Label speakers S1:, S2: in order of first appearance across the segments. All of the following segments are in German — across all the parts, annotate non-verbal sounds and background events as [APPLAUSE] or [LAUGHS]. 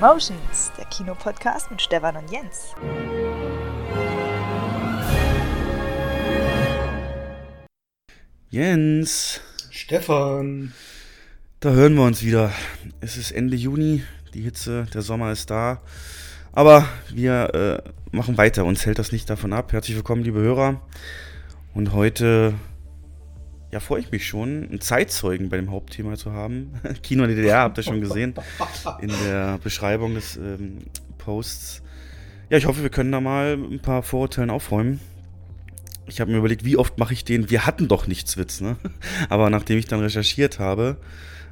S1: Cinemotions, der Kinopodcast mit Stefan und Jens.
S2: Jens.
S3: Stefan.
S2: Da hören wir uns wieder. Es ist Ende Juni, die Hitze, der Sommer ist da. Aber wir äh, machen weiter, uns hält das nicht davon ab. Herzlich willkommen, liebe Hörer. Und heute, ja, freue ich mich schon, einen Zeitzeugen bei dem Hauptthema zu haben. [LAUGHS] Kino in der DDR, habt ihr schon gesehen, in der Beschreibung des ähm, Posts. Ja, ich hoffe, wir können da mal ein paar Vorurteilen aufräumen. Ich habe mir überlegt, wie oft mache ich den Wir hatten doch nichts Witz, ne? [LAUGHS] Aber nachdem ich dann recherchiert habe,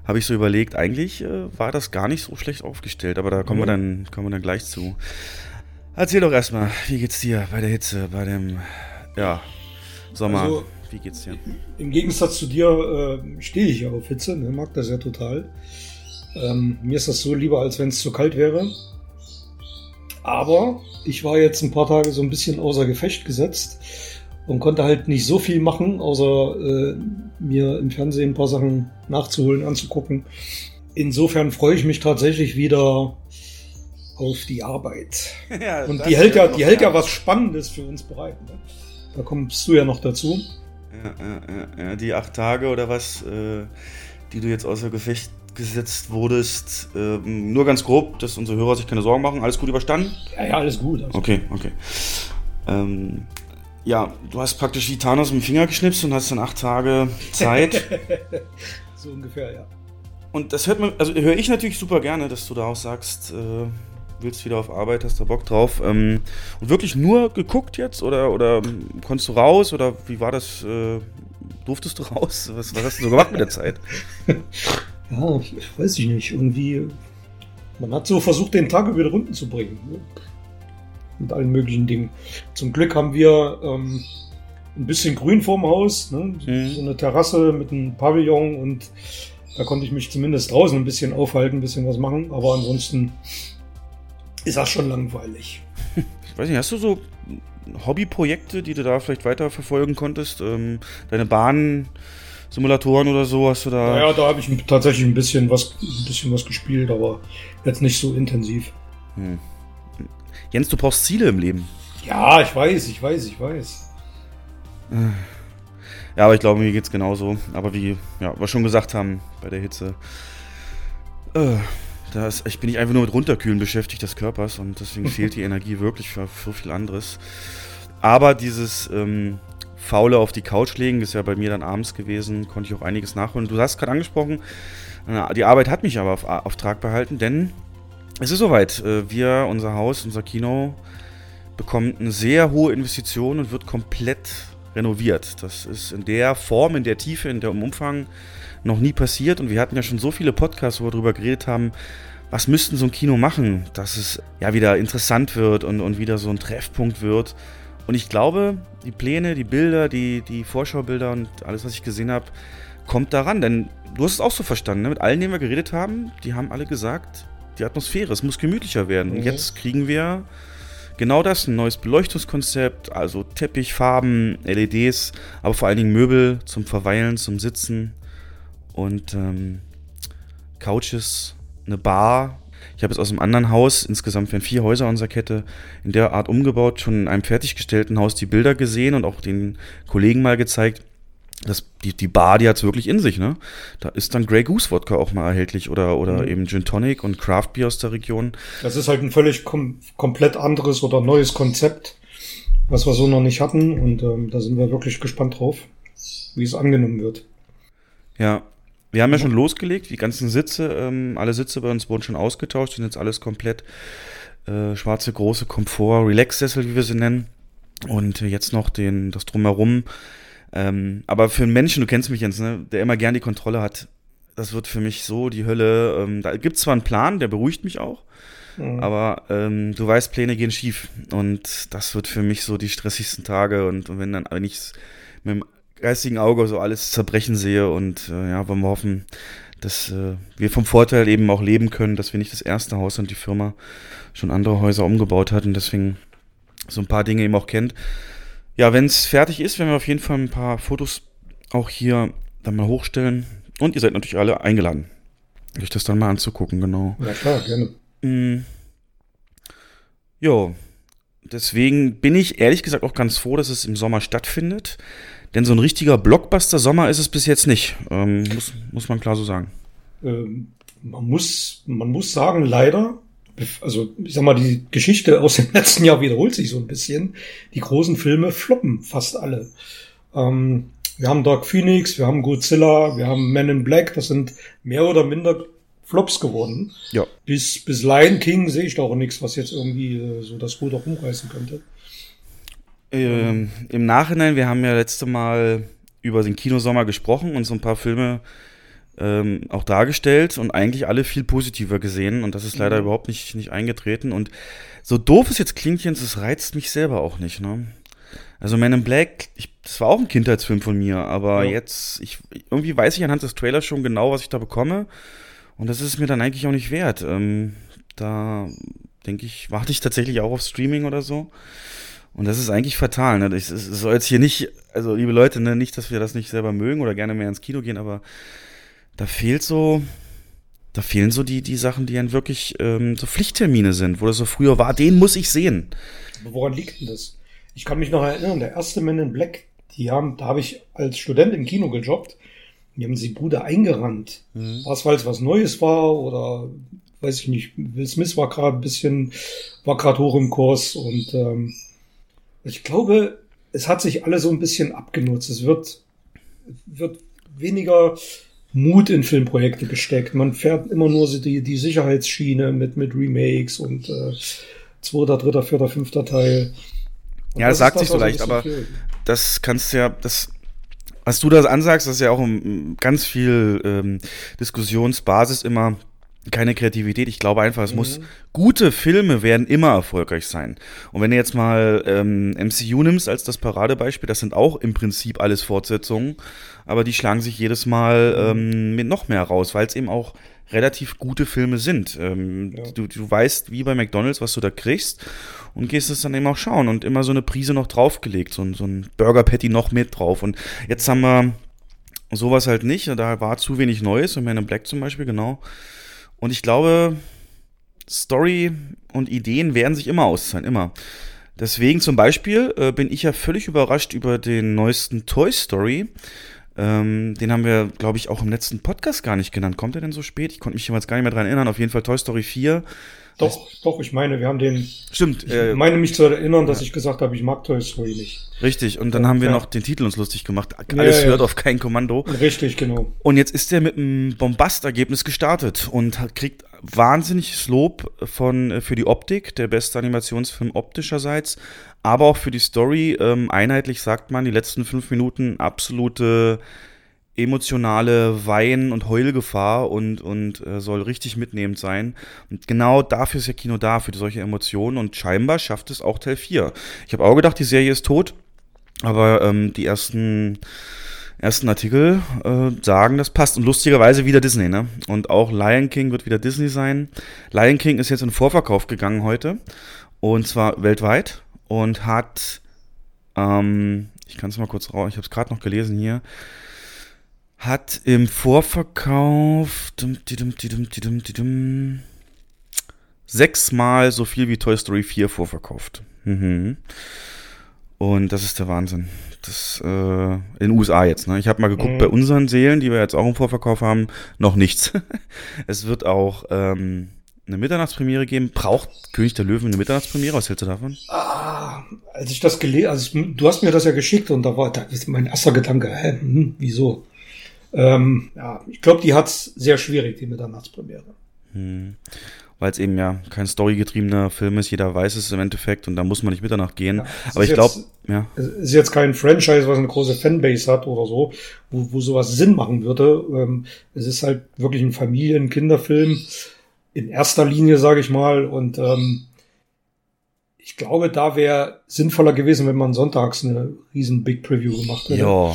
S2: habe ich so überlegt, eigentlich äh, war das gar nicht so schlecht aufgestellt, aber da kommen, mhm. wir, dann, kommen wir dann gleich zu. Erzähl doch erstmal, wie geht's dir bei der Hitze, bei dem ja, Sommer? Also, wie geht's dir?
S3: Im Gegensatz zu dir äh, stehe ich ja auf Hitze, ne, mag das ja total. Ähm, mir ist das so lieber, als wenn es zu kalt wäre. Aber ich war jetzt ein paar Tage so ein bisschen außer Gefecht gesetzt und konnte halt nicht so viel machen, außer äh, mir im Fernsehen ein paar Sachen nachzuholen, anzugucken. Insofern freue ich mich tatsächlich wieder auf die Arbeit. [LAUGHS] Ja, und die hält ja, die hält ja was Spannendes für uns bereit. Ne? Da kommst du ja noch dazu.
S2: Ja, ja, ja, die acht Tage oder was, äh, die du jetzt außer Gefecht gesetzt wurdest, äh, nur ganz grob, dass unsere Hörer sich keine Sorgen machen. Alles gut überstanden?
S3: Ja, ja, alles gut. Alles
S2: okay, okay. Ähm, ja, du hast praktisch wie Thanos mit dem Finger geschnipst und hast dann acht Tage Zeit. [LAUGHS]
S3: so ungefähr, ja.
S2: Und das hört man, also höre ich natürlich super gerne, dass du da auch sagst, äh, willst wieder auf Arbeit, hast da Bock drauf. Ähm, und wirklich nur geguckt jetzt oder, oder konntest du raus oder wie war das? Äh, durftest du raus? Was, was hast du so gemacht mit der Zeit? [LAUGHS]
S3: ja, ich, weiß ich nicht. Irgendwie, man hat so versucht, den Tag über Runden zu bringen. Ne? mit allen möglichen Dingen. Zum Glück haben wir ähm, ein bisschen Grün vorm Haus, ne? mhm. so eine Terrasse mit einem Pavillon und da konnte ich mich zumindest draußen ein bisschen aufhalten, ein bisschen was machen, aber ansonsten ist das schon langweilig.
S2: Ich weiß nicht, hast du so Hobbyprojekte, die du da vielleicht weiter verfolgen konntest? Ähm, deine Bahn. Simulatoren oder so hast du da?
S3: Naja, da habe ich tatsächlich ein bisschen was, ein bisschen was gespielt, aber jetzt nicht so intensiv. Hm.
S2: Jens, du brauchst Ziele im Leben.
S3: Ja, ich weiß, ich weiß, ich weiß.
S2: Ja, aber ich glaube, mir geht es genauso. Aber wie ja, wir schon gesagt haben bei der Hitze, äh, da ist, ich bin nicht einfach nur mit Runterkühlen beschäftigt des Körpers und deswegen [LAUGHS] fehlt die Energie wirklich für, für viel anderes. Aber dieses ähm, Faule auf die Couch legen, ist ja bei mir dann abends gewesen, konnte ich auch einiges nachholen. Du hast gerade angesprochen, die Arbeit hat mich aber auf, auf Trag behalten, denn es ist soweit. Äh, wir, unser Haus, unser Kino bekommt eine sehr hohe Investition und wird komplett renoviert. Das ist in der Form, in der Tiefe, in dem Umfang noch nie passiert. Und wir hatten ja schon so viele Podcasts, wo wir darüber geredet haben, was müssten so ein Kino machen, dass es ja wieder interessant wird und, und wieder so ein Treffpunkt wird. Und ich glaube, die Pläne, die Bilder, die, die Vorschaubilder und alles, was ich gesehen habe, kommt daran. Denn du hast es auch so verstanden, ne? mit allen, denen wir geredet haben, die haben alle gesagt, die Atmosphäre. Es muss gemütlicher werden. Mhm. Und jetzt kriegen wir genau das, ein neues Beleuchtungskonzept, also Teppich, Farben, LEDs, aber vor allen Dingen Möbel zum Verweilen, zum Sitzen und ähm, Couches, eine Bar. Ich habe es aus einem anderen Haus, insgesamt werden vier Häuser unserer Kette, in der Art umgebaut, schon in einem fertiggestellten Haus die Bilder gesehen und auch den Kollegen mal gezeigt das, die, die Bar, die hat es wirklich in sich, ne? Da ist dann Grey Goose Wodka auch mal erhältlich oder, oder mhm. eben Gin Tonic und Craft Beer aus der Region.
S3: Das ist halt ein völlig kom komplett anderes oder neues Konzept, was wir so noch nicht hatten und ähm, da sind wir wirklich gespannt drauf, wie es angenommen wird.
S2: Ja, wir haben ja schon losgelegt, die ganzen Sitze, ähm, alle Sitze bei uns wurden schon ausgetauscht, sind jetzt alles komplett äh, schwarze, große Komfort, Relax-Sessel, wie wir sie nennen. Und jetzt noch den, das Drumherum ähm, aber für einen Menschen, du kennst mich jetzt, ne, der immer gern die Kontrolle hat, das wird für mich so die Hölle. Ähm, da gibt es zwar einen Plan, der beruhigt mich auch, mhm. aber ähm, du weißt, Pläne gehen schief. Und das wird für mich so die stressigsten Tage. Und, und wenn dann, wenn ich mit dem geistigen Auge so alles zerbrechen sehe und äh, ja, wollen wir hoffen, dass äh, wir vom Vorteil eben auch leben können, dass wir nicht das erste Haus und die Firma schon andere Häuser umgebaut hat und deswegen so ein paar Dinge eben auch kennt ja, wenn es fertig ist, werden wir auf jeden Fall ein paar Fotos auch hier dann mal hochstellen. Und ihr seid natürlich alle eingeladen, euch das dann mal anzugucken, genau.
S3: Ja klar, gerne.
S2: Mm. Jo, deswegen bin ich ehrlich gesagt auch ganz froh, dass es im Sommer stattfindet. Denn so ein richtiger Blockbuster-Sommer ist es bis jetzt nicht. Ähm, muss, muss man klar so sagen.
S3: Ähm, man, muss, man muss sagen, leider, also ich sag mal, die Geschichte aus dem [LAUGHS] letzten Jahr wiederholt sich so ein bisschen. Die großen Filme floppen fast alle. Ähm, wir haben Dark Phoenix, wir haben Godzilla, wir haben Men in Black, das sind mehr oder minder Flops geworden.
S2: Ja.
S3: Bis, bis Lion King sehe ich da auch nichts, was jetzt irgendwie äh, so das Ruder rumreißen könnte.
S2: Ähm, Im Nachhinein, wir haben ja letzte Mal über den Kinosommer gesprochen und so ein paar Filme ähm, auch dargestellt und eigentlich alle viel positiver gesehen und das ist leider mhm. überhaupt nicht, nicht eingetreten und so doof es jetzt klingt, Jens, es reizt mich selber auch nicht, ne? Also Man in Black, ich, das war auch ein Kindheitsfilm von mir, aber ja. jetzt, ich, irgendwie weiß ich anhand des Trailers schon genau, was ich da bekomme und das ist mir dann eigentlich auch nicht wert. Ähm, da denke ich, warte ich tatsächlich auch auf Streaming oder so. Und das ist eigentlich fatal. Ne? Es soll jetzt hier nicht, also liebe Leute, ne, nicht, dass wir das nicht selber mögen oder gerne mehr ins Kino gehen, aber da fehlt so, da fehlen so die, die Sachen, die dann wirklich ähm, so Pflichttermine sind, wo das so früher war, den muss ich sehen.
S3: Aber woran liegt denn das? Ich kann mich noch erinnern, der erste Man in Black, die haben, da habe ich als Student im Kino gejobbt, die haben die Bude eingerannt. Mhm. Was, weil es was Neues war oder weiß ich nicht, Will Smith war gerade ein bisschen, war gerade hoch im Kurs und ähm, ich glaube, es hat sich alle so ein bisschen abgenutzt. Es wird, wird weniger Mut in Filmprojekte gesteckt. Man fährt immer nur die, die Sicherheitsschiene mit, mit Remakes und äh, zweiter, dritter, vierter, fünfter Teil.
S2: Und ja, das sagt sich so leicht, aber viel. das kannst du ja, das, was du da ansagst, das ist ja auch ganz viel ähm, Diskussionsbasis immer keine Kreativität. Ich glaube einfach, es mhm. muss gute Filme werden immer erfolgreich sein. Und wenn du jetzt mal ähm, MCU nimmst als das Paradebeispiel, das sind auch im Prinzip alles Fortsetzungen, aber die schlagen sich jedes Mal ähm, mit noch mehr raus, weil es eben auch relativ gute Filme sind. Ähm, ja. du, du weißt, wie bei McDonalds, was du da kriegst und gehst es dann eben auch schauen und immer so eine Prise noch draufgelegt, so, so ein Burger Patty noch mit drauf. Und jetzt haben wir sowas halt nicht, da war zu wenig Neues, und Man in Black zum Beispiel, genau. Und ich glaube, Story und Ideen werden sich immer auszahlen, immer. Deswegen zum Beispiel äh, bin ich ja völlig überrascht über den neuesten Toy Story. Ähm, den haben wir, glaube ich, auch im letzten Podcast gar nicht genannt. Kommt er denn so spät? Ich konnte mich jetzt gar nicht mehr dran erinnern. Auf jeden Fall Toy Story 4
S3: doch, doch, ich meine, wir haben den.
S2: Stimmt.
S3: Ich äh, meine mich zu erinnern, dass ja. ich gesagt habe, ich mag Toy Story nicht.
S2: Richtig, und dann haben wir ja. noch den Titel uns lustig gemacht. Alles ja, hört auf kein Kommando.
S3: Richtig, genau.
S2: Und jetzt ist er mit einem Bombastergebnis gestartet und kriegt wahnsinniges Lob von, äh, für die Optik, der beste Animationsfilm optischerseits, aber auch für die Story. Ähm, einheitlich sagt man, die letzten fünf Minuten absolute emotionale Wein- und Heulgefahr und, und äh, soll richtig mitnehmend sein. Und genau dafür ist ja Kino da, für solche Emotionen. Und scheinbar schafft es auch Teil 4. Ich habe auch gedacht, die Serie ist tot, aber ähm, die ersten, ersten Artikel äh, sagen, das passt. Und lustigerweise wieder Disney, ne? Und auch Lion King wird wieder Disney sein. Lion King ist jetzt in Vorverkauf gegangen heute. Und zwar weltweit. Und hat, ähm, ich kann es mal kurz raus, ich habe es gerade noch gelesen hier, hat im Vorverkauf sechsmal so viel wie Toy Story 4 vorverkauft. Mhm. Und das ist der Wahnsinn. Das äh, in den USA jetzt. Ne? Ich habe mal geguckt, mhm. bei unseren Seelen, die wir jetzt auch im Vorverkauf haben, noch nichts. [LAUGHS] es wird auch ähm, eine Mitternachtspremiere geben. Braucht König der Löwen eine Mitternachtspremiere? Was hältst du davon?
S3: Ah, als ich das gelesen, also du hast mir das ja geschickt und da war da ist mein erster Gedanke, hä, hm, wieso? Ähm, ja, ich glaube, die hat es sehr schwierig, die Mitternachtspremiere.
S2: Hm. Weil es eben ja kein storygetriebener Film ist, jeder weiß es im Endeffekt und da muss man nicht Mitternacht gehen. Ja, Aber ich glaube, ja.
S3: Es ist jetzt kein Franchise, was eine große Fanbase hat oder so, wo, wo sowas Sinn machen würde. Ähm, es ist halt wirklich ein Familien-Kinderfilm in erster Linie, sage ich mal. Und ähm, ich glaube, da wäre sinnvoller gewesen, wenn man sonntags eine riesen Big Preview gemacht hätte.
S2: Ja,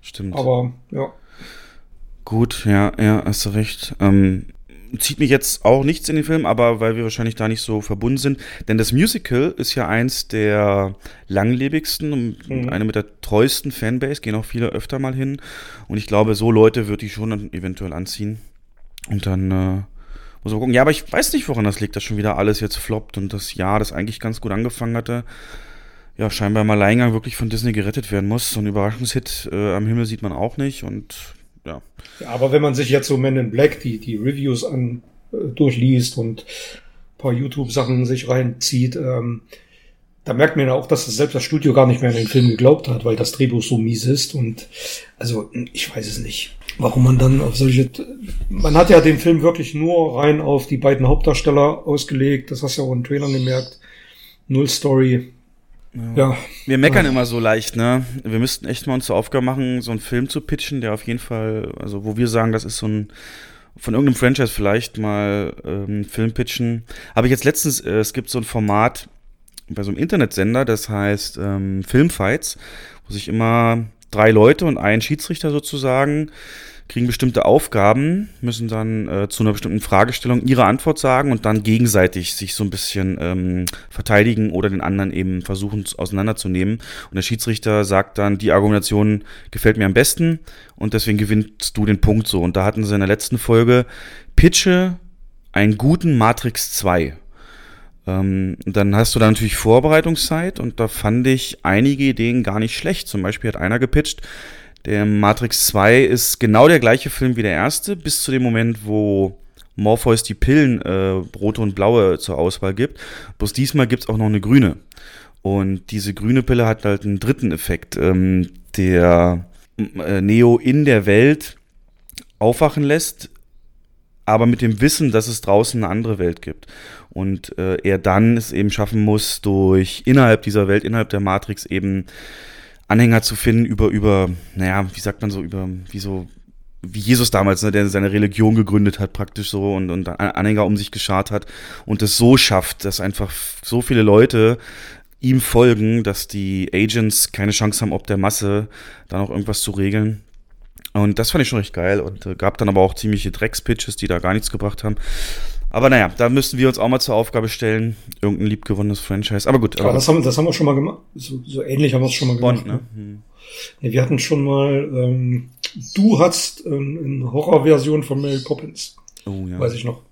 S2: stimmt.
S3: Aber ja.
S2: Gut, ja, ja, hast du recht. Ähm, zieht mich jetzt auch nichts in den Film, aber weil wir wahrscheinlich da nicht so verbunden sind. Denn das Musical ist ja eins der langlebigsten und mhm. eine mit der treuesten Fanbase, gehen auch viele öfter mal hin. Und ich glaube, so Leute wird die schon eventuell anziehen. Und dann äh, Muss man gucken. Ja, aber ich weiß nicht, woran das liegt, dass schon wieder alles jetzt floppt und das Jahr, das eigentlich ganz gut angefangen hatte, ja, scheinbar im Alleingang wirklich von Disney gerettet werden muss. So ein Überraschungshit äh, am Himmel sieht man auch nicht und ja.
S3: ja. Aber wenn man sich jetzt so Men in Black, die, die Reviews an, äh, durchliest und paar YouTube-Sachen sich reinzieht, ähm, da merkt man ja auch, dass selbst das Studio gar nicht mehr an den Film geglaubt hat, weil das Drehbuch so mies ist und also ich weiß es nicht, warum man dann auf solche, man hat ja den Film wirklich nur rein auf die beiden Hauptdarsteller ausgelegt, das hast du ja auch in Trailern gemerkt, Null Story,
S2: ja. Wir meckern immer so leicht, ne? Wir müssten echt mal uns zur Aufgabe machen, so einen Film zu pitchen, der auf jeden Fall, also wo wir sagen, das ist so ein von irgendeinem Franchise vielleicht mal ähm, Film pitchen. Habe ich jetzt letztens, äh, es gibt so ein Format bei so einem Internetsender, das heißt ähm, Filmfights, wo sich immer drei Leute und ein Schiedsrichter sozusagen kriegen bestimmte Aufgaben, müssen dann äh, zu einer bestimmten Fragestellung ihre Antwort sagen und dann gegenseitig sich so ein bisschen ähm, verteidigen oder den anderen eben versuchen auseinanderzunehmen. Und der Schiedsrichter sagt dann, die Argumentation gefällt mir am besten und deswegen gewinnst du den Punkt so. Und da hatten sie in der letzten Folge Pitche einen guten Matrix 2. Ähm, dann hast du da natürlich Vorbereitungszeit und da fand ich einige Ideen gar nicht schlecht. Zum Beispiel hat einer gepitcht, der Matrix 2 ist genau der gleiche Film wie der erste, bis zu dem Moment, wo Morpheus die Pillen, äh, rote und blaue, zur Auswahl gibt. Bloß diesmal gibt es auch noch eine grüne. Und diese grüne Pille hat halt einen dritten Effekt, ähm, der äh, Neo in der Welt aufwachen lässt, aber mit dem Wissen, dass es draußen eine andere Welt gibt. Und äh, er dann es eben schaffen muss, durch innerhalb dieser Welt, innerhalb der Matrix eben Anhänger zu finden über, über, naja, wie sagt man so, über, wie so, wie Jesus damals, ne, der seine Religion gegründet hat, praktisch so und, und Anhänger um sich geschart hat und es so schafft, dass einfach so viele Leute ihm folgen, dass die Agents keine Chance haben, ob der Masse da noch irgendwas zu regeln. Und das fand ich schon recht geil und äh, gab dann aber auch ziemliche Dreckspitches, die da gar nichts gebracht haben. Aber naja, da müssten wir uns auch mal zur Aufgabe stellen, irgendein liebgewonnenes Franchise. Aber gut.
S3: Aber, aber das, haben, das haben wir schon mal gemacht. So, so ähnlich haben wir es schon mal gemacht. Bond, ne? ne? Hm. Nee, wir hatten schon mal, ähm, du hast ähm, eine Horrorversion von Mary Poppins. Oh ja. Weiß ich noch.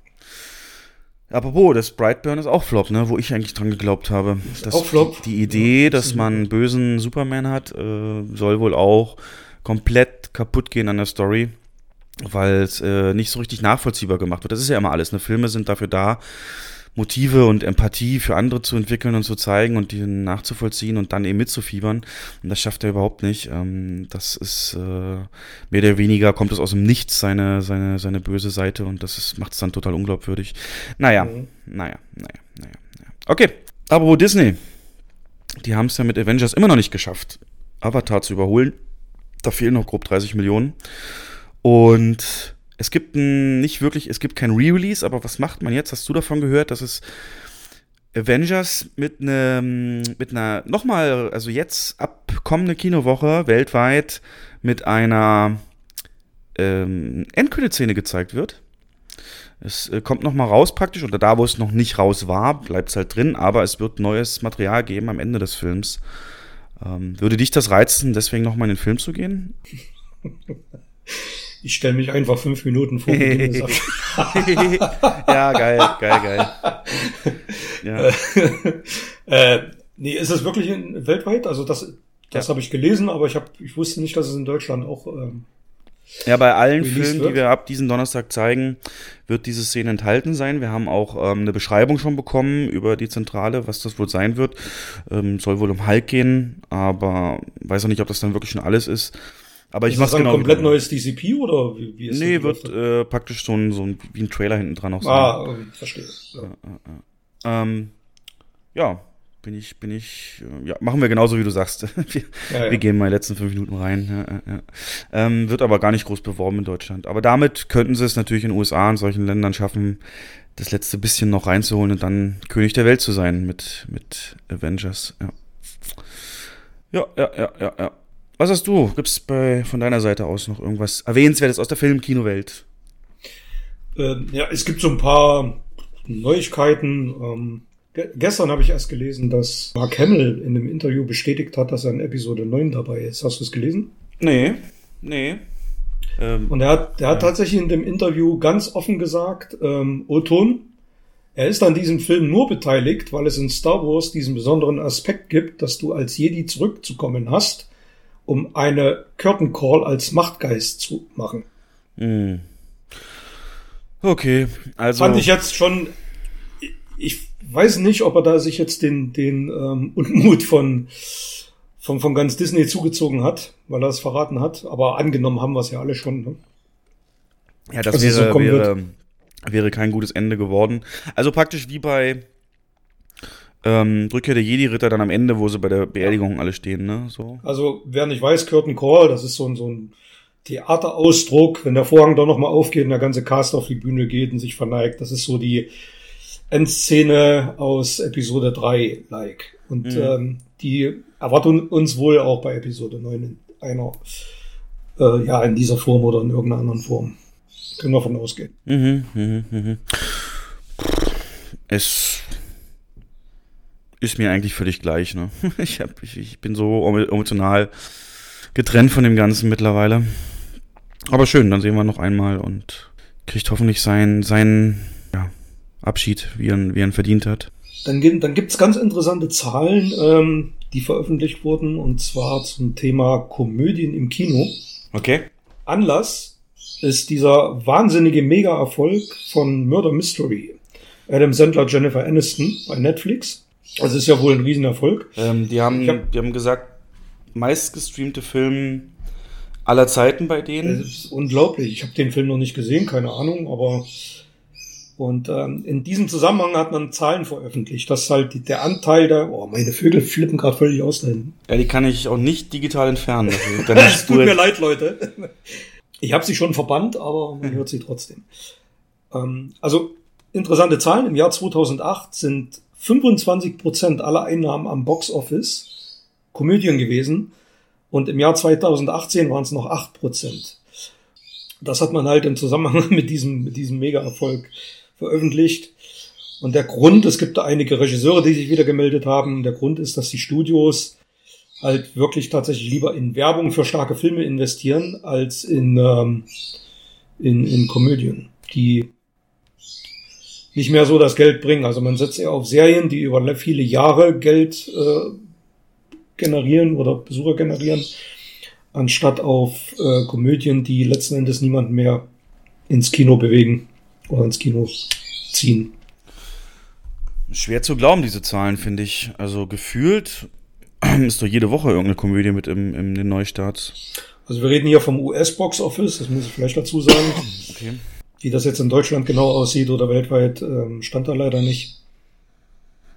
S2: Apropos, das Brightburn ist auch Flop, ne? Wo ich eigentlich dran geglaubt habe. Das, auch Flop. Die, die Idee, ja, dass man einen bösen Superman hat, äh, soll wohl auch komplett kaputt gehen an der Story weil es äh, nicht so richtig nachvollziehbar gemacht wird. Das ist ja immer alles. Ne? Filme sind dafür da, Motive und Empathie für andere zu entwickeln und zu zeigen und die nachzuvollziehen und dann eben mitzufiebern. Und das schafft er überhaupt nicht. Ähm, das ist äh, mehr oder weniger, kommt es aus dem Nichts, seine, seine, seine böse Seite und das macht es dann total unglaubwürdig. Naja, mhm. naja, naja, naja, naja. Okay, aber wo Disney? Die haben es ja mit Avengers immer noch nicht geschafft, Avatar zu überholen. Da fehlen noch grob 30 Millionen. Und es gibt nicht wirklich, es gibt kein Re-Release, aber was macht man jetzt? Hast du davon gehört, dass es Avengers mit einem, mit einer, nochmal, also jetzt ab kommende Kinowoche weltweit mit einer ähm, Endcredit-Szene gezeigt wird? Es äh, kommt nochmal raus praktisch, oder da, wo es noch nicht raus war, bleibt es halt drin, aber es wird neues Material geben am Ende des Films. Ähm, würde dich das reizen, deswegen nochmal in den Film zu gehen? [LAUGHS]
S3: Ich stelle mich einfach fünf Minuten vor. [LAUGHS]
S2: ja, geil, geil, geil. [LAUGHS]
S3: Ja. äh, nee, ist es wirklich in, weltweit? Also das, das ja. habe ich gelesen, aber ich, hab, ich wusste nicht, dass es in Deutschland auch. Ähm,
S2: ja, bei allen Filmen, wird. die wir ab diesem Donnerstag zeigen, wird diese Szene enthalten sein. Wir haben auch ähm, eine Beschreibung schon bekommen über die Zentrale, was das wohl sein wird. Ähm, soll wohl um Hulk gehen, aber weiß auch nicht, ob das dann wirklich schon alles ist. Aber ich ist das
S3: ein genau komplett neues DCP oder wie, wie
S2: ist Nee, wird äh, praktisch so ein, so ein wie ein Trailer hinten dran auch
S3: sein. Ah, verstehe.
S2: Ja. Äh, ähm, ja, bin ich, bin ich, ja, machen wir genauso wie du sagst. [LAUGHS] wir, ja, ja. wir gehen mal in die letzten fünf Minuten rein. Ja, ähm, wird aber gar nicht groß beworben in Deutschland. Aber damit könnten sie es natürlich in den USA und solchen Ländern schaffen, das letzte bisschen noch reinzuholen und dann König der Welt zu sein mit, mit Avengers. Ja. Ja, ja, ja, ja, ja. Was hast du? Gibt es von deiner Seite aus noch irgendwas Erwähnenswertes aus der Film-Kinowelt?
S3: Ähm, ja, es gibt so ein paar Neuigkeiten. Ähm, ge gestern habe ich erst gelesen, dass Mark Hamill in einem Interview bestätigt hat, dass er in Episode 9 dabei ist. Hast du es gelesen?
S2: Nee, nee.
S3: Ähm, und er hat, der hat ja. tatsächlich in dem Interview ganz offen gesagt, ähm, Oton, er ist an diesem Film nur beteiligt, weil es in Star Wars diesen besonderen Aspekt gibt, dass du als Jedi zurückzukommen hast, um eine Curtain Call als Machtgeist zu machen.
S2: Hm. Okay, also.
S3: Fand ich jetzt schon. Ich weiß nicht, ob er da sich jetzt den, den ähm, [LAUGHS] Unmut von, von, von ganz Disney zugezogen hat, weil er es verraten hat. Aber angenommen haben wir es ja alle schon. Ne?
S2: Ja, das also wäre, so wäre, wäre kein gutes Ende geworden. Also praktisch wie bei ähm, Rückkehr der Jedi-Ritter dann am Ende, wo sie bei der Beerdigung alle stehen, ne? So.
S3: Also, wer nicht weiß, Curtain Call, das ist so ein, so ein Theaterausdruck, wenn der Vorhang doch nochmal aufgeht und der ganze Cast auf die Bühne geht und sich verneigt. Das ist so die Endszene aus Episode 3 like. Und mhm. ähm, die erwarten uns wohl auch bei Episode 9 in einer, äh, ja, in dieser Form oder in irgendeiner anderen Form. Können wir von ausgehen.
S2: Mhm, mh, mh. Es ist mir eigentlich völlig gleich. Ne? [LAUGHS] Ich, hab, ich, ich bin so emotional getrennt von dem Ganzen mittlerweile. Aber schön, dann sehen wir noch einmal und kriegt hoffentlich seinen, seinen ja, Abschied, wie er, wie er ihn verdient hat.
S3: Dann, dann gibt es ganz interessante Zahlen, ähm, die veröffentlicht wurden, und zwar zum Thema Komödien im Kino.
S2: Okay.
S3: Anlass ist dieser wahnsinnige Mega-Erfolg von Murder Mystery. Adam Sandler, Jennifer Aniston bei Netflix. Also ist ja wohl ein Riesenerfolg.
S2: Ähm, die, haben, hab, die haben gesagt, meistgestreamte Film aller Zeiten bei denen.
S3: Das ist unglaublich. Ich habe den Film noch nicht gesehen, keine Ahnung, aber und ähm, in diesem Zusammenhang hat man Zahlen veröffentlicht, dass halt die, der Anteil der, oh, meine Vögel flippen gerade völlig aus da hinten.
S2: Ja, die kann ich auch nicht digital entfernen. [LAUGHS]
S3: Es tut mir leid, Leute. Ich habe sie schon verbannt, aber man hört sie trotzdem. Ähm, also interessante Zahlen. Im Jahr 2008 sind 25 Prozent aller Einnahmen am Box Office Komödien gewesen und im Jahr 2018 waren es noch 8 Prozent. Das hat man halt im Zusammenhang [LAUGHS] mit diesem, mit diesem Mega-Erfolg veröffentlicht. Und der Grund, es gibt da einige Regisseure, die sich wieder gemeldet haben. Der Grund ist, dass die Studios halt wirklich tatsächlich lieber in Werbung für starke Filme investieren, als in, ähm, in, in Komödien, die nicht mehr so das Geld bringen. Also man setzt eher auf Serien, die über viele Jahre Geld äh, generieren oder Besucher generieren, anstatt auf äh, Komödien, die letzten Endes niemand mehr ins Kino bewegen oder ins Kino ziehen.
S2: Schwer zu glauben, diese Zahlen, finde ich. Also gefühlt [CLEARS THROAT] ist doch jede Woche irgendeine Komödie mit im, im den Neustarts.
S3: Also wir reden hier vom US-Box Office, das muss ich vielleicht dazu sagen. Okay. Wie das jetzt in Deutschland genau aussieht oder weltweit, ähm, stand da leider nicht.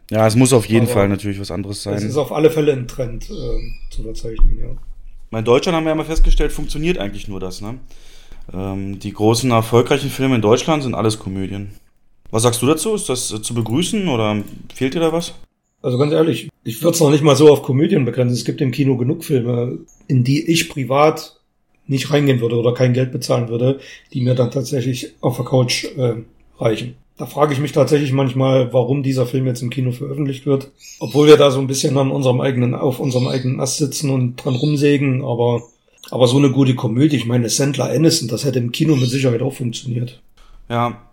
S2: Ja, es muss auf jeden Aber Fall natürlich was anderes sein. Es
S3: ist auf alle Fälle ein Trend äh, zu verzeichnen, ja.
S2: In Deutschland haben wir ja mal festgestellt, funktioniert eigentlich nur das, ne? Ähm, die großen erfolgreichen Filme in Deutschland sind alles Komödien. Was sagst du dazu? Ist das äh, zu begrüßen oder fehlt dir da was?
S3: Also ganz ehrlich, ich würde es noch nicht mal so auf Komödien begrenzen. Es gibt im Kino genug Filme, in die ich privat nicht reingehen würde oder kein Geld bezahlen würde, die mir dann tatsächlich auf der Couch äh, reichen. Da frage ich mich tatsächlich manchmal, warum dieser Film jetzt im Kino veröffentlicht wird. Obwohl wir da so ein bisschen an unserem eigenen, auf unserem eigenen Ast sitzen und dran rumsägen, aber, aber so eine gute Komödie, ich meine, Sandler Aniston, das hätte im Kino mit Sicherheit auch funktioniert.
S2: Ja,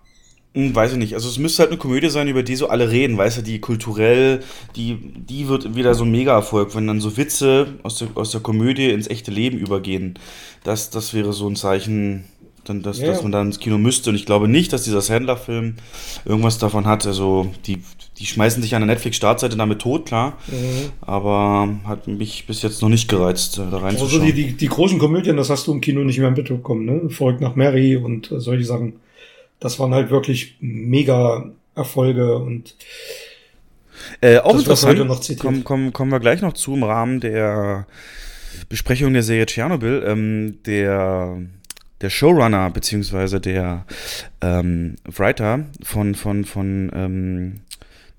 S2: weiß ich nicht. Also es müsste halt eine Komödie sein, über die so alle reden, weißt du, die kulturell, die, die wird wieder so ein Mega-Erfolg, wenn dann so Witze aus der, aus der Komödie ins echte Leben übergehen. Das, das wäre so ein Zeichen, dann, dass, ja. dass man dann ins Kino müsste. Und ich glaube nicht, dass dieser Sandler-Film irgendwas davon hat. Also die, die schmeißen sich an der Netflix-Startseite damit tot, klar. Mhm. Aber hat mich bis jetzt noch nicht gereizt, äh, da reinzuschauen.
S3: Also die, die, die großen Komödien, das hast du im Kino nicht mehr mitbekommen, ne? Folgt nach Mary und solche Sachen. Das waren halt wirklich mega Erfolge und
S2: äh, auch interessant, kommen, kommen, kommen wir gleich noch zu im Rahmen der Besprechung der Serie Tschernobyl. Ähm, der der Showrunner beziehungsweise der ähm, Writer von, von, von ähm,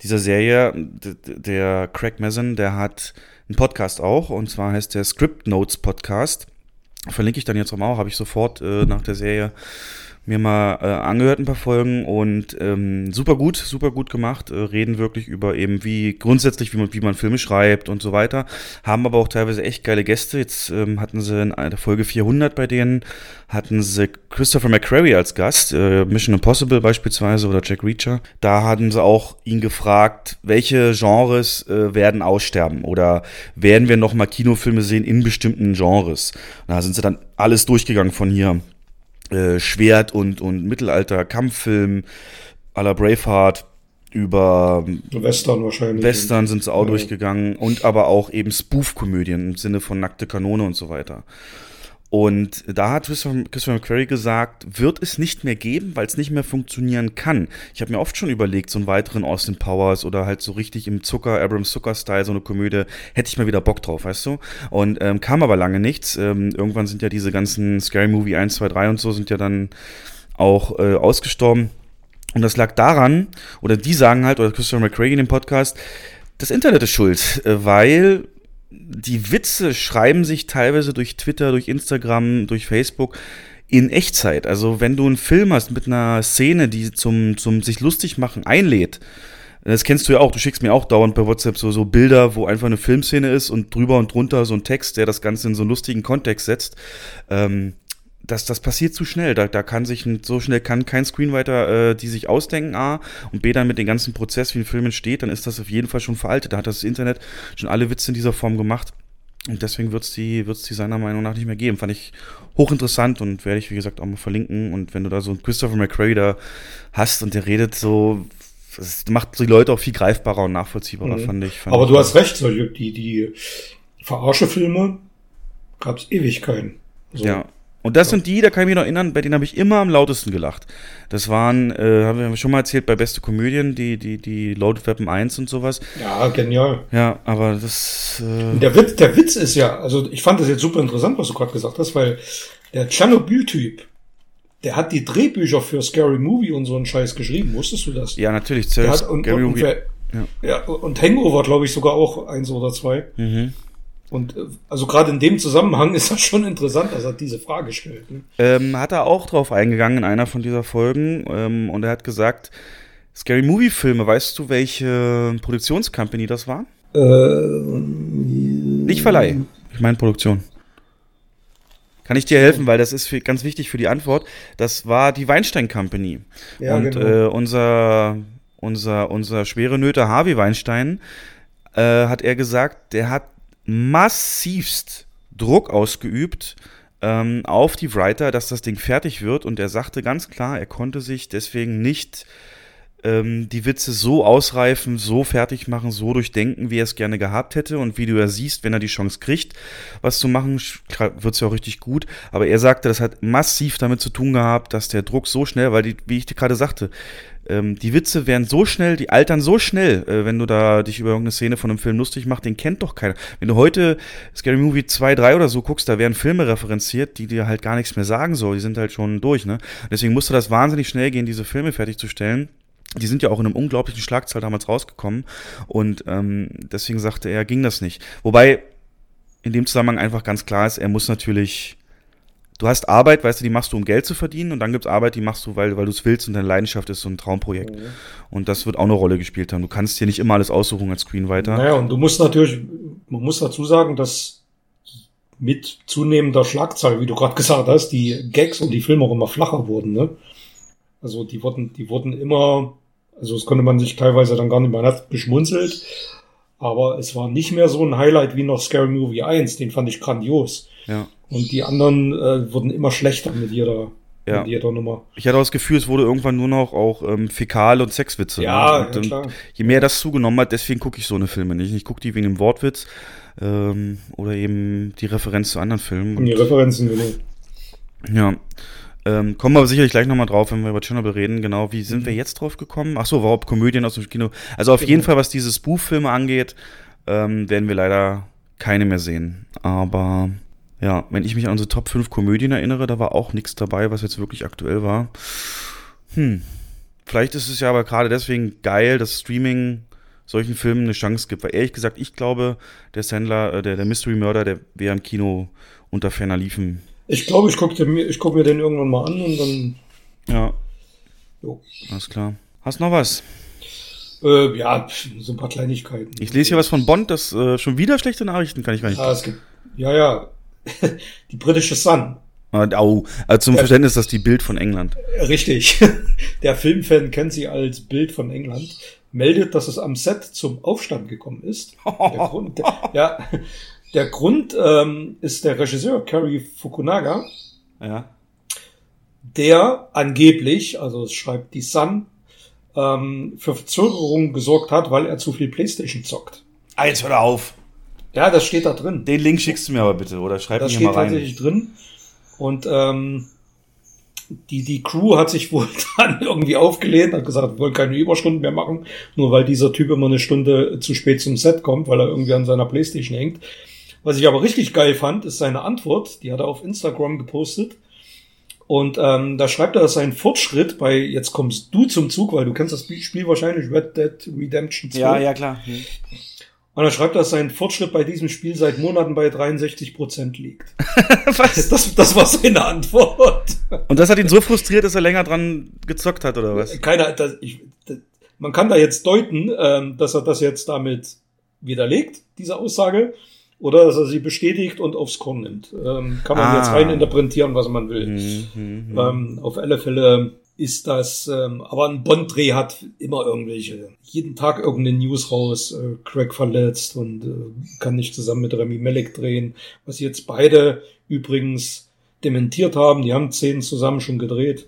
S2: dieser Serie, der Craig Mazin, der hat einen Podcast auch und zwar heißt der Script Notes Podcast. Verlinke ich dann jetzt auch, habe ich sofort äh, nach der Serie mir mal äh, angehört ein paar Folgen und ähm, super gut, super gut gemacht. Äh, reden wirklich über eben wie grundsätzlich, wie man, wie man Filme schreibt und so weiter. Haben aber auch teilweise echt geile Gäste. Jetzt ähm, hatten sie in der Folge 400 bei denen, hatten sie Christopher McQuarrie als Gast, äh, Mission Impossible beispielsweise oder Jack Reacher. Da hatten sie auch ihn gefragt, welche Genres äh, werden aussterben oder werden wir nochmal Kinofilme sehen in bestimmten Genres. Da sind sie dann alles durchgegangen von hier äh, Schwert- und, und Mittelalter-Kampffilm à la Braveheart über
S3: Western wahrscheinlich.
S2: Western sind sie auch ja. durchgegangen und aber auch eben Spoof-Komödien im Sinne von nackte Kanone und so weiter. Und da hat Christopher, Christopher McQuarrie gesagt, wird es nicht mehr geben, weil es nicht mehr funktionieren kann. Ich habe mir oft schon überlegt, so einen weiteren Austin Powers oder halt so richtig im Zucker, Abrams Zucker-Style, so eine Komödie, hätte ich mal wieder Bock drauf, weißt du? Und ähm, kam aber lange nichts. Ähm, irgendwann sind ja diese ganzen Scary Movie 1, 2, 3 und so sind ja dann auch äh, ausgestorben. Und das lag daran, oder die sagen halt, oder Christopher McQuarrie in dem Podcast, das Internet ist schuld, äh, weil die Witze schreiben sich teilweise durch Twitter, durch Instagram, durch Facebook in Echtzeit. Also wenn du einen Film hast mit einer Szene, die zum, zum sich lustig machen einlädt, das kennst du ja auch, du schickst mir auch dauernd bei WhatsApp so, so Bilder, wo einfach eine Filmszene ist und drüber und drunter so ein Text, der das Ganze in so einen lustigen Kontext setzt. Ähm, das, das passiert zu schnell. Da, da kann sich so schnell kann kein Screenwriter äh, die sich ausdenken, A, und B, dann mit dem ganzen Prozess, wie ein Film entsteht, dann ist das auf jeden Fall schon veraltet. Da hat das Internet schon alle Witze in dieser Form gemacht. Und deswegen wird es die, wird's die seiner Meinung nach nicht mehr geben. Fand ich hochinteressant und werde ich, wie gesagt, auch mal verlinken. Und wenn du da so einen Christopher McCray da hast und der redet so, das macht die Leute auch viel greifbarer und nachvollziehbarer, mhm. fand ich. Fand
S3: Aber
S2: ich
S3: du hast recht, solche, die, die Verarsche-Filme gab es Ewigkeiten.
S2: So. Ja, und das sind die, da kann ich mich noch erinnern, bei denen habe ich immer am lautesten gelacht. Das waren, äh, haben wir schon mal erzählt, bei Beste Komödien, die, die, die Loaded Weapon 1 und sowas.
S3: Ja, genial.
S2: Ja, aber das.
S3: Äh der, Witz, der Witz ist ja, also ich fand das jetzt super interessant, was du gerade gesagt hast, weil der Tschernobyl-Typ, der hat die Drehbücher für Scary Movie und so einen Scheiß geschrieben. Wusstest du das?
S2: Ja, natürlich.
S3: Scary Movie. Ja. ja. und Hangover, glaube ich, sogar auch eins oder zwei. Mhm. Und äh, also gerade in dem Zusammenhang [LAUGHS] ist das schon interessant, dass er diese Frage stellt. Ne?
S2: Ähm, hat er auch drauf eingegangen in einer von dieser Folgen ähm, und er hat gesagt, Scary Movie Filme, weißt du, welche Produktionscompany das war? Äh, Nicht Verleih, ich meine Produktion. Kann ich dir helfen, weil das ist für, ganz wichtig für die Antwort. Das war die Weinstein Company. Ja, und genau. äh, unser, unser, unser schwere Nöte Harvey Weinstein äh, hat er gesagt, der hat massivst Druck ausgeübt ähm, auf die Writer, dass das Ding fertig wird. Und er sagte ganz klar, er konnte sich deswegen nicht ähm, die Witze so ausreifen, so fertig machen, so durchdenken, wie er es gerne gehabt hätte. Und wie du ja siehst, wenn er die Chance kriegt, was zu machen, wird es ja auch richtig gut. Aber er sagte, das hat massiv damit zu tun gehabt, dass der Druck so schnell, weil die, wie ich dir gerade sagte, ähm, die Witze werden so schnell, die altern so schnell, äh, wenn du da dich über irgendeine Szene von einem Film lustig machst, den kennt doch keiner. Wenn du heute Scary Movie 2, 3 oder so guckst, da werden Filme referenziert, die dir halt gar nichts mehr sagen so, die sind halt schon durch, ne? Deswegen musste das wahnsinnig schnell gehen, diese Filme fertigzustellen. Die sind ja auch in einem unglaublichen Schlagzahl damals rausgekommen und ähm, deswegen sagte er, ging das nicht. Wobei in dem Zusammenhang einfach ganz klar ist, er muss natürlich du hast Arbeit, weißt du, die machst du, um Geld zu verdienen, und dann gibt es Arbeit, die machst du, weil, weil du es willst und deine Leidenschaft ist so ein Traumprojekt. Mhm. Und das wird auch eine Rolle gespielt haben. Du kannst hier nicht immer alles aussuchen als Screenwriter.
S3: Naja, und du musst natürlich, man muss dazu sagen, dass mit zunehmender Schlagzahl, wie du gerade gesagt hast, die Gags und die Filme auch immer flacher wurden, ne? Also die wurden, die wurden immer, also das konnte man sich teilweise dann gar nicht mehr hat geschmunzelt, aber es war nicht mehr so ein Highlight wie noch Scary Movie 1, den fand ich grandios.
S2: Ja.
S3: Und die anderen äh, wurden immer schlechter mit jeder,
S2: ja. mit jeder Nummer. Ich hatte auch das Gefühl, es wurde irgendwann nur noch auch ähm, Fäkal- und Sexwitze.
S3: Ja,
S2: ne? und,
S3: ja klar.
S2: je mehr das zugenommen hat, deswegen gucke ich so eine Filme nicht. Ich gucke die wegen dem Wortwitz ähm, oder eben die Referenz zu anderen Filmen.
S3: Und die Referenzen, genau.
S2: Ja. Ähm, kommen wir sicherlich gleich nochmal drauf, wenn wir über Tschernobyl reden. Genau, wie sind mhm. wir jetzt drauf gekommen? Achso, überhaupt Komödien aus dem Kino. Also auf genau. jeden Fall, was diese Spoof-Filme angeht, ähm, werden wir leider keine mehr sehen. Aber ja, wenn ich mich an unsere Top 5 Komödien erinnere, da war auch nichts dabei, was jetzt wirklich aktuell war. Hm. Vielleicht ist es ja aber gerade deswegen geil, dass Streaming solchen Filmen eine Chance gibt. Weil ehrlich gesagt, ich glaube, der Sandler, äh, der, der Mystery Murder, der wäre im Kino unter ferner Liefen.
S3: Ich glaube, ich gucke mir, guck mir den irgendwann mal an und dann
S2: Ja.
S3: Jo.
S2: Alles klar. Hast noch was?
S3: Äh, ja, so ein paar Kleinigkeiten.
S2: Ich lese hier was von Bond, das äh, schon wieder schlechte Nachrichten kann ich gar nicht.
S3: Ja, es gibt, ja, ja. [LAUGHS] die britische Sun.
S2: Ah, Au, also zum
S3: Ja.
S2: Verständnis, das ist die Bild von England.
S3: Richtig. [LAUGHS] Der Filmfan kennt sie als Bild von England. Meldet, dass es am Set zum Aufstand gekommen ist. Der [LAUGHS] Grund, der, ja, der Grund ähm, ist der Regisseur Cary Fukunaga,
S2: Ja.
S3: der angeblich, also es schreibt die Sun, ähm, für Verzögerungen gesorgt hat, weil er zu viel Playstation zockt.
S2: Ah, jetzt hör auf.
S3: Ja, das steht da drin.
S2: Den Link schickst du mir aber bitte oder schreib
S3: Das
S2: mir
S3: steht
S2: mal rein.
S3: tatsächlich drin. Und ähm, die, die Crew hat sich wohl [LAUGHS] dann irgendwie aufgelehnt, hat gesagt, wir wollen keine Überstunden mehr machen, nur weil dieser Typ immer eine Stunde zu spät zum Set kommt, weil er irgendwie an seiner Playstation hängt. Was ich aber richtig geil fand, ist seine Antwort. Die hat er auf Instagram gepostet. Und ähm, da schreibt er, dass sein Fortschritt bei, jetzt kommst du zum Zug, weil du kennst das Spiel wahrscheinlich, Red Dead Redemption 2.
S2: Ja, ja, klar. Hm.
S3: Und er schreibt, dass sein Fortschritt bei diesem Spiel seit Monaten bei 63 Prozent liegt. [LAUGHS]
S2: was?
S3: Das, das war seine Antwort.
S2: Und das hat ihn so frustriert, dass er länger dran gezockt hat, oder was?
S3: Keiner, das, ich, das, man kann da jetzt deuten, ähm, dass er das jetzt damit widerlegt, diese Aussage, oder dass er sie bestätigt und aufs Korn nimmt. Ähm, kann man
S2: Ah.
S3: jetzt rein interpretieren, was man will.
S2: Hm, hm, hm.
S3: Ähm, auf alle Fälle ist das, ähm, aber ein Bond-Dreh hat immer irgendwelche, jeden Tag irgendeine News raus, äh, Craig verletzt und äh, kann nicht zusammen mit Remy Malek drehen, was sie jetzt beide übrigens dementiert haben, die haben Szenen zusammen schon gedreht.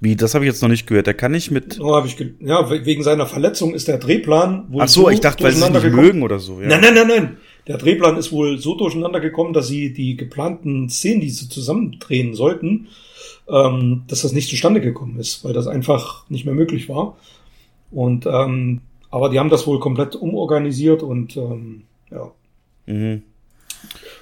S2: Wie, das habe ich jetzt noch nicht gehört. Der kann nicht mit.
S3: Oh, hab ich ge ja, we- wegen seiner Verletzung ist der Drehplan wohl
S2: Ach so, ich dachte, weil sie nicht
S3: gekommen-
S2: mögen oder so. Ja.
S3: Nein, nein, nein, nein. Der Drehplan ist wohl so durcheinander gekommen, dass sie die geplanten Szenen, die sie zusammen drehen sollten, ähm, dass das nicht zustande gekommen ist, weil das einfach nicht mehr möglich war. Und ähm, aber die haben das wohl komplett umorganisiert und ähm, ja.
S2: Mhm.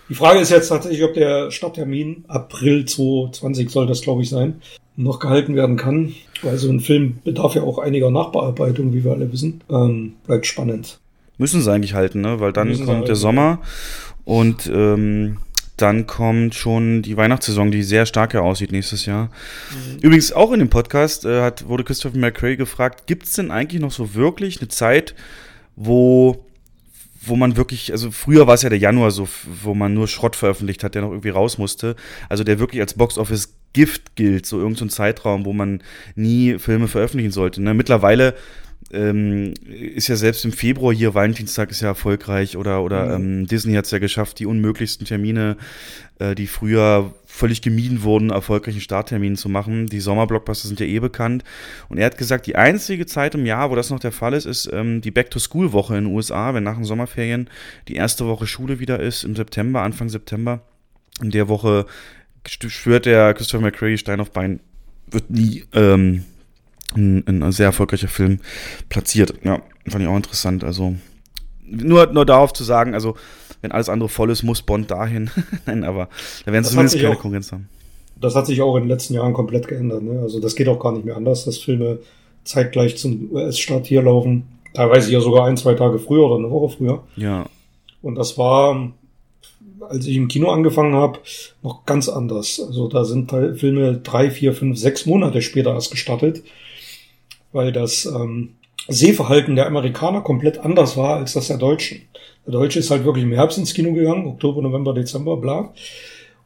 S3: Die Frage ist jetzt tatsächlich, ob der Starttermin April 2020 soll das, glaube ich, sein, noch gehalten werden kann, weil so ein Film bedarf ja auch einiger Nachbearbeitung, wie wir alle wissen. Ähm, bleibt spannend.
S2: Müssen sie eigentlich halten, ne? Weil dann
S3: Müssen
S2: kommt der. Sommer und ähm, dann kommt schon die Weihnachtssaison, die sehr stark aussieht nächstes Jahr.
S3: Mhm.
S2: Übrigens auch in dem Podcast äh, hat, wurde Christopher McRae gefragt, gibt es denn eigentlich noch so wirklich eine Zeit, wo, wo man wirklich, also früher war es ja der Januar so, wo man nur Schrott veröffentlicht hat, der noch irgendwie raus musste, also der wirklich als Boxoffice Gift gilt, so irgendein so Zeitraum, wo man nie Filme veröffentlichen sollte. Ne? Mittlerweile ähm, ist ja selbst im Februar hier, Valentinstag ist ja erfolgreich oder, oder
S3: Mhm.
S2: ähm, Disney hat es ja geschafft, die unmöglichsten Termine, äh, die früher völlig gemieden wurden, erfolgreichen Startterminen zu machen. Die Sommerblockbuster sind ja eh bekannt. Und er hat gesagt, die einzige Zeit im Jahr, wo das noch der Fall ist, ist ähm, die Back-to-School-Woche in den USA, wenn nach den Sommerferien die erste Woche Schule wieder ist, im September, Anfang September. In der Woche schwört der Christopher McCrary Stein auf Bein, wird nie ähm, ein, ein sehr erfolgreicher Film platziert. Ja, fand ich auch interessant. Also nur, nur darauf zu sagen, also wenn alles andere voll ist, muss Bond dahin. [LAUGHS] Nein, aber da werden sie zumindest keine
S3: auch-
S2: Konkurrenz haben.
S3: Das hat sich auch in den letzten Jahren komplett geändert. Ne? Also das geht auch gar nicht mehr anders, dass Filme zeitgleich zum US-Start hier laufen. Teilweise ja sogar ein, zwei Tage früher oder eine Woche früher.
S2: Ja,
S3: Und das war, als ich im Kino angefangen habe, noch ganz anders. Also da sind Filme drei, vier, fünf, sechs Monate später erst gestartet, weil das ähm, Sehverhalten der Amerikaner komplett anders war als das der Deutschen. Der Deutsche ist halt wirklich im Herbst ins Kino gegangen, Oktober, November, Dezember, bla.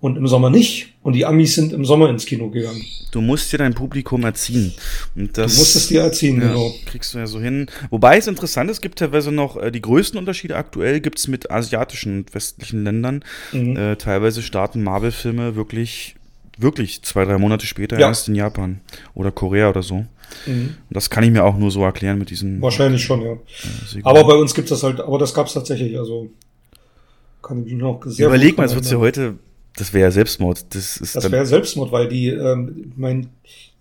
S3: Und im Sommer nicht. Und die Amis sind im Sommer ins Kino gegangen.
S2: du musst dir dein Publikum erziehen. Und das,
S3: du musst es dir erziehen,
S2: ja,
S3: genau.
S2: kriegst du ja so hin. Wobei es interessant ist, es gibt teilweise noch äh, die größten Unterschiede aktuell gibt es mit asiatischen und westlichen Ländern.
S3: Mhm.
S2: Äh, teilweise starten Marvel-Filme wirklich, wirklich zwei, drei Monate später
S3: Ja.
S2: erst in Japan oder Korea oder so.
S3: Mhm.
S2: Und das kann ich mir auch nur so erklären mit diesen.
S3: Wahrscheinlich schon, ja.
S2: äh.
S3: Aber bei uns gibt es das halt, aber das gab es tatsächlich, also kann ich mich noch sehr
S2: Überleg mal, es wird ja heute, das wäre ja Selbstmord. Das ist
S3: Das wäre Selbstmord, weil die, ähm, mein,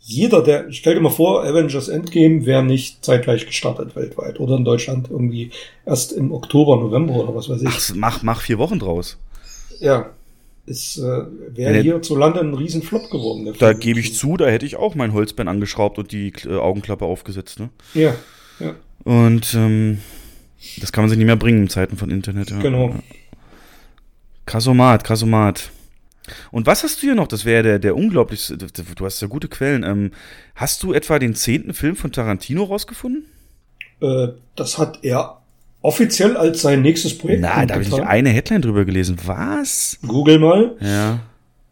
S3: jeder, der, stell dir mal vor, Avengers Endgame wäre nicht zeitgleich gestartet weltweit oder in Deutschland irgendwie erst im Oktober, November oder was weiß ich.
S2: ach, mach, mach vier Wochen draus.
S3: Ja, es äh, wäre
S2: er-
S3: hierzulande ein Riesenflop geworden.
S2: Da
S3: Film.
S2: gebe ich zu, da hätte ich auch mein Holzbein angeschraubt und die äh, Augenklappe aufgesetzt. Ne?
S3: Ja, ja,
S2: Und ähm, das kann man sich nicht mehr bringen in Zeiten von Internet. Ja.
S3: genau.
S2: Ja. Krassomat, Krassomat. Und was hast du hier noch? Das wäre der, der unglaublichste. Du hast ja gute Quellen. Ähm, hast du etwa den zehnten Film von Tarantino rausgefunden?
S3: Äh, das hat er offiziell als sein nächstes Projekt.
S2: Nein, da habe ich eine Headline drüber gelesen. Was?
S3: Google mal.
S2: Ja.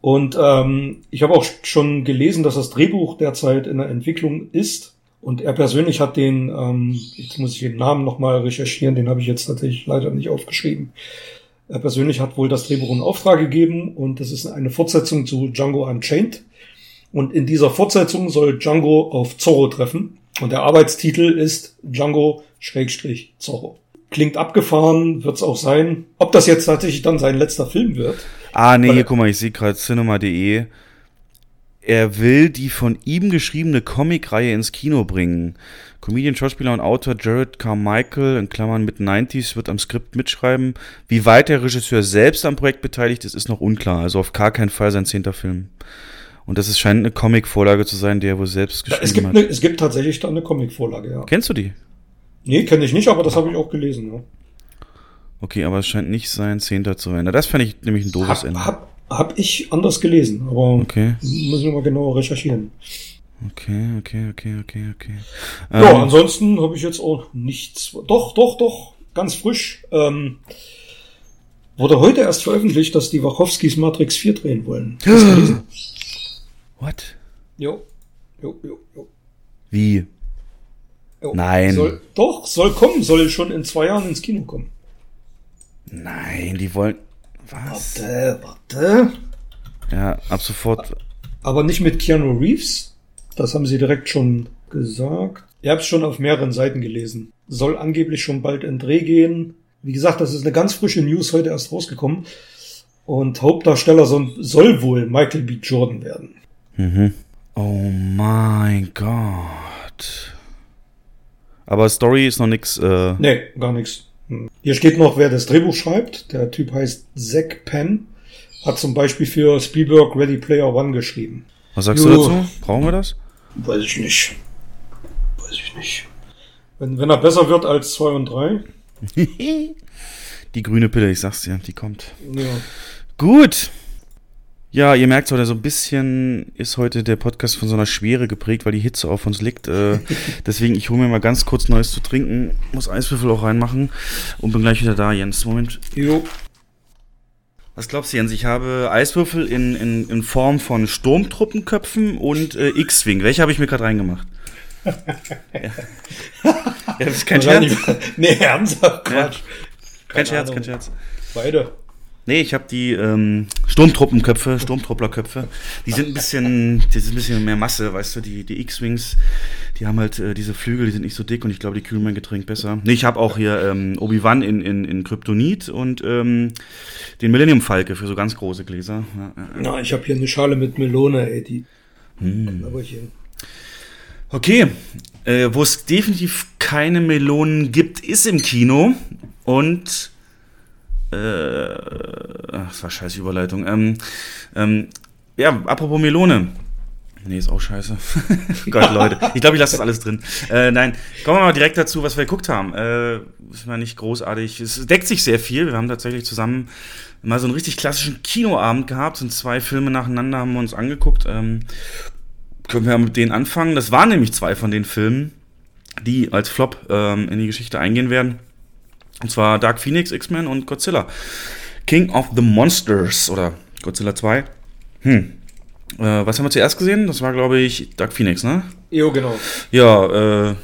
S3: Und ähm, ich habe auch schon gelesen, dass das Drehbuch derzeit in der Entwicklung ist. Und er persönlich hat den, ähm, jetzt muss ich den Namen nochmal recherchieren, den habe ich jetzt tatsächlich leider nicht aufgeschrieben. Er persönlich hat wohl das Drehbuch in Auftrag gegeben und das ist eine Fortsetzung zu Django Unchained. Und in dieser Fortsetzung soll Django auf Zorro treffen. Und der Arbeitstitel ist Django Schrägstrich Zorro. Klingt abgefahren, wird's auch sein. Ob das jetzt tatsächlich dann sein letzter Film wird?
S2: Ah, nee, hier, guck mal, ich sehe gerade cinema.de. Er will die von ihm geschriebene Comicreihe ins Kino bringen. Comedian, Schauspieler und Autor Jared Carmichael, in Klammern mit 90s, wird am Skript mitschreiben. Wie weit der Regisseur selbst am Projekt beteiligt ist, ist noch unklar. Also auf gar keinen Fall sein zehnter Film. Und das ist, scheint eine Comic-Vorlage zu sein, die er wohl selbst geschrieben
S3: es gibt
S2: hat.
S3: Eine, es gibt tatsächlich da eine Comic-Vorlage, ja.
S2: Kennst du die?
S3: Nee, kenne ich nicht, aber das habe ich auch gelesen, ja.
S2: Okay, aber es scheint nicht sein Zehnter zu werden. Das fände ich nämlich ein doofes
S3: Hab,
S2: Ende.
S3: hab, hab ich anders gelesen, aber
S2: Okay,
S3: müssen wir mal genauer recherchieren.
S2: okay, okay, okay, okay, okay.
S3: Ja,
S2: Ähm,
S3: ansonsten habe ich jetzt auch nichts. Doch, doch, doch, ganz frisch. Ähm, wurde heute erst veröffentlicht, dass die Wachowskis Matrix 4 drehen wollen. [GASPS]
S2: What?
S3: Jo. Jo, jo, jo.
S2: Wie?
S3: Jo.
S2: Nein.
S3: Soll, doch, soll kommen, soll schon in zwei Jahren ins Kino kommen.
S2: Nein, die wollen. Was?
S3: Warte, warte.
S2: Ja, ab sofort.
S3: Aber nicht mit Keanu Reeves. Das haben sie direkt schon gesagt. Ihr habt es schon auf mehreren Seiten gelesen. Soll angeblich schon bald in Dreh gehen. Wie gesagt, das ist eine ganz frische News heute erst rausgekommen. Und Hauptdarsteller soll, soll wohl Michael B. Jordan werden.
S2: Mhm. Oh mein Gott. Aber Story ist noch nix. Äh,
S3: Nee, gar nichts. Hier steht noch, wer das Drehbuch schreibt. Der Typ heißt Zack Penn. Hat zum Beispiel für Spielberg Ready Player One geschrieben.
S2: was sagst
S3: Jo.
S2: du dazu? Brauchen wir das?
S3: Weiß ich nicht. Weiß ich nicht. Wenn, wenn er besser wird als zwei und drei. [LAUGHS]
S2: die grüne Pille, ich sag's dir, die kommt.
S3: Ja.
S2: Gut. Ja, ihr merkt heute so ein bisschen ist heute der Podcast von so einer Schwere geprägt, weil die Hitze auf uns liegt. Äh, [LAUGHS] deswegen, ich hole mir mal ganz kurz Neues zu trinken, muss Eiswürfel auch reinmachen und bin gleich wieder da, Jens. Moment.
S3: Jo.
S2: Was glaubst du, Jens? Ich habe Eiswürfel in, in, in Form von Sturmtruppenköpfen und äh, X-Wing. Welche habe ich mir gerade reingemacht? ja. [LAUGHS] ja, das ist kein Scherz. [LAUGHS]
S3: Nee, ernsthaft, Quatsch.
S2: Kein
S3: Keine
S2: Scherz, kein Scherz.
S3: Beide.
S2: Nee, ich habe die ähm, Sturmtruppenköpfe, Sturmtrupplerköpfe. Die sind ein bisschen, die sind ein bisschen mehr Masse, weißt du, die, die X-Wings, die haben halt äh, diese Flügel, die sind nicht so dick und ich glaube, die kühlen mein Getränk besser. Nee, ich habe auch hier ähm, Obi-Wan in, in, in Kryptonit und ähm, den Millennium Falke für so ganz große Gläser. Ja.
S3: Na, ich habe hier eine Schale mit Melone, ey, die.
S2: Hm.
S3: Aber hier.
S2: Okay, äh, wo es definitiv keine Melonen gibt, ist im Kino und äh, ach, das war scheiß Überleitung. Ähm, ähm, ja, apropos Melone. Nee, ist auch scheiße. [LAUGHS] Gott, Leute. Ich glaube, ich lasse das alles drin. Äh, nein, kommen wir mal direkt dazu, was wir geguckt haben. Äh, ist mal nicht großartig. Es deckt sich sehr viel. Wir haben tatsächlich zusammen mal so einen richtig klassischen Kinoabend gehabt. Sind zwei Filme nacheinander haben wir uns angeguckt. Ähm, können wir mit denen anfangen. Das waren nämlich zwei von den Filmen, die als Flop ähm, in die Geschichte eingehen werden. Und zwar Dark Phoenix, X-Men und Godzilla. King of the Monsters oder Godzilla 2. Hm. Äh, was haben wir zuerst gesehen? Das war, glaube ich, Dark Phoenix, ne?
S3: Jo, genau.
S2: Ja, äh.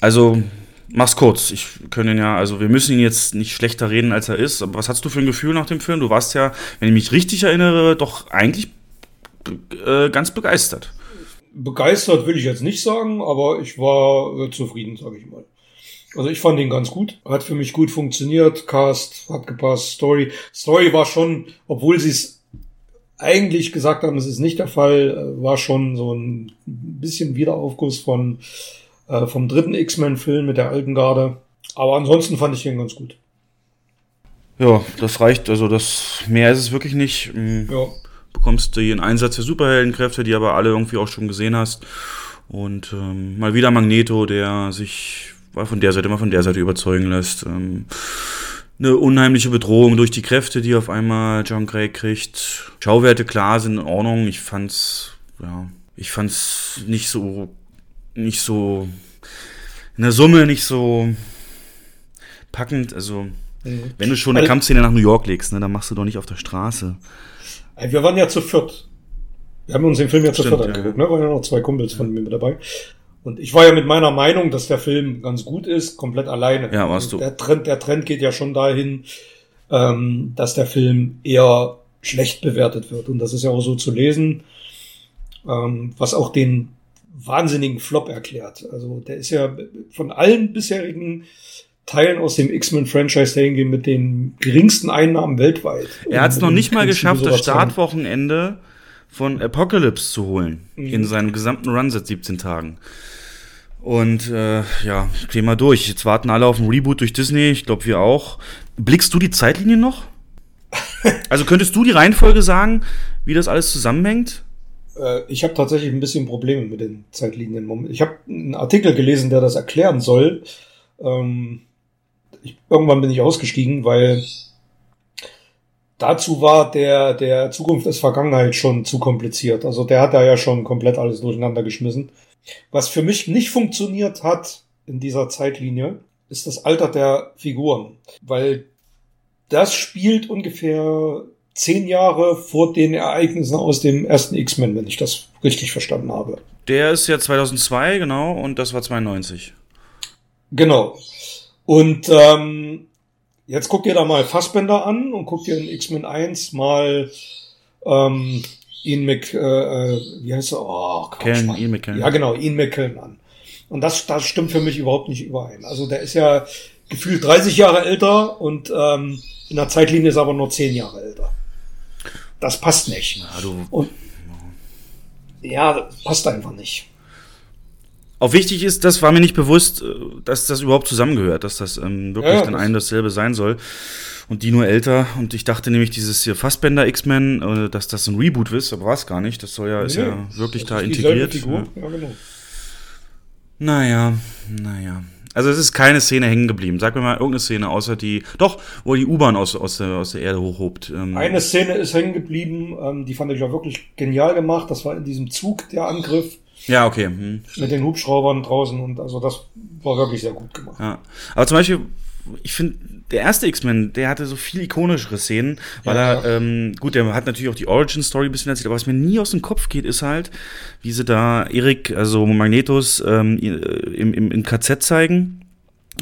S2: Also, mach's kurz. Ich können ihn ja, also wir müssen ihn jetzt nicht schlechter reden, als er ist. Aber was hast du für ein Gefühl nach dem Film? Du warst ja, wenn ich mich richtig erinnere, doch eigentlich äh, ganz begeistert.
S3: Begeistert will ich jetzt nicht sagen, aber ich war äh, zufrieden, sage ich mal. Also ich fand ihn ganz gut. Hat für mich gut funktioniert. Cast hat gepasst. Story. Story war schon, obwohl sie es eigentlich gesagt haben, es ist nicht der Fall, äh, war schon so ein bisschen Wiederaufguss von äh, vom dritten X-Men-Film mit der alten Garde. Aber ansonsten fand ich ihn ganz gut.
S2: Ja, das reicht. Also das mehr ist es wirklich nicht. Mm,
S3: Ja.
S2: bekommst den Einsatz der Superheldenkräfte, die aber alle irgendwie auch schon gesehen hast. Und ähm, mal wieder Magneto, der sich mal von der Seite, mal von der Seite überzeugen lässt. Ähm, eine unheimliche Bedrohung durch die Kräfte, die auf einmal John Gray kriegt. Schauwerte klar sind in Ordnung. Ich fand's, ja, ich fand's nicht so, nicht so, in der Summe nicht so packend. Also, mhm. wenn du schon eine Kampfszene nach New York legst, ne, dann machst du doch nicht auf der Straße.
S3: Wir waren ja zu viert. Wir haben uns den Film ja zu viert angeguckt, ja. ne? Waren ja noch zwei Kumpels von mir mit dabei. Und ich war ja mit meiner Meinung, dass der Film ganz gut ist, komplett alleine.
S2: Ja, warst du.
S3: Der Trend, der Trend geht ja schon dahin, ähm, dass der Film eher schlecht bewertet wird. Und das ist ja auch so zu lesen, ähm, was auch den wahnsinnigen Flop erklärt. Also der ist ja von allen bisherigen Teilen aus dem X-Men-Franchise hingehen mit den geringsten Einnahmen weltweit.
S2: Er hat es noch nicht mal geschafft, das Startwochenende von Apocalypse zu holen. Mhm. In seinem gesamten Run seit 17 Tagen. Und äh, ja, dreh mal durch. Jetzt warten alle auf ein Reboot durch Disney. Ich glaube, wir auch. Blickst du die Zeitlinie noch? [LAUGHS] also könntest du die Reihenfolge sagen, wie das alles zusammenhängt?
S3: Äh, ich habe tatsächlich ein bisschen Probleme mit den Zeitlinien. Ich habe einen Artikel gelesen, der das erklären soll. Ähm, ich, irgendwann bin ich ausgestiegen, weil dazu war der, der Zukunft ist Vergangenheit schon zu kompliziert. Also der hat da ja schon komplett alles durcheinander geschmissen. Was für mich nicht funktioniert hat in dieser Zeitlinie, ist das Alter der Figuren. Weil das spielt ungefähr zehn Jahre vor den Ereignissen aus dem ersten X-Men, wenn ich das richtig verstanden habe.
S2: Der ist ja 2002, genau, und das war 92.
S3: Genau. Und ähm, jetzt guckt ihr da mal Fassbender an und guckt ihr in X-Men 1 mal ähm, Ian Mc, äh, äh, wie heißt er? Oh,
S2: Kellen, Ian McKellen.
S3: Ja, genau, Ian McKellen an. Und das, das stimmt für mich überhaupt nicht überein. Also der ist ja gefühlt 30 Jahre älter und ähm, in der Zeitlinie ist er aber nur 10 Jahre älter. Das passt nicht.
S2: Ja, du,
S3: und, ja, passt einfach nicht.
S2: Auch wichtig ist, das war mir nicht bewusst, äh, dass das überhaupt zusammengehört, dass das ähm, wirklich ja, dann ein dasselbe sein soll und die nur älter. Und ich dachte nämlich, dieses hier Fassbender X-Men, äh, dass das ein Reboot ist, aber war es gar nicht. Das soll ja, ist ja wirklich da integriert. Figur. Ja. ja, genau. Naja, naja. Also es ist keine Szene hängen geblieben. Sag mir mal irgendeine Szene, außer die, doch, wo die U-Bahn aus, aus, der, aus der Erde hochhobt.
S3: Ähm. Eine Szene ist hängen geblieben, ähm, die fand ich auch wirklich genial gemacht. Das war in diesem Zug der Angriff.
S2: Ja, okay. Hm.
S3: Mit den Hubschraubern draußen und also das war wirklich sehr gut gemacht.
S2: Ja. Aber zum Beispiel, ich finde, der erste X-Men, der hatte so viel ikonischere Szenen, weil ja, er. Ähm, gut, der hat natürlich auch die Origin-Story ein bisschen erzählt, aber was mir nie aus dem Kopf geht, ist halt, wie sie da Erik, also Magnetos, ähm, im, im, im KZ zeigen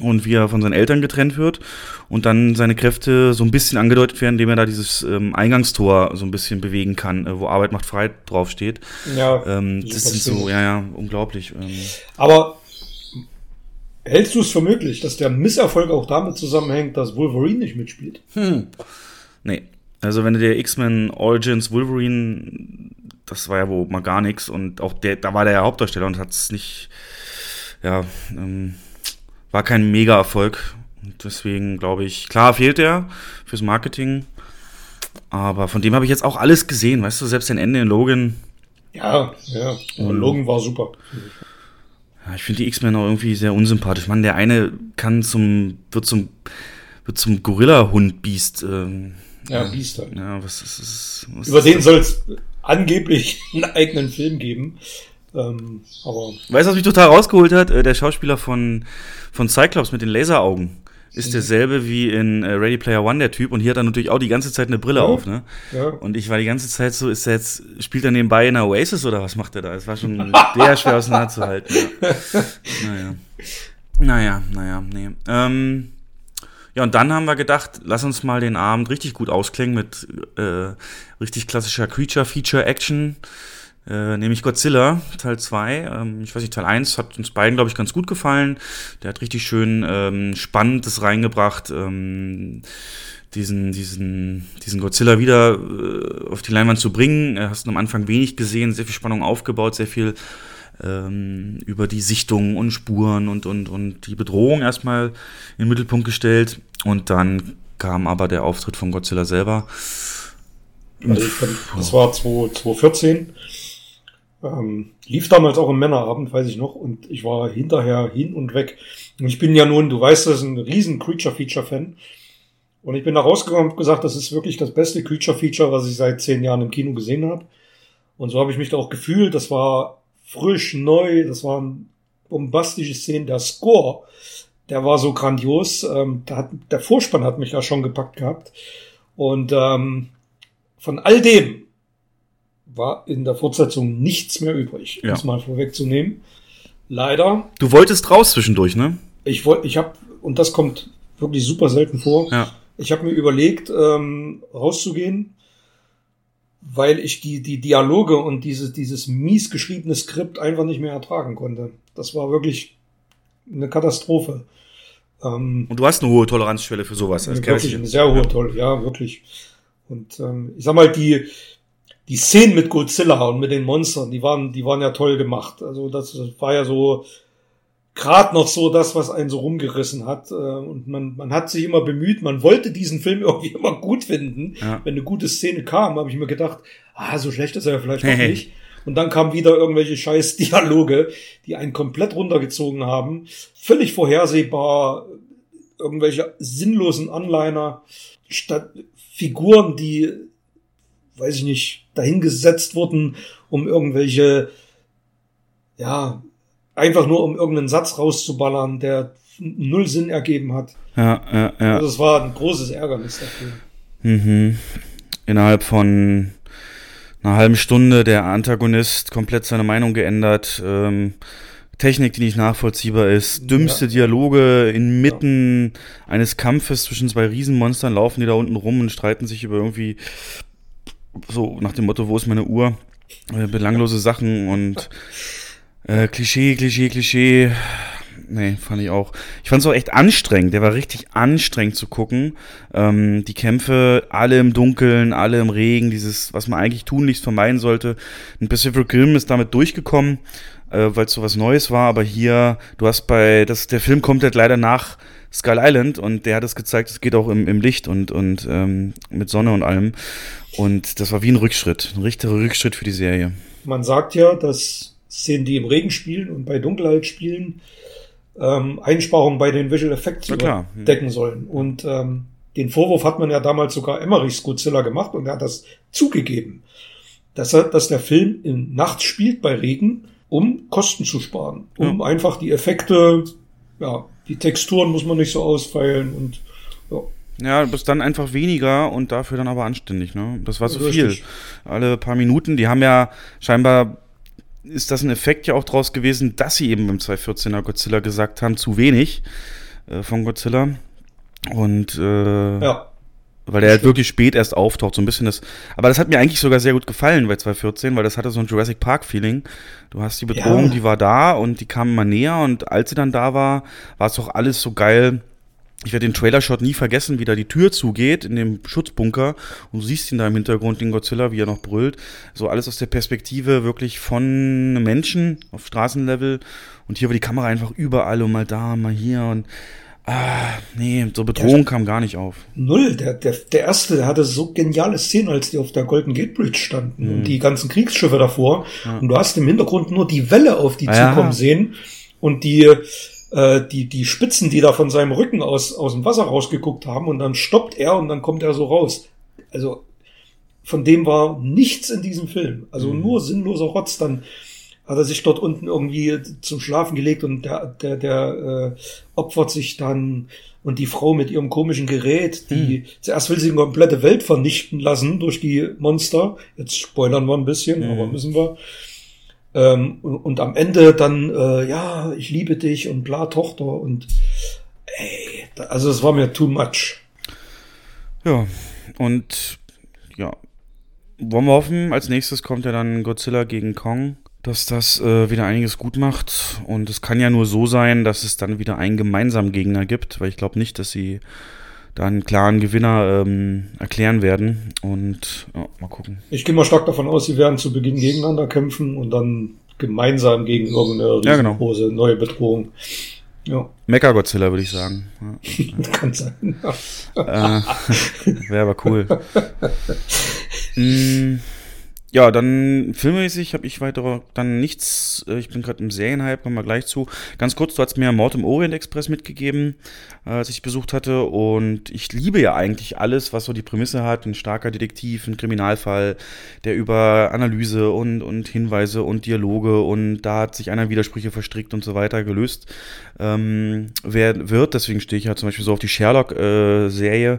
S2: und wie er von seinen Eltern getrennt wird und dann seine Kräfte so ein bisschen angedeutet werden, indem er da dieses ähm, Eingangstor so ein bisschen bewegen kann, äh, wo Arbeit macht frei draufsteht. Ja. Ähm, das sind so, ja, ja, unglaublich. Ähm.
S3: Aber Hältst du es für möglich, dass der Misserfolg auch damit zusammenhängt, dass Wolverine nicht mitspielt?
S2: Hm. Nee. Also wenn du der X-Men Origins Wolverine, das war ja wohl mal gar nichts und auch der, da war der ja Hauptdarsteller und hat es nicht, ja, ähm, war kein Mega-Erfolg. Deswegen glaube ich, klar fehlt er fürs Marketing, aber von dem habe ich jetzt auch alles gesehen, weißt du, selbst den Ende in Logan.
S3: Ja, ja, und Logan war super.
S2: Ja, ich finde die X-Men auch irgendwie sehr unsympathisch. Mann, der eine kann zum, wird zum, wird zum Gorilla-Hund-Biest. Ähm,
S3: ja, Biest
S2: halt. Ja, was ist?
S3: Was Über ist den soll es angeblich [LAUGHS] einen eigenen Film geben. Ähm, aber
S2: weißt du, was mich total rausgeholt hat? Äh, der Schauspieler von, von Cyclops mit den Laseraugen ist derselbe wie in äh, Ready Player One, der Typ. Und hier hat er natürlich auch die ganze Zeit eine Brille ja. auf, ne? Ja. Und ich war die ganze Zeit so, ist er jetzt, spielt er nebenbei in der Oasis oder was macht er da? Es war schon [LAUGHS] sehr schwer auseinanderzuhalten. Ja. Naja. Naja, naja, nee. Ähm, ja, und dann haben wir gedacht, lass uns mal den Abend richtig gut ausklingen mit äh, richtig klassischer Creature-Feature-Action. Äh, nämlich Godzilla Teil 2. Ähm, ich weiß nicht, Teil 1 hat uns beiden, glaube ich, ganz gut gefallen. Der hat richtig schön ähm, Spannendes reingebracht. Ähm, diesen, diesen, diesen Godzilla wieder äh, auf die Leinwand zu bringen. Er hast am Anfang wenig gesehen, sehr viel Spannung aufgebaut, sehr viel ähm, über die Sichtungen und Spuren und, und, und die Bedrohung erstmal in den Mittelpunkt gestellt. Und dann kam aber der Auftritt von Godzilla selber.
S3: Also ich, das war 2014. Ähm, lief damals auch im Männerabend, weiß ich noch, und ich war hinterher hin und weg. Und ich bin ja nun, du weißt, das ein riesen Creature-Feature-Fan. Und ich bin da rausgekommen und gesagt, das ist wirklich das beste Creature-Feature, was ich seit zehn Jahren im Kino gesehen habe. Und so habe ich mich da auch gefühlt. Das war frisch, neu, das waren bombastische Szenen. Der Score, der war so grandios. Ähm, da hat, der Vorspann hat mich ja schon gepackt gehabt. Und ähm, von all dem war in der Fortsetzung nichts mehr übrig,
S2: Ja.
S3: um es mal vorwegzunehmen. Leider.
S2: Du wolltest raus zwischendurch, ne?
S3: Ich wollte, ich habe, und das kommt wirklich super selten vor,
S2: Ja.
S3: ich habe mir überlegt, ähm, rauszugehen, weil ich die, die Dialoge und dieses, dieses mies geschriebene Skript einfach nicht mehr ertragen konnte. Das war wirklich eine Katastrophe. Ähm,
S2: Und du hast eine hohe Toleranzschwelle für sowas. Das
S3: wirklich
S2: ich.
S3: eine sehr hohe toll, ja, wirklich. Und ähm, ich sag mal, die, die Szenen mit Godzilla und mit den Monstern, die waren, die waren ja toll gemacht. Also das war ja so gerade noch so das, was einen so rumgerissen hat. Äh, Und man, man hat sich immer bemüht, man wollte diesen Film [LAUGHS] irgendwie immer gut finden.
S2: Ja.
S3: Wenn eine gute Szene kam, habe ich mir gedacht, ah, so schlecht ist er ja vielleicht noch
S2: Hey.
S3: nicht. Und dann kamen wieder irgendwelche scheiß Dialoge, die einen komplett runtergezogen haben. Völlig vorhersehbar, irgendwelche sinnlosen Anliner, statt Figuren, die, weiß ich nicht, dahingesetzt wurden, um irgendwelche, ja, einfach nur um irgendeinen Satz rauszuballern, der null Sinn ergeben hat.
S2: Ja, ja, ja.
S3: Also es war ein großes Ärgernis dafür.
S2: Mhm. Innerhalb von einer halben Stunde der Antagonist komplett seine Meinung geändert. Ähm, Technik, die nicht nachvollziehbar ist. Dümmste Dialoge inmitten eines Kampfes zwischen zwei Riesenmonstern laufen die da unten rum und streiten sich über irgendwie so nach dem Motto, wo ist meine Uhr? Äh, belanglose Sachen und äh, Klischee, Klischee, Klischee. Nee, fand ich auch. Ich fand es auch echt anstrengend. Der war richtig anstrengend zu gucken. Ähm, die Kämpfe, alle im Dunkeln, alle im Regen, dieses, was man eigentlich tunlichst vermeiden sollte. Ein Pacific Rim ist damit durchgekommen, äh, weil es so was Neues war. Aber hier, du hast bei, das, der Film kommt halt leider nach Skull Island und der hat es gezeigt, es geht auch im, im Licht und, und ähm, mit Sonne und allem. Und das war wie ein Rückschritt, ein richtiger Rückschritt für die Serie.
S3: Man sagt ja, dass Szenen, die im Regen spielen und bei Dunkelheit spielen, ähm, Einsparungen bei den Visual Effects decken sollen. Und ähm, den Vorwurf hat man ja damals sogar Emmerichs Godzilla gemacht und er hat das zugegeben, dass, er, dass der Film in Nacht spielt bei Regen, um Kosten zu sparen, um einfach die Effekte, ja, die Texturen muss man nicht so ausfeilen und ja,
S2: Ja, bis dann einfach weniger und dafür dann aber anständig, ne? Das war zu
S3: Richtig.
S2: viel. Alle paar Minuten, die haben ja scheinbar ist das ein Effekt ja auch draus gewesen, dass sie eben beim 214er Godzilla gesagt haben, zu wenig äh, von Godzilla. Und äh,
S3: ja,
S2: weil der halt wirklich spät erst auftaucht, so ein bisschen das. Aber das hat mir eigentlich sogar sehr gut gefallen bei 214, weil das hatte so ein Jurassic Park-Feeling. Du hast die Bedrohung,
S3: Ja.
S2: die war da und die kam immer näher und als sie dann da war, war es doch alles so geil. Ich werde den Trailer-Shot nie vergessen, wie da die Tür zugeht in dem Schutzbunker und du siehst ihn da im Hintergrund, den Godzilla, wie er noch brüllt. So alles aus der Perspektive wirklich von Menschen auf Straßenlevel und hier war die Kamera einfach überall und mal da, mal hier und ah, nee, so Bedrohung kam gar nicht auf.
S3: Null. Der, der, der erste, der hatte so geniale Szenen, als die auf der Golden Gate Bridge standen
S2: Mhm.
S3: und die ganzen Kriegsschiffe davor. Und du hast im Hintergrund nur die Welle auf die
S2: Ja.
S3: zukommen sehen und die, äh, die, die Spitzen, die da von seinem Rücken aus, aus dem Wasser rausgeguckt haben und dann stoppt er und dann kommt er so raus. Also von dem war nichts in diesem Film. Also
S2: Mhm.
S3: nur sinnloser Rotz. Dann hat er sich dort unten irgendwie zum Schlafen gelegt und der, der, der äh, opfert sich dann und die Frau mit ihrem komischen Gerät, die zuerst will sie die komplette Welt vernichten lassen durch die Monster. Jetzt spoilern wir ein bisschen, aber müssen wir. Ähm, und, und am Ende dann, äh, ja, ich liebe dich und bla Tochter und ey, da- also es war mir too much.
S2: Ja, und ja, wollen wir hoffen, als nächstes kommt ja dann Godzilla gegen Kong, dass das äh, wieder einiges gut macht. Und es kann ja nur so sein, dass es dann wieder einen gemeinsamen Gegner gibt, weil ich glaube nicht, dass sie da einen klaren Gewinner ähm, erklären werden. Und ja, mal gucken.
S3: Ich gehe mal stark davon aus, sie werden zu Beginn gegeneinander kämpfen und dann gemeinsam gegen irgendeine
S2: Ja, genau.
S3: riesengroße neue Bedrohung. Ja,
S2: Mecha Godzilla würde ich sagen. [LAUGHS]
S3: Kann sein.
S2: äh, Wäre aber cool. [LAUGHS] mm, ja, dann filmmäßig habe ich weiter dann nichts. Äh, ich bin gerade im Serienhype, kommen wir gleich zu. Ganz kurz, du hast mir Mord im Orient Express mitgegeben, äh, als ich besucht hatte. Und ich liebe ja eigentlich alles, was so die Prämisse hat. Ein starker Detektiv, ein Kriminalfall, der über Analyse und, und Hinweise und Dialoge und da hat sich einer Widersprüche verstrickt und so weiter gelöst ähm, wer, wird. Deswegen stehe ich ja zum Beispiel so auf die Sherlock-Serie. Äh,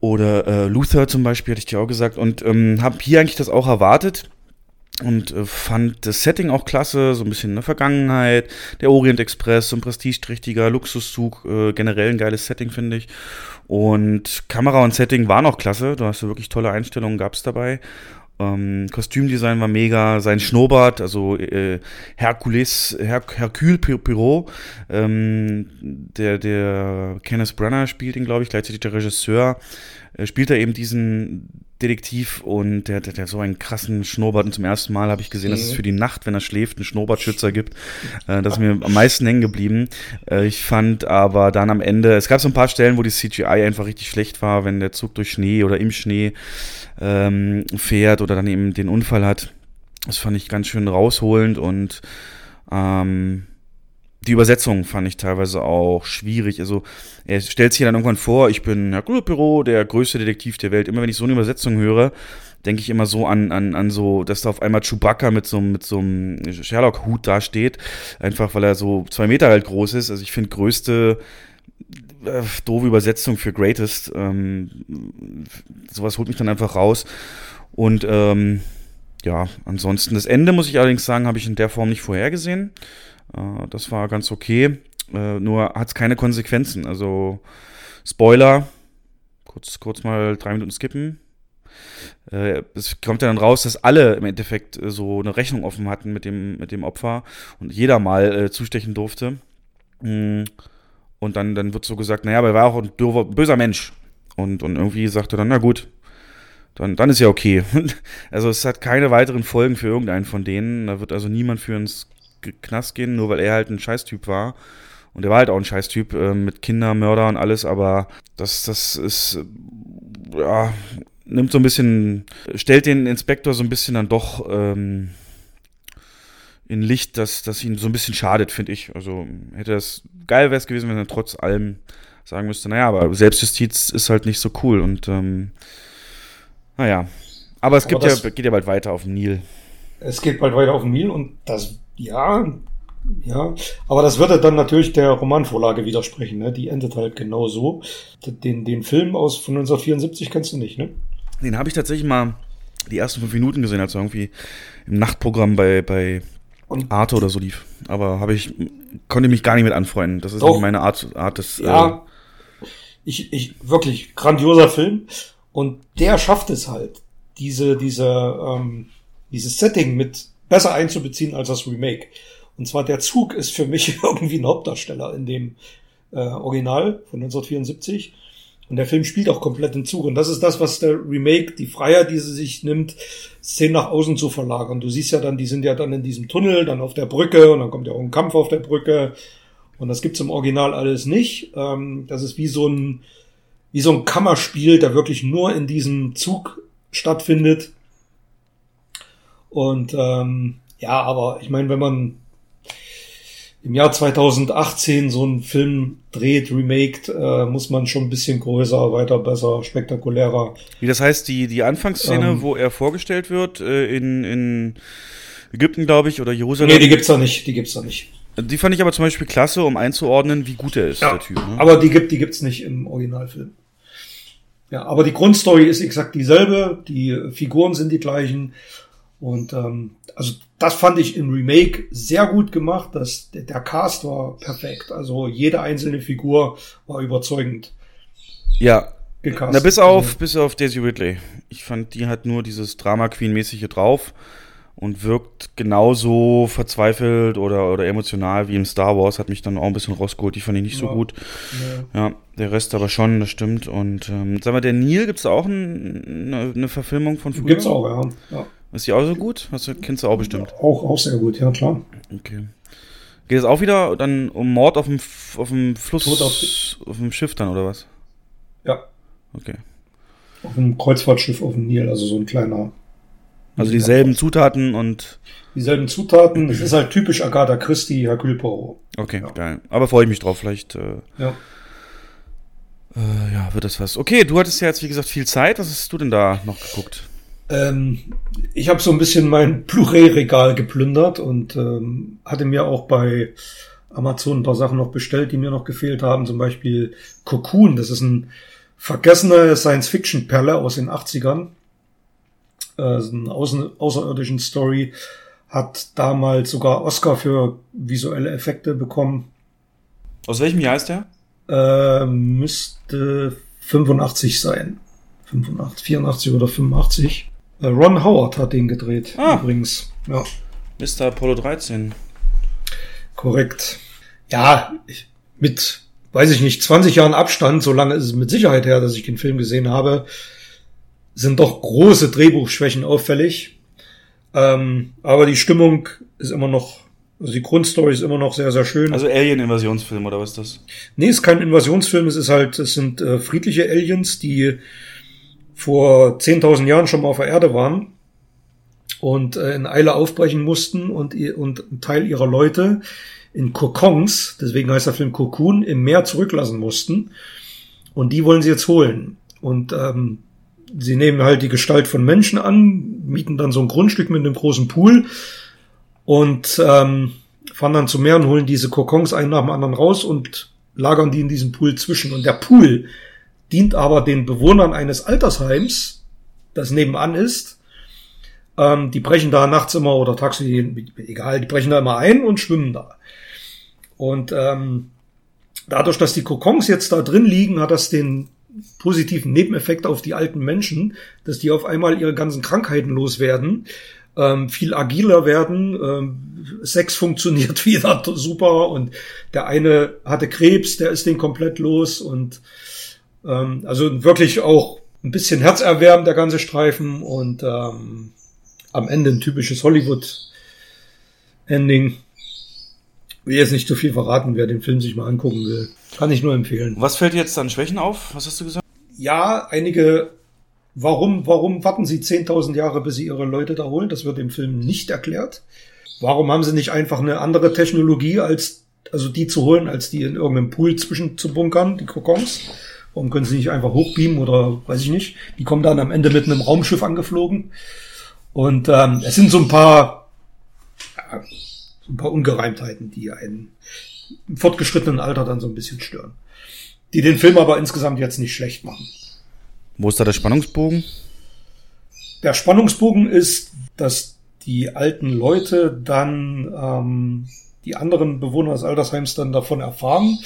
S2: oder äh, Luther zum Beispiel, hatte ich dir auch gesagt. Und ähm, habe hier eigentlich das auch erwartet und äh, fand das Setting auch klasse, so ein bisschen in der Vergangenheit. Der Orient Express, so ein prestigeträchtiger Luxuszug, äh, generell ein geiles Setting, finde ich. Und Kamera und Setting waren auch klasse, da hast du wirklich tolle Einstellungen, gab es dabei. Ähm, Kostümdesign war mega, sein Schnurrbart, also äh, Herkules, Her Hercule Pirot, ähm, der, der Kenneth Branagh spielt ihn, glaube ich, gleichzeitig der Regisseur, äh, spielt er eben diesen Detektiv und der, der, der so einen krassen Schnurrbart. Und zum ersten Mal habe ich gesehen, dass es mhm. für die Nacht, wenn er schläft, einen Schnurrbartschützer gibt. Äh, das ist mir am meisten hängen geblieben. Äh, ich fand aber dann am Ende, es gab so ein paar Stellen, wo die CGI einfach richtig schlecht war, wenn der Zug durch Schnee oder im Schnee ähm, fährt oder dann eben den Unfall hat. Das fand ich ganz schön rausholend und ähm, die Übersetzung fand ich teilweise auch schwierig. Also er stellt sich dann irgendwann vor, ich bin Hercule Poirot, der größte Detektiv der Welt. Immer wenn ich so eine Übersetzung höre, denke ich immer so an, an, an so, dass da auf einmal Chewbacca mit so, mit so einem Sherlock-Hut dasteht. Einfach weil er so zwei Meter halt groß ist. Also ich finde größte äh, doofe Übersetzung für Greatest. Ähm, sowas holt mich dann einfach raus. Und ähm, ja, ansonsten das Ende, muss ich allerdings sagen, habe ich in der Form nicht vorhergesehen. Äh, das war ganz okay. Äh, nur hat es keine Konsequenzen. Also Spoiler, kurz, kurz mal drei Minuten skippen. Äh, es kommt ja dann raus, dass alle im Endeffekt so eine Rechnung offen hatten mit dem, mit dem Opfer und jeder mal zustechen durfte. Mm. Und dann, dann wird so gesagt, naja, aber er war auch ein dürfer, böser Mensch. Und, und irgendwie sagt er dann, na gut, dann, dann ist ja okay. [LAUGHS] also es hat keine weiteren Folgen für irgendeinen von denen. Da wird also niemand für ins Knast gehen, nur weil er halt ein Scheißtyp war. Und er war halt auch ein Scheißtyp äh, mit Kindermörder und alles, aber das, das ist, äh, ja, nimmt so ein bisschen, stellt den Inspektor so ein bisschen dann doch ähm, in Licht, dass das ihn so ein bisschen schadet, finde ich. Also hätte das geil wäre es gewesen, wenn er trotz allem sagen müsste, naja, aber Selbstjustiz ist halt nicht so cool und ähm, naja. Aber es gibt das, ja, geht ja bald weiter auf dem Nil.
S3: Es geht bald weiter auf dem Nil und das ja, ja, aber das würde dann natürlich der Romanvorlage widersprechen, ne? Die endet halt genau so. Den, den Film aus von 1974 kennst du nicht, ne?
S2: Den habe ich tatsächlich mal die ersten fünf Minuten gesehen, als er irgendwie im Nachtprogramm bei, bei und Arte oder so lief. Aber habe ich, konnte mich gar nicht mit anfreunden. Das ist doch, nicht meine Art, Art des.
S3: Ja, äh, ich, ich, wirklich grandioser Film. Und der schafft es halt, diese, diese, ähm, dieses Setting mit besser einzubeziehen als das Remake. Und zwar der Zug ist für mich [LAUGHS] irgendwie ein Hauptdarsteller in dem äh, Original von 1974. Und der Film spielt auch komplett im Zug. Und das ist das, was der Remake, die Freiheit, die sie sich nimmt, Szenen nach außen zu verlagern. Du siehst ja dann, die sind ja dann in diesem Tunnel, dann auf der Brücke und dann kommt ja auch ein Kampf auf der Brücke. Und das gibt's im Original alles nicht. Ähm, das ist wie so ein, wie so ein Kammerspiel, der wirklich nur in diesem Zug stattfindet. Und ähm, ja, aber ich meine, wenn man im Jahr 2018 so einen Film dreht, remaked, äh, muss man schon ein bisschen größer, weiter, besser, spektakulärer.
S2: Wie das heißt, die, die Anfangsszene, ähm, wo er vorgestellt wird, äh, in, in Ägypten, glaube ich, oder Jerusalem.
S3: Nee, die gibt's da nicht, die gibt's da nicht.
S2: Die fand ich aber zum Beispiel klasse, um einzuordnen, wie gut er ist, ja, der Typ. Ne?
S3: Aber die gibt, die gibt's nicht im Originalfilm. Ja, aber die Grundstory ist exakt dieselbe, die Figuren sind die gleichen und ähm, also das fand ich im Remake sehr gut gemacht. Das, der, Cast war perfekt. Also jede einzelne Figur war überzeugend.
S2: Ja. Gecastet. Na, bis auf, bis auf Daisy Ridley. Ich fand, die hat nur dieses Drama Queen-mäßige drauf und wirkt genauso verzweifelt oder, oder emotional wie im Star Wars. Hat mich dann auch ein bisschen rausgeholt. Die fand ich nicht ja. so gut. Ja. ja. der Rest aber schon, das stimmt. Und ähm, sag mal, der Neil, gibt es auch ein, eine, eine, Verfilmung von
S3: früher? Gibt's auch, ja. ja.
S2: Ist die auch so gut? Hast du, kennst du auch bestimmt.
S3: Auch, auch sehr gut, ja klar.
S2: Okay. Geht es auch wieder dann um Mord auf dem, auf dem Fluss, auf, auf, dem Schiff dann, oder was?
S3: Ja.
S2: Okay.
S3: Auf einem Kreuzfahrtschiff auf dem Nil, also so ein kleiner,
S2: Also dieselben Zutaten und.
S3: Dieselben Zutaten. Es ist halt typisch Agatha Christie, Hercule Poirot.
S2: Okay, ja. geil. Aber freue ich mich drauf. Vielleicht. Äh,
S3: ja.
S2: Äh, ja, wird das was. Okay, du hattest ja jetzt, wie gesagt, viel Zeit. Was hast du denn da noch geguckt?
S3: Ähm, ich habe so ein bisschen mein Blu-ray-Regal geplündert und ähm, hatte mir auch bei Amazon ein paar Sachen noch bestellt, die mir noch gefehlt haben. Zum Beispiel Cocoon. Das ist ein vergessener Science-Fiction-Perle aus den 80ern. Äh, eine außen, außerirdischen Story. Hat damals sogar Oscar für visuelle Effekte bekommen.
S2: Aus welchem Jahr ist der?
S3: Äh, müsste 85 sein. 85, 84 oder 85. Äh, Ron Howard hat den gedreht, ah. übrigens. Ja.
S2: Mr. Apollo 13.
S3: Korrekt. Ja, mit, weiß ich nicht, 20 Jahren Abstand, so lange ist es mit Sicherheit her, dass ich den Film gesehen habe, sind doch große Drehbuchschwächen auffällig. Ähm, aber die Stimmung ist immer noch, also die Grundstory ist immer noch sehr, sehr schön.
S2: Also Alien-Invasionsfilm oder was ist das?
S3: Nee, es ist kein Invasionsfilm, es ist halt, es sind äh, friedliche Aliens, die vor 10.000 Jahren schon mal auf der Erde waren und äh, in Eile aufbrechen mussten und, und ein Teil ihrer Leute in Kokons, deswegen heißt der Film Cocoon, im Meer zurücklassen mussten. Und die wollen sie jetzt holen. Und ähm, sie nehmen halt die Gestalt von Menschen an, mieten dann so ein Grundstück mit einem großen Pool und ähm, fahren dann zum Meer und holen diese Kokons einen nach dem anderen raus und lagern die in diesem Pool zwischen. Und der Pool dient aber den Bewohnern eines Altersheims, das nebenan ist. Ähm, die brechen da nachts immer oder tagsüber, egal, die brechen da immer ein und schwimmen da. Und ähm, dadurch, dass die Kokons jetzt da drin liegen, hat das den positiven Nebeneffekt auf die alten Menschen, dass die auf einmal ihre ganzen Krankheiten loswerden, ähm, viel agiler werden, ähm, Sex funktioniert [LAUGHS] wieder super und der eine hatte Krebs, der ist den komplett los und ähm, also wirklich auch ein bisschen herzerwärmend, der ganze Streifen und ähm, am Ende ein typisches Hollywood-Ending. Will jetzt nicht zu viel verraten, wer den Film sich mal angucken will. Kann ich nur empfehlen.
S2: Was fällt jetzt an Schwächen auf? Was hast du gesagt?
S3: Ja, einige. Warum, warum warten sie 10.000 Jahre, bis sie ihre Leute da holen? Das wird im Film nicht erklärt. Warum haben sie nicht einfach eine andere Technologie als, also die zu holen, als die in irgendeinem Pool zwischen zu bunkern, die Kokons? Warum können sie nicht einfach hochbeamen oder weiß ich nicht? Die kommen dann am Ende mit einem Raumschiff angeflogen. Und ähm, es sind so ein paar, ja, so ein paar Ungereimtheiten, die einen im fortgeschrittenen Alter dann so ein bisschen stören. Die den Film aber insgesamt jetzt nicht schlecht machen.
S2: Wo ist da der Spannungsbogen?
S3: Der Spannungsbogen ist, dass die alten Leute dann ähm, die anderen Bewohner des Altersheims dann davon erfahren,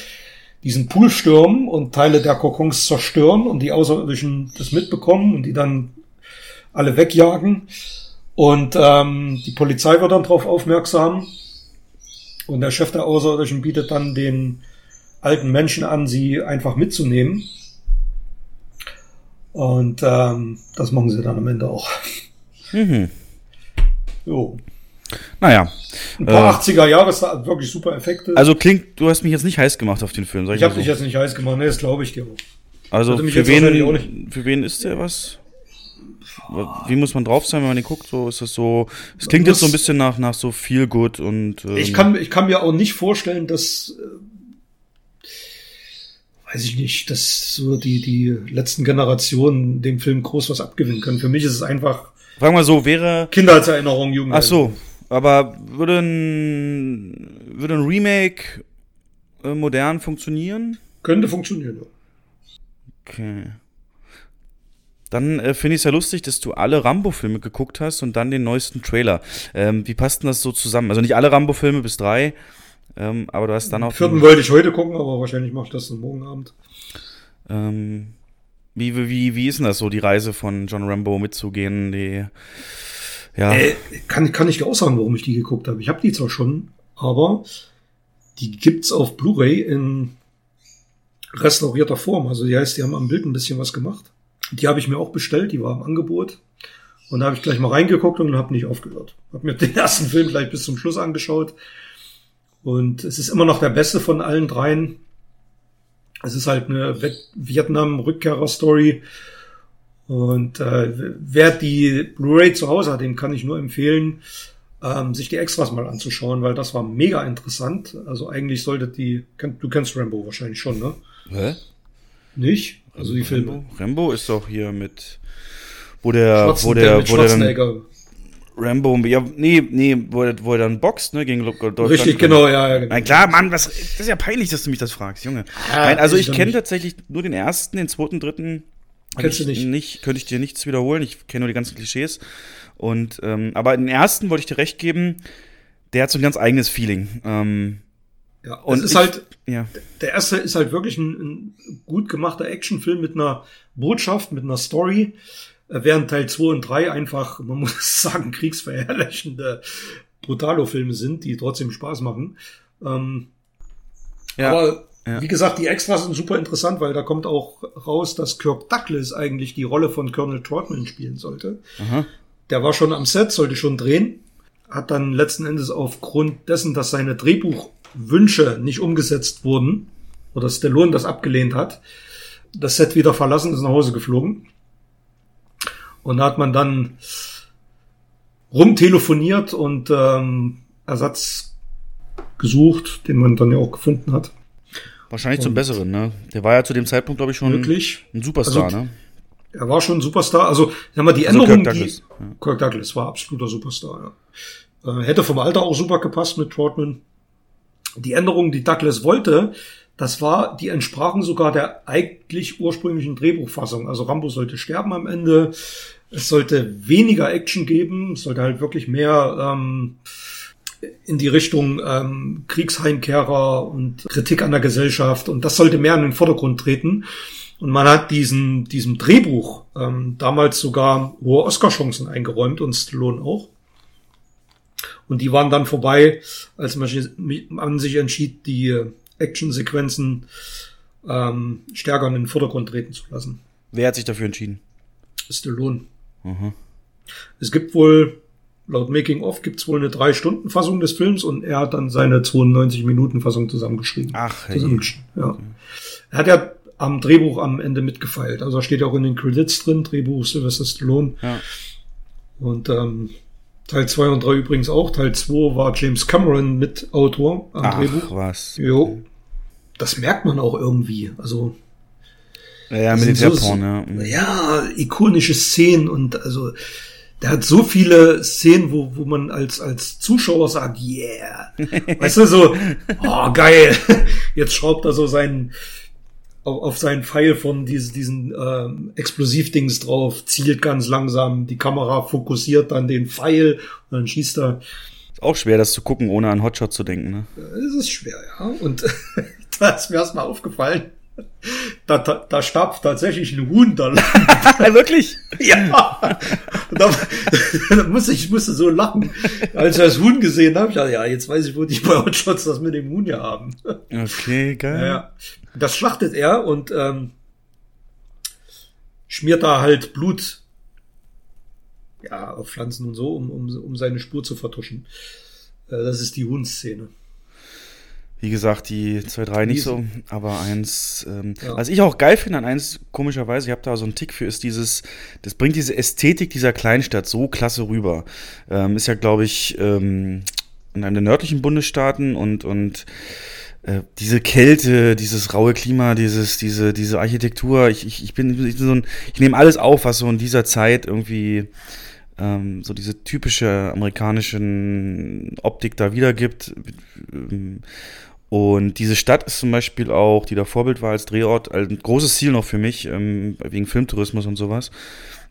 S3: diesen Pool stürmen und Teile der Kokons zerstören und die Außerirdischen das mitbekommen und die dann alle wegjagen. Und ähm, die Polizei wird dann darauf aufmerksam. Und der Chef der Außerirdischen bietet dann den alten Menschen an, sie einfach mitzunehmen. Und ähm, das machen sie dann am Ende auch. Mhm.
S2: Jo. Naja.
S3: Ein paar äh, 80er Jahre ist da wirklich super Effekte.
S2: Also klingt, du hast mich jetzt nicht heiß gemacht auf den Film.
S3: Sag ich ich habe so. dich jetzt nicht heiß gemacht, ne, das glaube ich dir.
S2: Also für wen, für wen ist der was? Wie muss man drauf sein, wenn man den guckt? So ist das so. Es klingt jetzt so ein bisschen nach nach so viel gut und.
S3: Ähm, ich kann ich kann mir auch nicht vorstellen, dass äh, weiß ich nicht, dass so die die letzten Generationen dem Film groß was abgewinnen können. Für mich ist es einfach.
S2: Sagen wir so, wäre
S3: Kindheitserinnerung, Jugend.
S2: Ach so, aber würde ein, würde ein Remake äh, modern funktionieren?
S3: Könnte funktionieren, ja.
S2: Okay. Dann äh, finde ich es ja lustig, dass du alle Rambo-Filme geguckt hast und dann den neuesten Trailer. Ähm, wie passt denn das so zusammen? Also nicht alle Rambo-Filme bis drei, ähm, aber du hast dann auch. Den
S3: vierten wollte ich heute gucken, aber wahrscheinlich mache ich das dann morgen Abend.
S2: Ähm, wie, wie, wie ist denn das so, die Reise von John Rambo mitzugehen? Die
S3: ja. Äh, kann, kann ich dir auch sagen, warum ich die geguckt habe. Ich habe die zwar schon, aber die gibt's auf Blu-ray in restaurierter Form. Also die heißt, die haben am Bild ein bisschen was gemacht. Die habe ich mir auch bestellt, die war im Angebot. Und da habe ich gleich mal reingeguckt und habe nicht aufgehört. Habe mir [LAUGHS] den ersten Film gleich bis zum Schluss angeschaut. Und es ist immer noch der beste von allen dreien. Es ist halt eine Vietnam-Rückkehrer-Story Und äh, wer die Blu-ray zu Hause hat, dem kann ich nur empfehlen, ähm, sich die Extras mal anzuschauen, weil das war mega interessant. Also eigentlich sollte die, du kennst Rambo wahrscheinlich schon, ne?
S2: Hä?
S3: Nicht? Also die Filme.
S2: Rambo, Rambo ist doch hier mit, wo der, wo der, wo der dann, Rambo, ja, nee, nee, wo er, wo er dann boxt, ne, gegen Deutschland.
S3: Richtig, genau, ja, ja. Genau.
S2: Nein, klar, Mann, was, das ist ja peinlich, dass du mich das fragst, Junge. Ah, Nein, also ich kenne tatsächlich nur den ersten, den zweiten, dritten.
S3: Kennst du nicht?
S2: nicht? Könnte ich dir nichts wiederholen, ich kenne nur die ganzen Klischees. Und, ähm, aber den ersten wollte ich dir recht geben, der hat so ein ganz eigenes Feeling. Ähm,
S3: ja, und es ist ich, halt, ja. der erste ist halt wirklich ein, ein gut gemachter Actionfilm mit einer Botschaft, mit einer Story, äh, während Teil 2 und 3 einfach, man [LAUGHS] muss sagen, kriegsverherrlichende Brutalo-Filme sind, die trotzdem Spaß machen. Ähm, ja, aber ja. wie gesagt, die Extras sind super interessant, weil da kommt auch raus, dass Kirk Douglas eigentlich die Rolle von Colonel Trotman spielen sollte. Aha. Der war schon am Set, sollte schon drehen, hat dann letzten Endes aufgrund dessen, dass seine Drehbuchwünsche nicht umgesetzt wurden, oder Stallone das abgelehnt hat, das Set wieder verlassen, ist nach Hause geflogen. Und da hat man dann rumtelefoniert und ähm, Ersatz gesucht, den man dann ja auch gefunden hat.
S2: Wahrscheinlich und zum Besseren, ne? Der war ja zu dem Zeitpunkt, glaube ich, schon
S3: wirklich?
S2: ein Superstar, also, ne?
S3: Er war schon ein Superstar. Also, sag mal, die also Änderung, Kirk Douglas, die, ja. Kirk Douglas war absoluter Superstar, ja. Äh, hätte vom Alter auch super gepasst mit Trotman. Die Änderungen, die Douglas wollte, das war, die entsprachen sogar der eigentlich ursprünglichen Drehbuchfassung. Also Rambo sollte sterben am Ende. Es sollte weniger Action geben. Es sollte halt wirklich mehr ähm, in die Richtung ähm, Kriegsheimkehrer und Kritik an der Gesellschaft. Und das sollte mehr in den Vordergrund treten. Und man hat diesen, diesem Drehbuch ähm, damals sogar hohe Oscar-Chancen eingeräumt und Stallone auch. Und die waren dann vorbei, als man sich entschied, die Actionsequenzen ähm, stärker in den Vordergrund treten zu lassen.
S2: Wer hat sich dafür entschieden?
S3: Stallone. Mhm. Es gibt wohl, laut Making of, gibt es wohl eine Drei-Stunden-Fassung des Films und er hat dann seine 92-Minuten-Fassung zusammengeschrieben.
S2: Ach,
S3: hey. Zusammengeschrieben, ja. Okay. Er hat ja am Drehbuch am Ende mitgefeilt. Also steht ja auch in den Credits drin, Drehbuch Sylvester Stallone. Ja. Und ähm, Teil 2 und 3 übrigens auch. Teil 2 war James Cameron mit Autor
S2: am Ach, Drehbuch. was.
S3: Jo. Das merkt man auch irgendwie. Also.
S2: Ja, Militärporn, so, ja.
S3: Ja, ikonische Szenen und also der hat so viele Szenen, wo, wo man als, als Zuschauer sagt, yeah. [LAUGHS] weißt du, so, oh, geil. [LAUGHS] Jetzt schraubt er so seinen, auf, auf seinen Pfeil von diesen, diesen ähm, Explosivdings drauf, zielt ganz langsam, die Kamera fokussiert dann den Pfeil und dann schießt er.
S2: Ist auch schwer, das zu gucken, ohne an Hotshot zu denken, ne?
S3: Es ist schwer, ja. Und [LAUGHS] da ist mir erstmal aufgefallen. Da, da, da starb tatsächlich ein Huhn da. [LAUGHS]
S2: Wirklich?
S3: Ja. Da, da musste ich, ich musste so lachen. Als ich das Huhn gesehen habe, ich dachte, ja, jetzt weiß ich, wo die bei Hotshots das mit dem Huhn hier haben.
S2: Okay, geil.
S3: Ja, das schlachtet er und ähm, schmiert da halt Blut ja, auf Pflanzen und so, um, um, um seine Spur zu vertuschen. Äh, das ist die Huhnszene.
S2: Wie gesagt, die 2, 3 nicht so, aber eins, ähm, ja. was ich auch geil finde an eins, komischerweise, ich habe da so einen Tick für, ist dieses, das bringt diese Ästhetik dieser Kleinstadt so klasse rüber. Ähm, ist ja, glaube ich, ähm, in einem der nördlichen Bundesstaaten und, und äh, diese Kälte, dieses raue Klima, dieses, diese, diese Architektur, ich, ich, ich bin, ich bin so ein, ich nehme alles auf, was so in dieser Zeit irgendwie ähm, so diese typische amerikanischen Optik da wiedergibt. Und diese Stadt ist zum Beispiel auch, die da Vorbild war als Drehort, ein großes Ziel noch für mich, ähm, wegen Filmtourismus und sowas,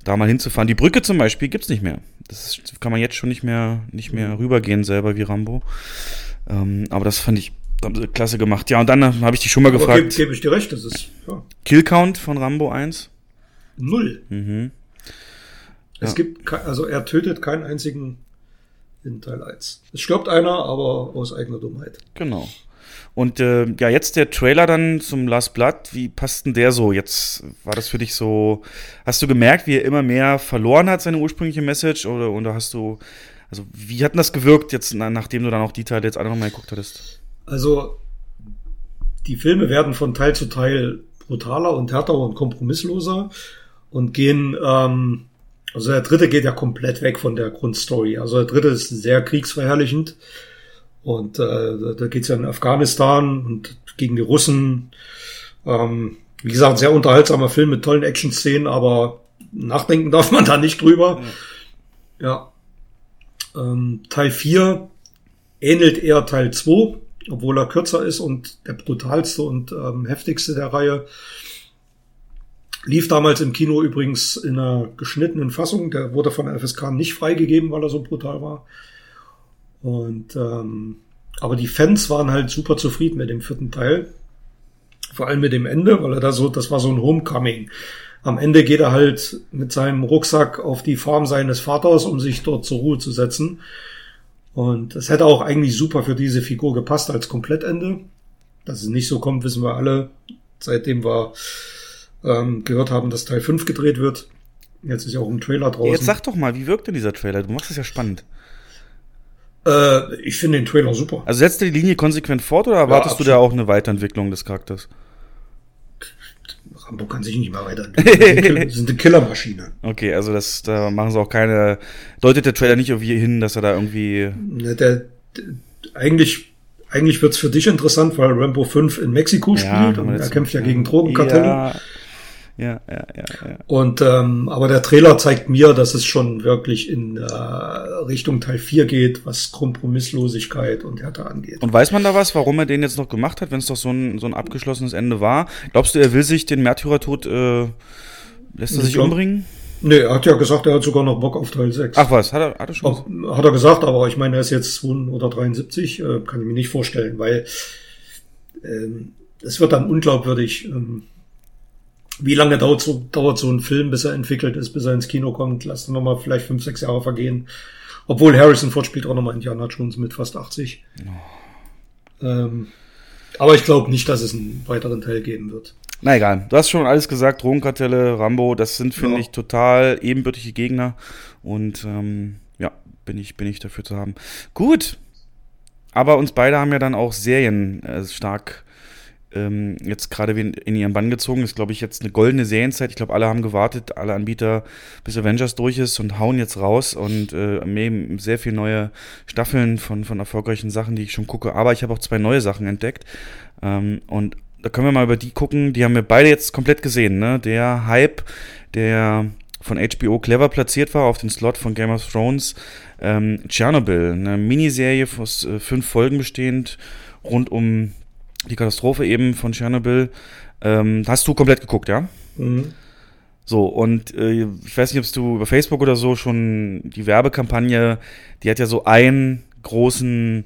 S2: da mal hinzufahren. Die Brücke zum Beispiel gibt's nicht mehr. Das kann man jetzt schon nicht mehr, nicht mehr rübergehen selber wie Rambo. Ähm, aber das fand ich klasse gemacht. Ja, und dann habe ich dich schon mal gefragt.
S3: Gebe geb ich dir recht, das ist.
S2: Ja. Killcount von Rambo 1?
S3: Null. Mhm. Es ja. gibt, also er tötet keinen einzigen in Teil 1. Es stirbt einer, aber aus eigener Dummheit.
S2: Genau. Und äh, ja, jetzt der Trailer dann zum Last Blood, wie passt denn der so? Jetzt war das für dich so, hast du gemerkt, wie er immer mehr verloren hat, seine ursprüngliche Message? Oder, oder hast du, also wie hat denn das gewirkt jetzt, nachdem du dann auch die Teile jetzt einfach mal geguckt hattest?
S3: Also, die Filme werden von Teil zu Teil brutaler und härter und kompromissloser. und gehen, ähm, also der dritte geht ja komplett weg von der Grundstory. Also der dritte ist sehr kriegsverherrlichend. Und äh, da geht's ja in Afghanistan und gegen die Russen. Ähm, wie gesagt, sehr unterhaltsamer Film mit tollen Action-Szenen, aber nachdenken [LAUGHS] darf man da nicht drüber. Ja. ja. Ähm, Teil 4 ähnelt eher Teil 2, obwohl er kürzer ist und der brutalste und ähm, heftigste der Reihe. Lief damals im Kino übrigens in einer geschnittenen Fassung. Der wurde von FSK nicht freigegeben, weil er so brutal war. Und ähm, aber die Fans waren halt super zufrieden mit dem vierten Teil. Vor allem mit dem Ende, weil er da so, das war so ein Homecoming. Am Ende geht er halt mit seinem Rucksack auf die Farm seines Vaters, um sich dort zur Ruhe zu setzen. Und das hätte auch eigentlich super für diese Figur gepasst als Komplettende. Dass es nicht so kommt, wissen wir alle, seitdem wir ähm, gehört haben, dass Teil 5 gedreht wird. Jetzt ist ja auch ein Trailer draußen.
S2: Jetzt sag doch mal, wie wirkt denn dieser Trailer? Du machst es ja spannend.
S3: Äh, ich finde den Trailer super.
S2: Also setzt du die Linie konsequent fort oder erwartest ja, du da auch eine Weiterentwicklung des Charakters?
S3: Rambo kann sich nicht mehr weiterentwickeln. [LAUGHS] Das sind eine Killermaschine.
S2: Okay, also das, da machen sie auch keine, deutet der Trailer nicht irgendwie hin, dass er da irgendwie.
S3: Ne, der, der, eigentlich, eigentlich wird's für dich interessant, weil Rambo 5 in Mexiko ja, spielt und er kämpft ja, ja gegen Drogenkartelle. Ja,
S2: ja, ja, ja, ja.
S3: Und ähm, aber der Trailer zeigt mir, dass es schon wirklich in äh, Richtung Teil 4 geht, was Kompromisslosigkeit und Härte angeht.
S2: Und weiß man da was, warum er den jetzt noch gemacht hat, wenn es doch so ein, so ein abgeschlossenes Ende war? Glaubst du, er will sich den Märtyrertod, äh, lässt er sich glaub, umbringen?
S3: Nee, er hat ja gesagt, er hat sogar noch Bock auf Teil 6.
S2: Ach was, hat er, hat er schon?
S3: Auch, hat er gesagt, aber ich meine, er ist jetzt 2 oder 73, äh, kann ich mir nicht vorstellen, weil ähm, es wird dann unglaubwürdig. Ähm, wie lange dauert so, dauert so ein Film, bis er entwickelt ist, bis er ins Kino kommt? Lass dann nochmal vielleicht fünf, sechs Jahre vergehen. Obwohl Harrison Ford spielt auch nochmal Indiana Jones mit fast 80. Oh. Ähm, aber ich glaube nicht, dass es einen weiteren Teil geben wird.
S2: Na egal, du hast schon alles gesagt, Drogenkartelle, Rambo, das sind, finde ja. ich, total ebenbürtige Gegner. Und ähm, ja, bin ich, bin ich dafür zu haben. Gut. Aber uns beide haben ja dann auch Serien äh, stark ähm, jetzt gerade in ihren Bann gezogen. Ist, glaube ich, jetzt eine goldene Serienzeit. Ich glaube, alle haben gewartet, alle Anbieter, bis Avengers durch ist und hauen jetzt raus und äh, sehr viele neue Staffeln von, von erfolgreichen Sachen, die ich schon gucke. Aber ich habe auch zwei neue Sachen entdeckt. Ähm, und da können wir mal über die gucken. Die haben wir beide jetzt komplett gesehen. Ne? Der Hype, der von HBO clever platziert war auf den Slot von Game of Thrones. Ähm, Chernobyl, eine Miniserie aus äh, fünf Folgen bestehend rund um die Katastrophe eben von Tschernobyl. Ähm, hast du komplett geguckt, ja? Mhm. So, und äh, ich weiß nicht, ob du über Facebook oder so schon die Werbekampagne, die hat ja so einen großen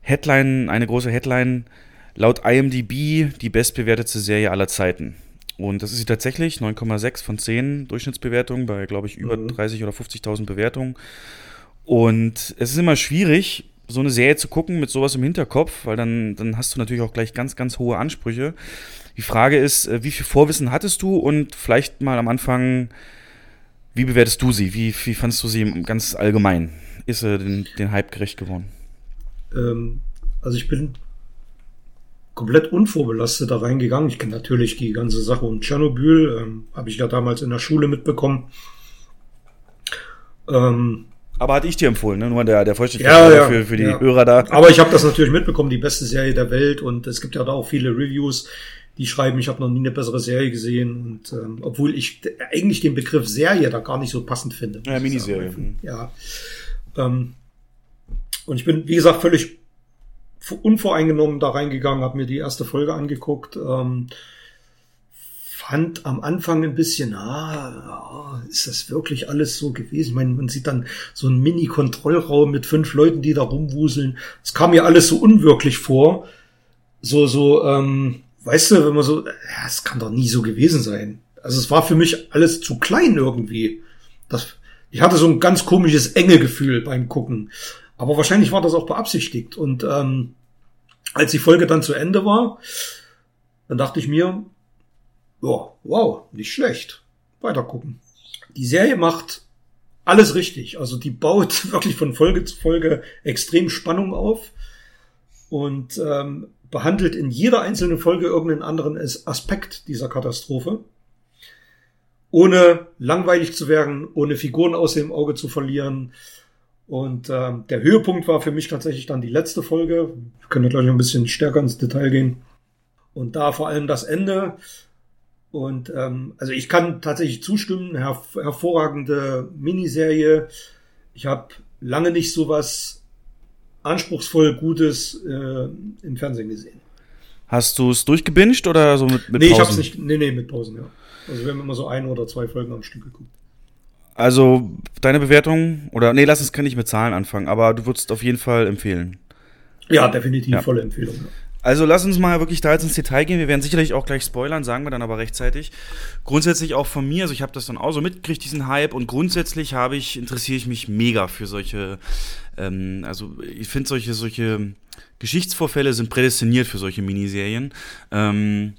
S2: Headline, eine große Headline, laut IMDb die bestbewertete Serie aller Zeiten. Und das ist sie tatsächlich, 9,6 von 10 Durchschnittsbewertungen bei, glaube ich, über mhm. 30 oder 50.000 Bewertungen. Und es ist immer schwierig, so eine Serie zu gucken mit sowas im Hinterkopf, weil dann, dann hast du natürlich auch gleich ganz, ganz hohe Ansprüche. Die Frage ist, äh, wie viel Vorwissen hattest du und vielleicht mal am Anfang, wie bewertest du sie? Wie, wie fandest du sie ganz allgemein? Ist sie den, den Hype gerecht geworden?
S3: Ähm, also ich bin komplett unvorbelastet da reingegangen. Ich kenne natürlich die ganze Sache um Tschernobyl, ähm, habe ich ja damals in der Schule mitbekommen.
S2: Ähm, aber hatte ich dir empfohlen, ne? nur der, der
S3: Vollständigkeit
S2: ja,
S3: ja,
S2: für, für die ja. Hörer da.
S3: Aber ich habe das natürlich mitbekommen, die beste Serie der Welt und es gibt ja da auch viele Reviews, die schreiben, ich habe noch nie eine bessere Serie gesehen und ähm, obwohl ich eigentlich den Begriff Serie da gar nicht so passend finde.
S2: Ja, Miniserie.
S3: Ja. Ähm, und ich bin, wie gesagt, völlig unvoreingenommen da reingegangen, habe mir die erste Folge angeguckt. Ähm, fand am Anfang ein bisschen, ah, ist das wirklich alles so gewesen? Ich meine, man sieht dann so einen Mini-Kontrollraum mit fünf Leuten, die da rumwuseln. Es kam mir alles so unwirklich vor. So, so, ähm, weißt du, wenn man so, ja, es kann doch nie so gewesen sein. Also es war für mich alles zu klein irgendwie. Das, ich hatte so ein ganz komisches enge Gefühl beim Gucken. Aber wahrscheinlich war das auch beabsichtigt. Und ähm, als die Folge dann zu Ende war, dann dachte ich mir, ja, wow, nicht schlecht. Weiter gucken. Die Serie macht alles richtig. Also die baut [LAUGHS] wirklich von Folge zu Folge extrem Spannung auf und ähm, behandelt in jeder einzelnen Folge irgendeinen anderen Aspekt dieser Katastrophe. ohne langweilig zu werden, ohne Figuren aus dem Auge zu verlieren. Und ähm, der Höhepunkt war für mich tatsächlich dann die letzte Folge. Wir können gleich noch ein bisschen stärker ins Detail gehen. Und da vor allem das Ende. Und ähm, also ich kann tatsächlich zustimmen, her hervorragende Miniserie. Ich habe lange nicht so was anspruchsvoll Gutes äh, im Fernsehen gesehen.
S2: Hast du es durchgebinged oder so mit,
S3: mit nee, Pausen? Nee, ich hab's nicht, nee, nee, mit Pausen, ja. Also wir haben immer so ein oder zwei Folgen am Stück geguckt.
S2: Also deine Bewertung, oder nee, lass uns kann ich mit Zahlen anfangen, aber du würdest auf jeden Fall empfehlen.
S3: Ja, definitiv ja. volle Empfehlung.
S2: Also lass uns mal wirklich da jetzt ins Detail gehen. Wir werden sicherlich auch gleich spoilern, sagen wir dann aber rechtzeitig. Grundsätzlich auch von mir, also ich habe das dann auch so mitgekriegt, diesen Hype. Und grundsätzlich habe ich, interessiere ich mich mega für solche, ähm, also ich finde solche, solche Geschichtsvorfälle sind prädestiniert für solche Miniserien. Ähm,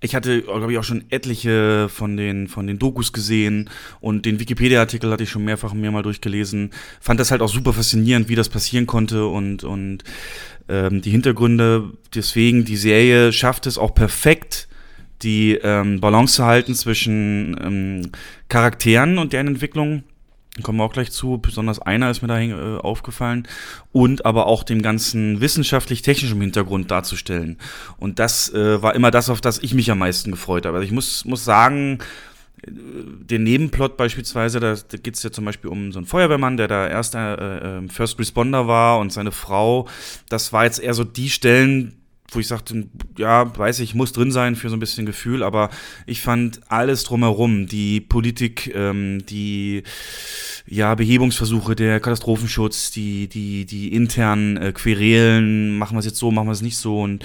S2: ich hatte, glaube ich, auch schon etliche von den, von den Dokus gesehen und den Wikipedia-Artikel hatte ich schon mehrfach mir mal durchgelesen. Fand das halt auch super faszinierend, wie das passieren konnte und, und ähm, die Hintergründe. Deswegen, die Serie schafft es auch perfekt, die ähm, Balance zu halten zwischen ähm, Charakteren und deren Entwicklung. Kommen wir auch gleich zu. Besonders einer ist mir da äh, aufgefallen. Und aber auch dem ganzen wissenschaftlich-technischen Hintergrund darzustellen. Und das äh, war immer das, auf das ich mich am meisten gefreut habe. Also ich muss, muss sagen, den Nebenplot beispielsweise, da, da geht es ja zum Beispiel um so einen Feuerwehrmann, der da erster äh, äh, First Responder war und seine Frau. Das war jetzt eher so die Stellen, wo ich sagte, ja, weiß ich, muss drin sein für so ein bisschen Gefühl, aber ich fand alles drumherum, die Politik, ähm, die ja, Behebungsversuche, der Katastrophenschutz, die, die, die internen äh, Querelen, machen wir es jetzt so, machen wir es nicht so und,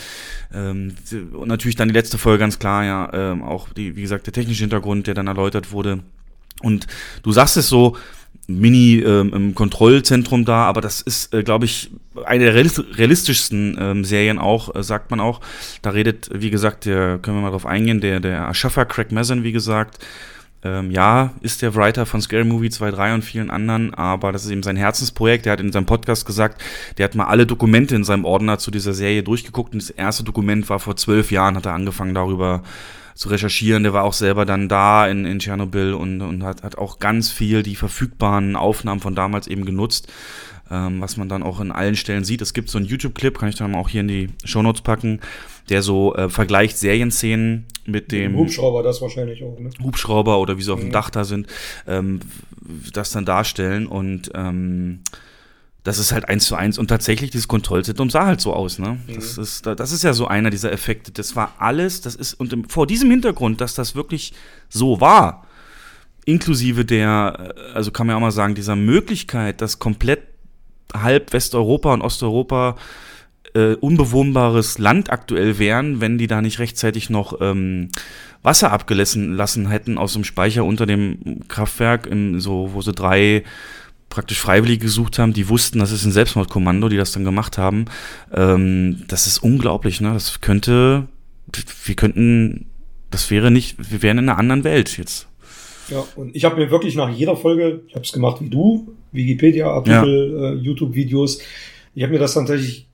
S2: ähm, und natürlich dann die letzte Folge ganz klar, ja, ähm, auch die, wie gesagt, der technische Hintergrund, der dann erläutert wurde. Und du sagst es so, Mini ähm, im Kontrollzentrum da, aber das ist, äh, glaube ich, eine der realistischsten ähm, Serien auch, äh, sagt man auch. Da redet, wie gesagt, der, können wir mal drauf eingehen, der, der Erschaffer Craig Mazin, wie gesagt, ähm, ja, ist der Writer von Scary Movie 2, 3 und vielen anderen, aber das ist eben sein Herzensprojekt. Er hat in seinem Podcast gesagt, der hat mal alle Dokumente in seinem Ordner zu dieser Serie durchgeguckt und das erste Dokument war vor zwölf Jahren, hat er angefangen darüber zu recherchieren. Der war auch selber dann da in, in Tschernobyl und, und hat, hat auch ganz viel die verfügbaren Aufnahmen von damals eben genutzt, ähm, was man dann auch in allen Stellen sieht. Es gibt so einen YouTube-Clip, kann ich dann auch hier in die Shownotes packen, der so äh, vergleicht Serienszenen mit dem
S3: Hubschrauber, das wahrscheinlich auch, ne?
S2: Hubschrauber oder wie sie auf dem mhm. Dach da sind, ähm, das dann darstellen und ähm, das ist halt eins zu eins und tatsächlich dieses Kontrollzentrum sah halt so aus, ne? Mhm. Das ist, das ist ja so einer dieser Effekte. Das war alles, das ist, und vor diesem Hintergrund, dass das wirklich so war, inklusive der, äh, also kann man ja auch mal sagen, dieser Möglichkeit, dass komplett halb Westeuropa und Osteuropa äh, unbewohnbares Land aktuell wären, wenn die da nicht rechtzeitig noch ähm, Wasser abgelassen lassen hätten aus dem Speicher unter dem Kraftwerk, in so, wo sie drei praktisch Freiwillige gesucht haben, die wussten, das ist ein Selbstmordkommando, die das dann gemacht haben. Ähm, das ist unglaublich, ne? Das könnte, wir könnten, das wäre nicht, wir wären in einer anderen Welt jetzt.
S3: Ja, und ich habe mir wirklich nach jeder Folge, ich habe es gemacht wie du, Wikipedia-Artikel, ja. äh, YouTube-Videos, ich habe mir das tatsächlich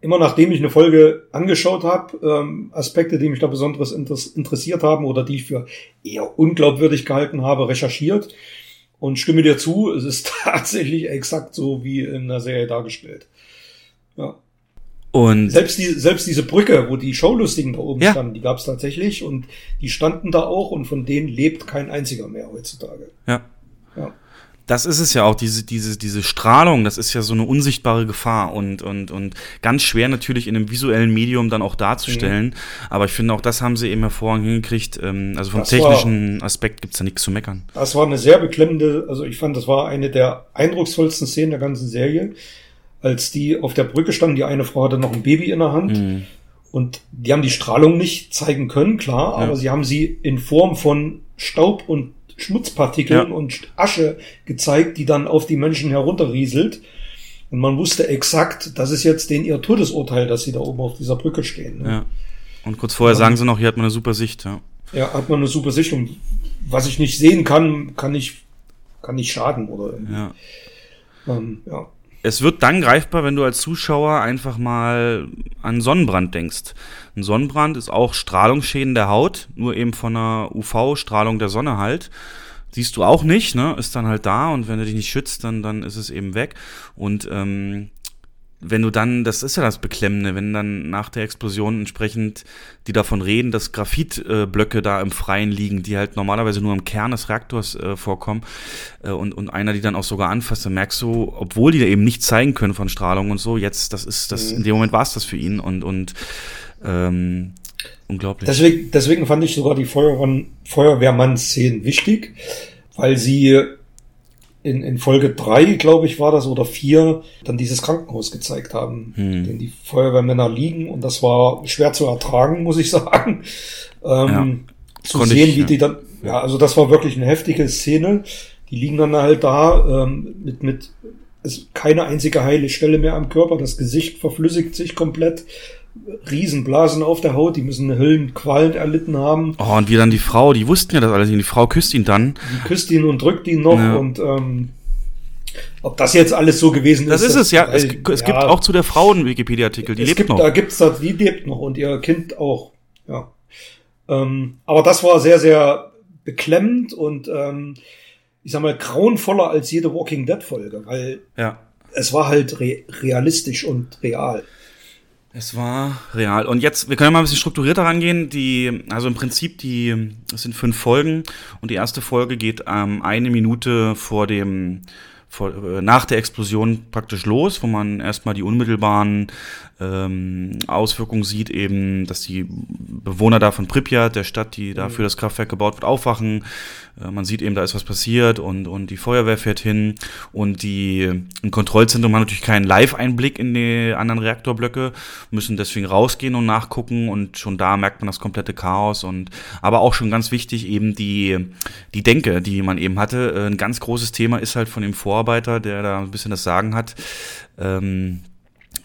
S3: immer nachdem ich eine Folge angeschaut habe, ähm, Aspekte, die mich da besonders interessiert haben oder die ich für eher unglaubwürdig gehalten habe, recherchiert und stimme dir zu, es ist [LAUGHS] tatsächlich exakt so wie in der Serie dargestellt. Ja. Und selbst, die, selbst diese Brücke, wo die Showlustigen da oben ja. standen, die gab es tatsächlich und die standen da auch und von denen lebt kein einziger mehr heutzutage.
S2: Ja. ja das ist es ja auch, diese, diese, diese Strahlung, das ist ja so eine unsichtbare Gefahr und, und, und ganz schwer natürlich in einem visuellen Medium dann auch darzustellen. Mhm. Aber ich finde, auch das haben sie eben hervorragend hingekriegt. Ähm, also vom das technischen war, Aspekt gibt's da nichts zu meckern.
S3: Das war eine sehr beklemmende, also ich fand, das war eine der eindrucksvollsten Szenen der ganzen Serie. Als die auf der Brücke standen, die eine Frau hatte noch ein Baby in der Hand. Mhm. Und die haben die Strahlung nicht zeigen können, klar, ja. aber sie haben sie in Form von Staub und Schmutzpartikeln ja. und Asche gezeigt, die dann auf die Menschen herunterrieselt. Und man wusste exakt, das ist jetzt den ihr Todesurteil, dass sie da oben auf dieser Brücke stehen. Ne?
S2: Ja. Und kurz vorher sagen sie noch, hier hat man eine super Sicht. Ja.
S3: ja, hat man eine super Sicht. Und was ich nicht sehen kann, kann ich, kann nicht schaden. Oder,
S2: ja.
S3: Ähm, ja.
S2: Es wird dann greifbar, wenn du als Zuschauer einfach mal an Sonnenbrand denkst. Ein Sonnenbrand ist auch Strahlungsschäden der Haut, nur eben von einer UV-Strahlung der Sonne halt. Siehst du auch nicht, ne? Ist dann halt da und wenn du dich nicht schützt, dann, dann ist es eben weg. Und ähm, wenn du dann, das ist ja das Beklemmende, wenn dann nach der Explosion entsprechend die davon reden, dass Graphitblöcke äh, da im Freien liegen, die halt normalerweise nur im Kern des Reaktors äh, vorkommen äh, und, und einer die dann auch sogar anfasst, dann merkst du, obwohl die da eben nicht zeigen können von Strahlung und so, jetzt, das ist, das, mhm. in dem Moment war es das für ihn und, und ähm, unglaublich.
S3: Deswegen, deswegen fand ich sogar die Feuerwehrmann, Feuerwehrmann-Szenen wichtig, weil sie in, in Folge drei, glaube ich, war das, oder vier, dann dieses Krankenhaus gezeigt haben, hm. in die Feuerwehrmänner liegen. Und das war schwer zu ertragen, muss ich [LAUGHS] sagen. Ähm, ja. Zu Konnte sehen, ich, wie ja. die dann, ja, also das war wirklich eine heftige Szene. Die liegen dann halt da ähm, mit, mit ist keine einzige heile Stelle mehr am Körper. Das Gesicht verflüssigt sich komplett. Riesenblasen auf der Haut, die müssen Höllenqualen erlitten haben.
S2: Oh, und wie dann die Frau, die wussten ja das alles nicht. Die Frau küsst ihn dann.
S3: Die küsst ihn und drückt ihn noch ja. und ähm, ob das jetzt alles so gewesen
S2: das ist. Das ist es, ja. Weil, es, es ja, gibt auch zu der Frau einen Wikipedia-Artikel, die lebt
S3: gibt,
S2: noch.
S3: Da gibt's da, die lebt noch und ihr Kind auch. Ja. Ähm, aber das war sehr, sehr beklemmend und ähm, ich sag mal grauenvoller als jede Walking Dead Folge, weil
S2: ja.
S3: es war halt re realistisch und real.
S2: Es war real. Und jetzt, wir können mal ein bisschen strukturierter rangehen. Die, also im Prinzip, die, es sind fünf Folgen und die erste Folge geht ähm, eine Minute vor dem, vor, äh, nach der Explosion praktisch los, wo man erstmal die unmittelbaren ähm, Auswirkungen sieht, eben, dass die Bewohner da von Pripyat, der Stadt, die da für das Kraftwerk gebaut wird, aufwachen. Äh, man sieht eben, da ist was passiert und, und die Feuerwehr fährt hin und die im Kontrollzentrum haben natürlich keinen Live-Einblick in die anderen Reaktorblöcke, müssen deswegen rausgehen und nachgucken und schon da merkt man das komplette Chaos und aber auch schon ganz wichtig eben die, die Denke, die man eben hatte. Äh, ein ganz großes Thema ist halt von dem Vorarbeiter, der da ein bisschen das Sagen hat. Ähm,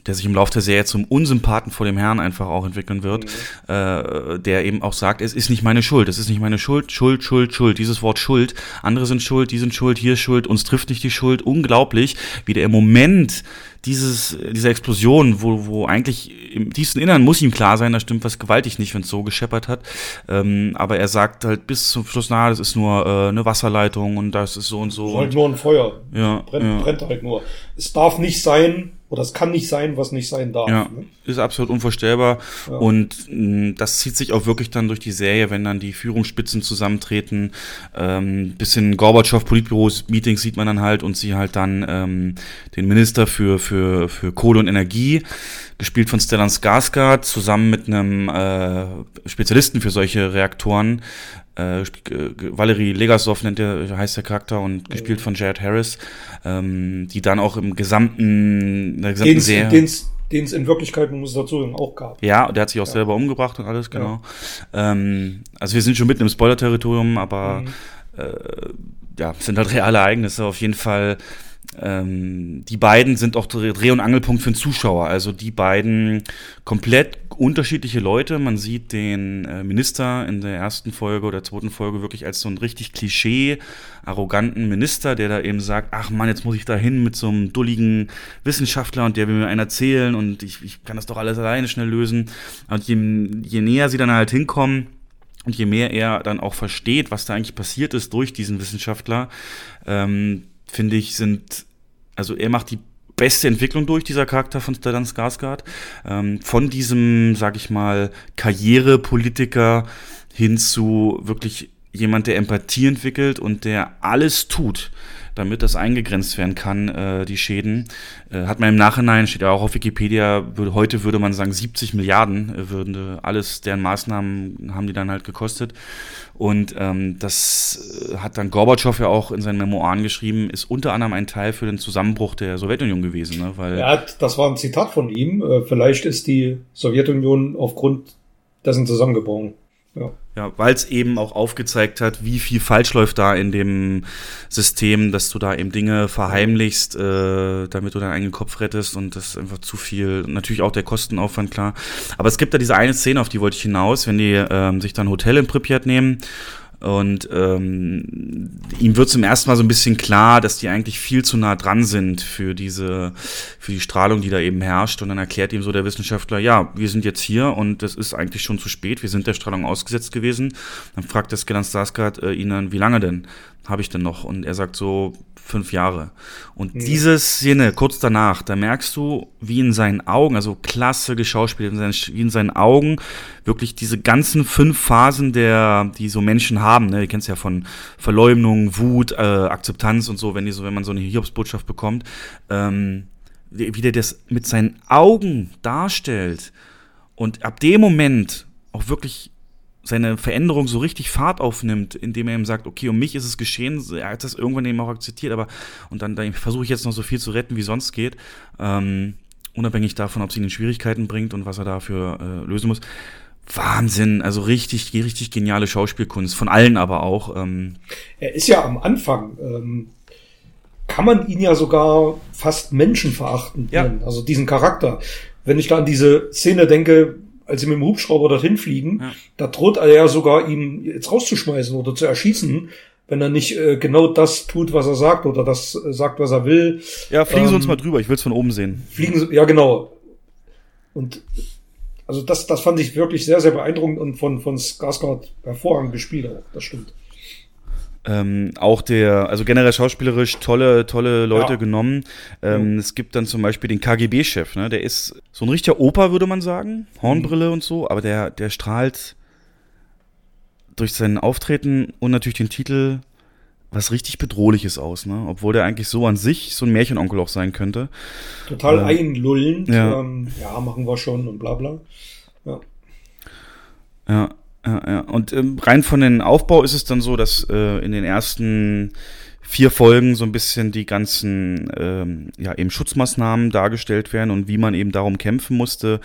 S2: der sich im Laufe der Serie zum Unsympathen vor dem Herrn einfach auch entwickeln wird, mhm. äh, der eben auch sagt, es ist nicht meine Schuld, es ist nicht meine Schuld, Schuld, Schuld, Schuld, dieses Wort Schuld, andere sind schuld, die sind schuld, hier Schuld, uns trifft nicht die Schuld, unglaublich, wie der im Moment dieses, diese Explosion, wo, wo eigentlich im tiefsten Innern muss ihm klar sein, da stimmt was gewaltig nicht, wenn es so gescheppert hat. Ähm, aber er sagt halt bis zum Schluss, na, das ist nur äh, eine Wasserleitung und das ist so und so.
S3: Halt nur ein Feuer.
S2: Ja,
S3: brennt,
S2: ja.
S3: brennt halt nur. Es darf nicht sein, oder es kann nicht sein, was nicht sein darf.
S2: Ja, ne? ist absolut unvorstellbar. Ja. Und mh, das zieht sich auch wirklich dann durch die Serie, wenn dann die Führungsspitzen zusammentreten. Ähm, bisschen Gorbatschow-Politbüros-Meetings sieht man dann halt und sie halt dann ähm, den Minister für, für, für Kohle und Energie, gespielt von Stellan Skarsgård, zusammen mit einem äh, Spezialisten für solche Reaktoren, äh, Valerie Legasov nennt der, heißt der Charakter und gespielt von Jared Harris, ähm, die dann auch im gesamten, der gesamten
S3: den's,
S2: Serie.
S3: Den's, den es in Wirklichkeit, man muss dazu sagen, auch gab.
S2: Ja, der hat sich auch ja. selber umgebracht und alles, genau. Ja. Ähm, also wir sind schon mitten im Spoiler-Territorium, aber mhm. äh, ja, sind halt reale Ereignisse. Auf jeden Fall ähm, die beiden sind auch Dreh- und Angelpunkt für den Zuschauer. Also die beiden komplett unterschiedliche Leute. Man sieht den äh, Minister in der ersten Folge oder zweiten Folge wirklich als so einen richtig Klischee, arroganten Minister, der da eben sagt, ach man, jetzt muss ich da hin mit so einem dulligen Wissenschaftler und der will mir einen erzählen und ich, ich kann das doch alles alleine schnell lösen. Und je, je näher sie dann halt hinkommen, und je mehr er dann auch versteht, was da eigentlich passiert ist durch diesen Wissenschaftler, ähm, finde ich, sind, also er macht die beste Entwicklung durch, dieser Charakter von Stellan Skarsgård. Ähm, von diesem, sag ich mal, Karrierepolitiker hin zu wirklich jemand, der Empathie entwickelt und der alles tut, damit das eingegrenzt werden kann, äh, die Schäden. Äh, hat man im Nachhinein, steht ja auch auf Wikipedia, würde, heute würde man sagen 70 Milliarden äh, würden äh, alles, deren Maßnahmen haben die dann halt gekostet. Und ähm, das äh, hat dann Gorbatschow ja auch in seinen Memoiren geschrieben, ist unter anderem ein Teil für den Zusammenbruch der Sowjetunion gewesen. Ne? Weil
S3: ja, das war ein Zitat von ihm. Äh, vielleicht ist die Sowjetunion aufgrund dessen zusammengebrochen. Ja,
S2: ja weil es eben auch aufgezeigt hat, wie viel falsch läuft da in dem System, dass du da eben Dinge verheimlichst, äh, damit du deinen eigenen Kopf rettest und das ist einfach zu viel. Natürlich auch der Kostenaufwand, klar. Aber es gibt da diese eine Szene, auf die wollte ich hinaus, wenn die ähm, sich dann Hotel in Pripyat nehmen Und ähm, ihm wird zum ersten Mal so ein bisschen klar, dass die eigentlich viel zu nah dran sind für diese, für die Strahlung, die da eben herrscht. Und dann erklärt ihm so der Wissenschaftler, ja, wir sind jetzt hier und das ist eigentlich schon zu spät, wir sind der Strahlung ausgesetzt gewesen. Dann fragt der Skelan Skarsgård äh, ihn dann, wie lange denn habe ich denn noch? Und er sagt so, fünf Jahre. Und mhm. diese Szene kurz danach, da merkst du, wie in seinen Augen, also klasse geschauspielt, wie in seinen Augen wirklich diese ganzen fünf Phasen, der, die so Menschen haben, ne? Ihr kennt es ja von Verleumdung, Wut, äh, Akzeptanz und so, wenn die so, wenn man so eine Hiobsbotschaft bekommt, ähm, wie der das mit seinen Augen darstellt. Und ab dem Moment auch wirklich seine Veränderung so richtig Fahrt aufnimmt, indem er ihm sagt, okay, um mich ist es geschehen, er hat das irgendwann eben auch akzeptiert, aber und dann, dann versuche ich jetzt noch so viel zu retten, wie sonst geht, ähm, unabhängig davon, ob es ihn in Schwierigkeiten bringt und was er dafür äh, lösen muss. Wahnsinn, also richtig, richtig geniale Schauspielkunst, von allen aber auch. Ähm.
S3: Er ist ja am Anfang, ähm, kann man ihn ja sogar fast menschenverachtend
S2: ja.
S3: nennen, also diesen Charakter. Wenn ich da an diese Szene denke, als sie mit dem Hubschrauber dorthin fliegen, ja. da droht er ja sogar, ihn jetzt rauszuschmeißen oder zu erschießen, wenn er nicht äh, genau das tut, was er sagt oder das äh, sagt, was er will.
S2: Ja, fliegen ähm, Sie uns ähm, mal drüber, ich will es von oben sehen.
S3: Fliegen Sie, ja genau. Und also das, das fand ich wirklich sehr, sehr beeindruckend und von, von Skarsgård hervorragend gespielt auch, das stimmt.
S2: Ähm, auch der, also generell schauspielerisch tolle, tolle Leute ja. genommen. Ähm, ja. Es gibt dann zum Beispiel den KGB-Chef, ne? Der ist so ein richtiger Opa, würde man sagen. Hornbrille mhm. und so, aber der, der strahlt durch sein Auftreten und natürlich den Titel was richtig Bedrohliches aus, ne? Obwohl der eigentlich so an sich so ein Märchenonkel auch sein könnte.
S3: Total äh, einlullend. Ja. Ähm, ja, machen wir schon und bla bla. Ja.
S2: Ja, ja, ja. Und ähm, rein von den Aufbau ist es dann so, dass äh, in den ersten vier Folgen so ein bisschen die ganzen ähm, ja eben Schutzmaßnahmen dargestellt werden und wie man eben darum kämpfen musste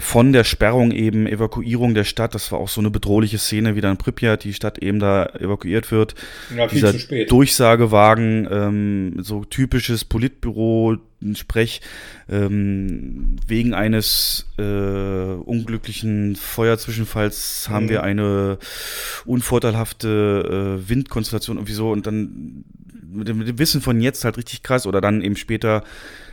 S2: von der Sperrung eben Evakuierung der Stadt das war auch so eine bedrohliche Szene wie dann Pripyat die Stadt eben da evakuiert wird
S3: ja, viel
S2: dieser
S3: zu spät.
S2: Durchsagewagen ähm, so typisches Politbüro Sprech ähm, wegen eines äh, unglücklichen Feuerzwischenfalls haben mhm. wir eine unvorteilhafte äh, Windkonstellation irgendwie so und dann mit dem, mit dem Wissen von jetzt halt richtig krass oder dann eben später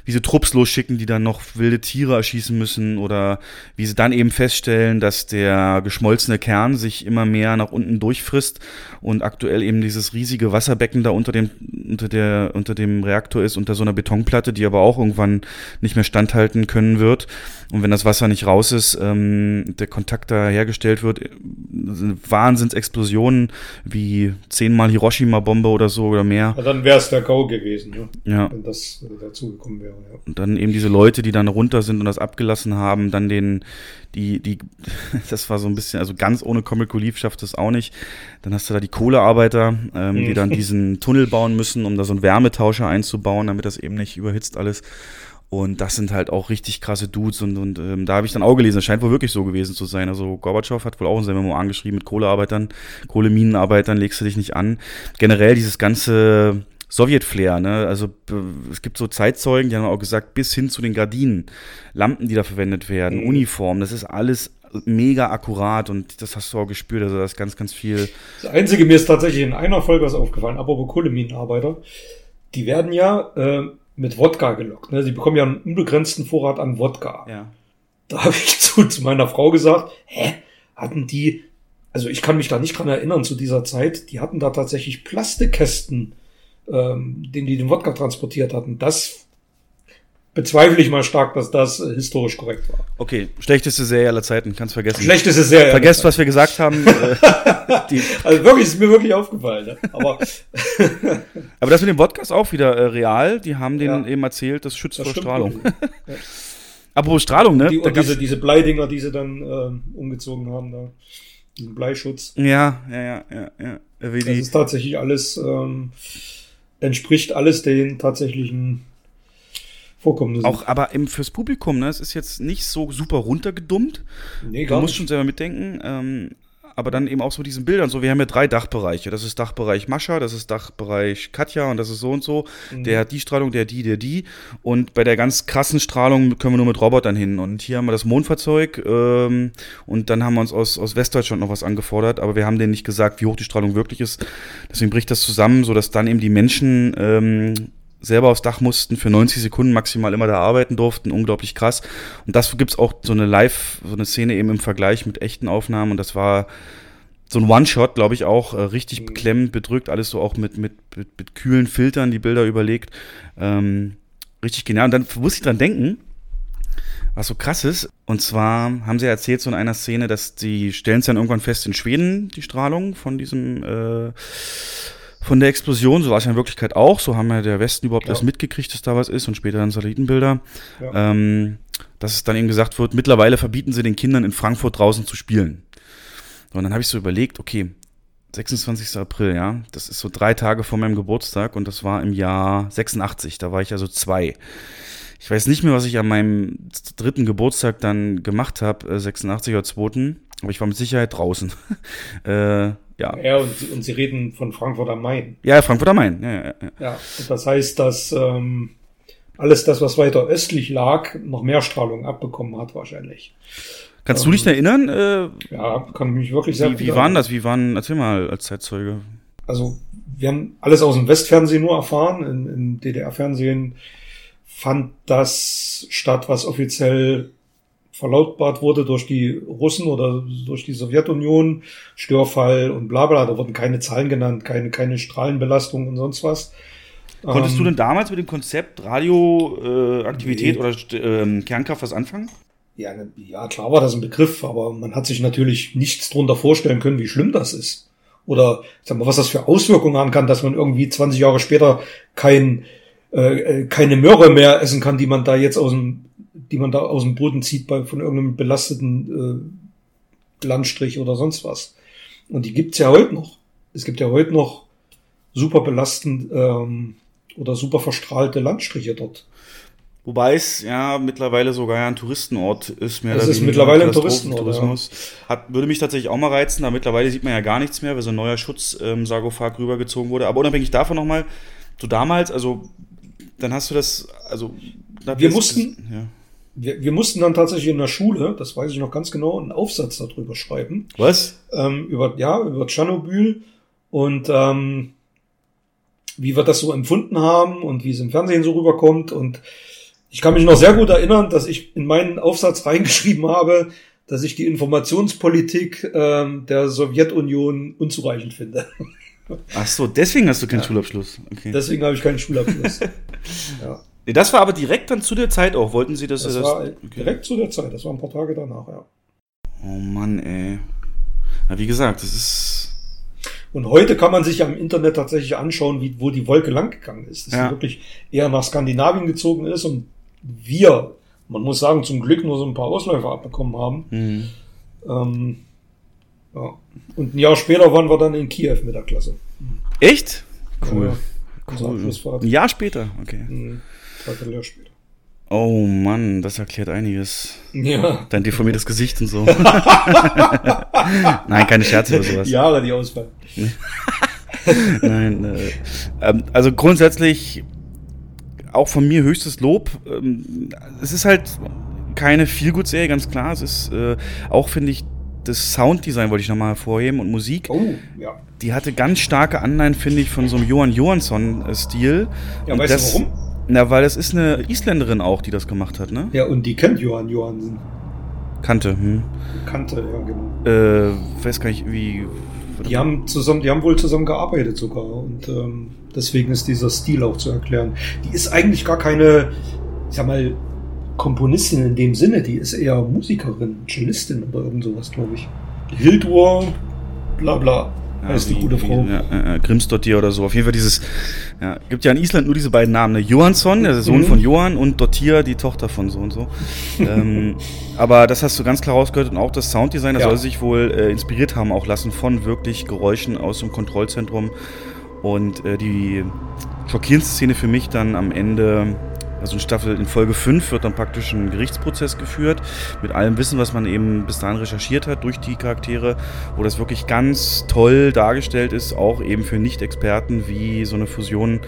S2: wie sie Trupps losschicken, die dann noch wilde Tiere erschießen müssen oder wie sie dann eben feststellen, dass der geschmolzene Kern sich immer mehr nach unten durchfrisst und aktuell eben dieses riesige Wasserbecken da unter dem, unter der, unter dem Reaktor ist, unter so einer Betonplatte, die aber auch irgendwann nicht mehr standhalten können wird. Und wenn das Wasser nicht raus ist, ähm, der Kontakt da hergestellt wird, Wahnsinnsexplosionen wie zehnmal Hiroshima-Bombe oder so oder mehr.
S3: Ja, dann wäre es der Gau gewesen, ne?
S2: ja.
S3: wenn das äh, dazu Ja.
S2: Und dann eben diese Leute, die dann runter sind und das abgelassen haben, dann den, die, die, [LAUGHS] das war so ein bisschen, also ganz ohne Comic Relief schafft es auch nicht. Dann hast du da die Kohlearbeiter, ähm, die dann [LAUGHS] diesen Tunnel bauen müssen, um da so einen Wärmetauscher einzubauen, damit das eben nicht überhitzt alles. Und das sind halt auch richtig krasse Dudes und, und ähm, da habe ich dann auch gelesen, es scheint wohl wirklich so gewesen zu sein. Also Gorbatschow hat wohl auch in seinem Memo angeschrieben, mit Kohlearbeitern, Kohleminenarbeitern legst du dich nicht an. Generell dieses ganze Sowjet-Flair, ne? Also es gibt so Zeitzeugen, die haben auch gesagt, bis hin zu den Gardinen, Lampen, die da verwendet werden, mhm. Uniformen, das ist alles mega akkurat und das hast du auch gespürt, also da ist ganz, ganz viel.
S3: Das Einzige, mir ist tatsächlich in einer Folge was aufgefallen, apropos Kohleminenarbeiter, die werden ja äh, mit Wodka gelockt, ne? Sie bekommen ja einen unbegrenzten Vorrat an Wodka.
S2: Ja.
S3: Da habe ich [LAUGHS] zu, zu meiner Frau gesagt, hä, hatten die, also ich kann mich da nicht dran erinnern zu dieser Zeit, die hatten da tatsächlich Plastikkästen ähm, den die den Wodka transportiert hatten. Das bezweifle ich mal stark, dass das äh, historisch korrekt war.
S2: Okay, schlechteste Serie aller Zeiten, kannst vergessen.
S3: Schlechteste Serie.
S2: Vergesst, was wir gesagt haben. [LAUGHS]
S3: Äh, also wirklich, ist mir wirklich aufgefallen. Ne? Aber, [LAUGHS]
S2: Aber das mit dem Wodka ist auch wieder äh, real. Die haben denen ja. eben erzählt, das schützt das vor Strahlung. [LAUGHS] Ja. Apropos Strahlung, ne?
S3: Die, diese, diese Bleidinger, die sie dann äh, umgezogen haben, da. Diesen Bleischutz.
S2: Ja, ja, ja, ja. ja.
S3: Wie das ist tatsächlich alles ähm, entspricht alles den tatsächlichen Vorkommnissen.
S2: Auch aber im, fürs Publikum, ne, es ist jetzt nicht so super runtergedummt. Nee, du musst nicht. schon selber mitdenken. Ähm, aber dann eben auch so diesen Bildern. So, wir haben ja drei Dachbereiche. Das ist Dachbereich Mascha, das ist Dachbereich Katja und das ist so und so. Mhm. Der hat die Strahlung, der die, der die. Und bei der ganz krassen Strahlung können wir nur mit Robotern hin. Und hier haben wir das Mondfahrzeug ähm, und dann haben wir uns aus, aus Westdeutschland noch was angefordert, aber wir haben denen nicht gesagt, wie hoch die Strahlung wirklich ist. Deswegen bricht das zusammen, sodass dann eben die Menschen ähm, selber aufs Dach mussten, für 90 Sekunden maximal immer da arbeiten durften, unglaublich krass. Und das gibt's auch so eine Live, so eine Szene eben im Vergleich mit echten Aufnahmen und das war so ein One-Shot, glaube ich, auch äh, richtig mhm. beklemmend, bedrückt, alles so auch mit, mit, mit, mit kühlen Filtern, die Bilder überlegt. Ähm, richtig genial. Und dann muss ich dran denken, was so krass ist. Und zwar haben sie erzählt so in einer Szene, dass die stellen es dann irgendwann fest in Schweden, die Strahlung von diesem äh, von der Explosion, so war es ja in Wirklichkeit auch, so haben ja der Westen überhaupt ja. erst mitgekriegt, dass da was ist und später dann Satellitenbilder. Ja. Ähm, dass es dann eben gesagt wird, mittlerweile verbieten sie den Kindern in Frankfurt draußen zu spielen. Und dann habe ich so überlegt, okay, 26. April, ja, das ist so drei Tage vor meinem Geburtstag und das war im Jahr 86, da war ich also zwei. Ich weiß nicht mehr, was ich an meinem dritten Geburtstag dann gemacht habe, 86 oder 2. Aber ich war mit Sicherheit draußen. [LAUGHS]
S3: äh, ja. Ja, und, und Sie reden von Frankfurt am Main.
S2: Ja, Frankfurt am Main. Ja, ja,
S3: ja. ja das heißt, dass ähm, alles das, was weiter östlich lag, noch mehr Strahlung abbekommen hat wahrscheinlich.
S2: Kannst ähm, du dich erinnern?
S3: Äh, ja, kann mich wirklich
S2: sehr Wie, wie waren das? Wie waren, erzähl mal als Zeitzeuge.
S3: Also, wir haben alles aus dem Westfernsehen nur erfahren. In, im DDR-Fernsehen fand das statt, was offiziell verlautbart wurde durch die Russen oder durch die Sowjetunion, Störfall und bla bla. Da wurden keine Zahlen genannt, keine, keine Strahlenbelastung und sonst was.
S2: Konntest ähm, du denn damals mit dem Konzept Radioaktivität nee. oder äh, Kernkraft was anfangen?
S3: Ja, ne, ja, klar war das ein Begriff, aber man hat sich natürlich nichts drunter vorstellen können, wie schlimm das ist. Oder sag mal, was das für Auswirkungen haben kann, dass man irgendwie 20 Jahre später kein, äh, äh, keine Möhre mehr essen kann, die man da jetzt aus dem die man da aus dem Boden zieht bei, von irgendeinem belasteten äh, Landstrich oder sonst was. Und die gibt's ja heute noch. Es gibt ja heute noch super belastend ähm, oder super verstrahlte Landstriche dort.
S2: Wobei es ja mittlerweile sogar ein Touristenort ist.
S3: Mehr es ist mittlerweile ein Touristenort. Tourismus.
S2: Ja. Hat, würde mich tatsächlich auch mal reizen, aber mittlerweile sieht man ja gar nichts mehr, weil so ein neuer Schutz ähm, rübergezogen wurde. Aber unabhängig davon nochmal, so damals, also dann hast du das, also
S3: wir mussten, ja wir, wir mussten dann tatsächlich in der Schule, das weiß ich noch ganz genau, einen Aufsatz darüber schreiben.
S2: Was?
S3: Ähm, über, ja, über Tschernobyl und ähm, wie wir das so empfunden haben und wie es im Fernsehen so rüberkommt. Und ich kann mich noch sehr gut erinnern, dass ich in meinen Aufsatz [LAUGHS] reingeschrieben habe, dass ich die Informationspolitik ähm, der Sowjetunion unzureichend finde.
S2: Ach so, deswegen hast du keinen ja. Schulabschluss.
S3: Okay. Deswegen habe ich keinen Schulabschluss. [LAUGHS]
S2: ja. Nee, das war aber direkt dann zu der Zeit auch. Wollten Sie das?
S3: Das, das war okay. direkt zu der Zeit. Das war ein paar Tage danach, ja.
S2: Oh Mann, ey. Na, wie gesagt, das ist.
S3: Und heute kann man sich ja im Internet tatsächlich anschauen, wie, wo die Wolke langgegangen ist. Dass ja. sie wirklich eher nach Skandinavien gezogen ist und wir, man muss sagen, zum Glück nur so ein paar Ausläufer abbekommen haben. Mhm. Ähm, ja. Und ein Jahr später waren wir dann in Kiew mit der Klasse.
S2: Echt? Cool. Ja, cool. Ein Jahr später, okay. Mhm. Oh Mann, das erklärt einiges. Ja. Dein deformiertes Gesicht und so. [LAUGHS] Nein, keine Scherze oder sowas.
S3: Jahre, die ausfallen. [LAUGHS]
S2: Nein, äh, ähm, also grundsätzlich auch von mir höchstes Lob. Ähm, es ist halt keine Feelgood-Serie, ganz klar. Es ist äh, auch, finde ich, das Sounddesign wollte ich nochmal hervorheben und Musik.
S3: Oh, ja.
S2: Die hatte ganz starke Anleihen, finde ich, von so einem Johan Johansson-Stil.
S3: Ja, und weißt das, du warum?
S2: Na, weil es ist eine Isländerin auch, die das gemacht hat, ne?
S3: Ja, und die kennt Johann Johansen.
S2: Kannte, hm.
S3: Kannte, ja, genau.
S2: Äh, weiß gar nicht, wie.
S3: Die haben zusammen, die haben wohl zusammen gearbeitet sogar und ähm, deswegen ist dieser Stil auch zu erklären. Die ist eigentlich gar keine, ich sag mal, Komponistin in dem Sinne, die ist eher Musikerin, Cellistin oder irgend sowas, glaube ich. Hildur, bla bla. Ja, ist die gute Frau.
S2: Ja, äh, Grimsdottir oder so. Auf jeden Fall dieses, ja, gibt ja in Island nur diese beiden Namen, ne? Johansson, der Sohn mhm. von Johann und Dottir, die Tochter von so und so. ähm, [LAUGHS] aber das hast du ganz klar rausgehört und auch das Sounddesign, das ja. soll sich wohl äh, inspiriert haben auch lassen von wirklich Geräuschen aus dem Kontrollzentrum. Und äh, die schockierendste Szene für mich dann am Ende Also in Staffel in Folge 5 wird dann praktisch ein Gerichtsprozess geführt, mit allem Wissen, was man eben bis dahin recherchiert hat durch die Charaktere, wo das wirklich ganz toll dargestellt ist, auch eben für Nicht-Experten, wie so eine Fusion,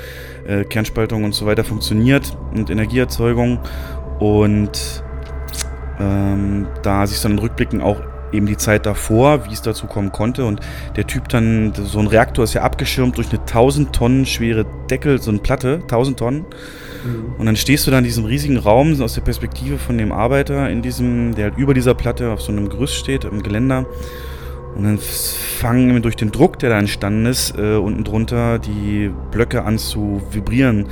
S2: äh, Kernspaltung und so weiter funktioniert und Energieerzeugung. Und ähm, da sich dann Rückblicken auch eben die Zeit davor, wie es dazu kommen konnte. Und der Typ dann, so ein Reaktor ist ja abgeschirmt durch eine 1000 Tonnen schwere Deckel, so eine Platte, 1000 Tonnen. Mhm. Und dann stehst du da in diesem riesigen Raum aus der Perspektive von dem Arbeiter in diesem, der halt über dieser Platte auf so einem Gerüst steht, im Geländer. Und dann fangen durch den Druck, der da entstanden ist, äh, unten drunter die Blöcke an zu vibrieren.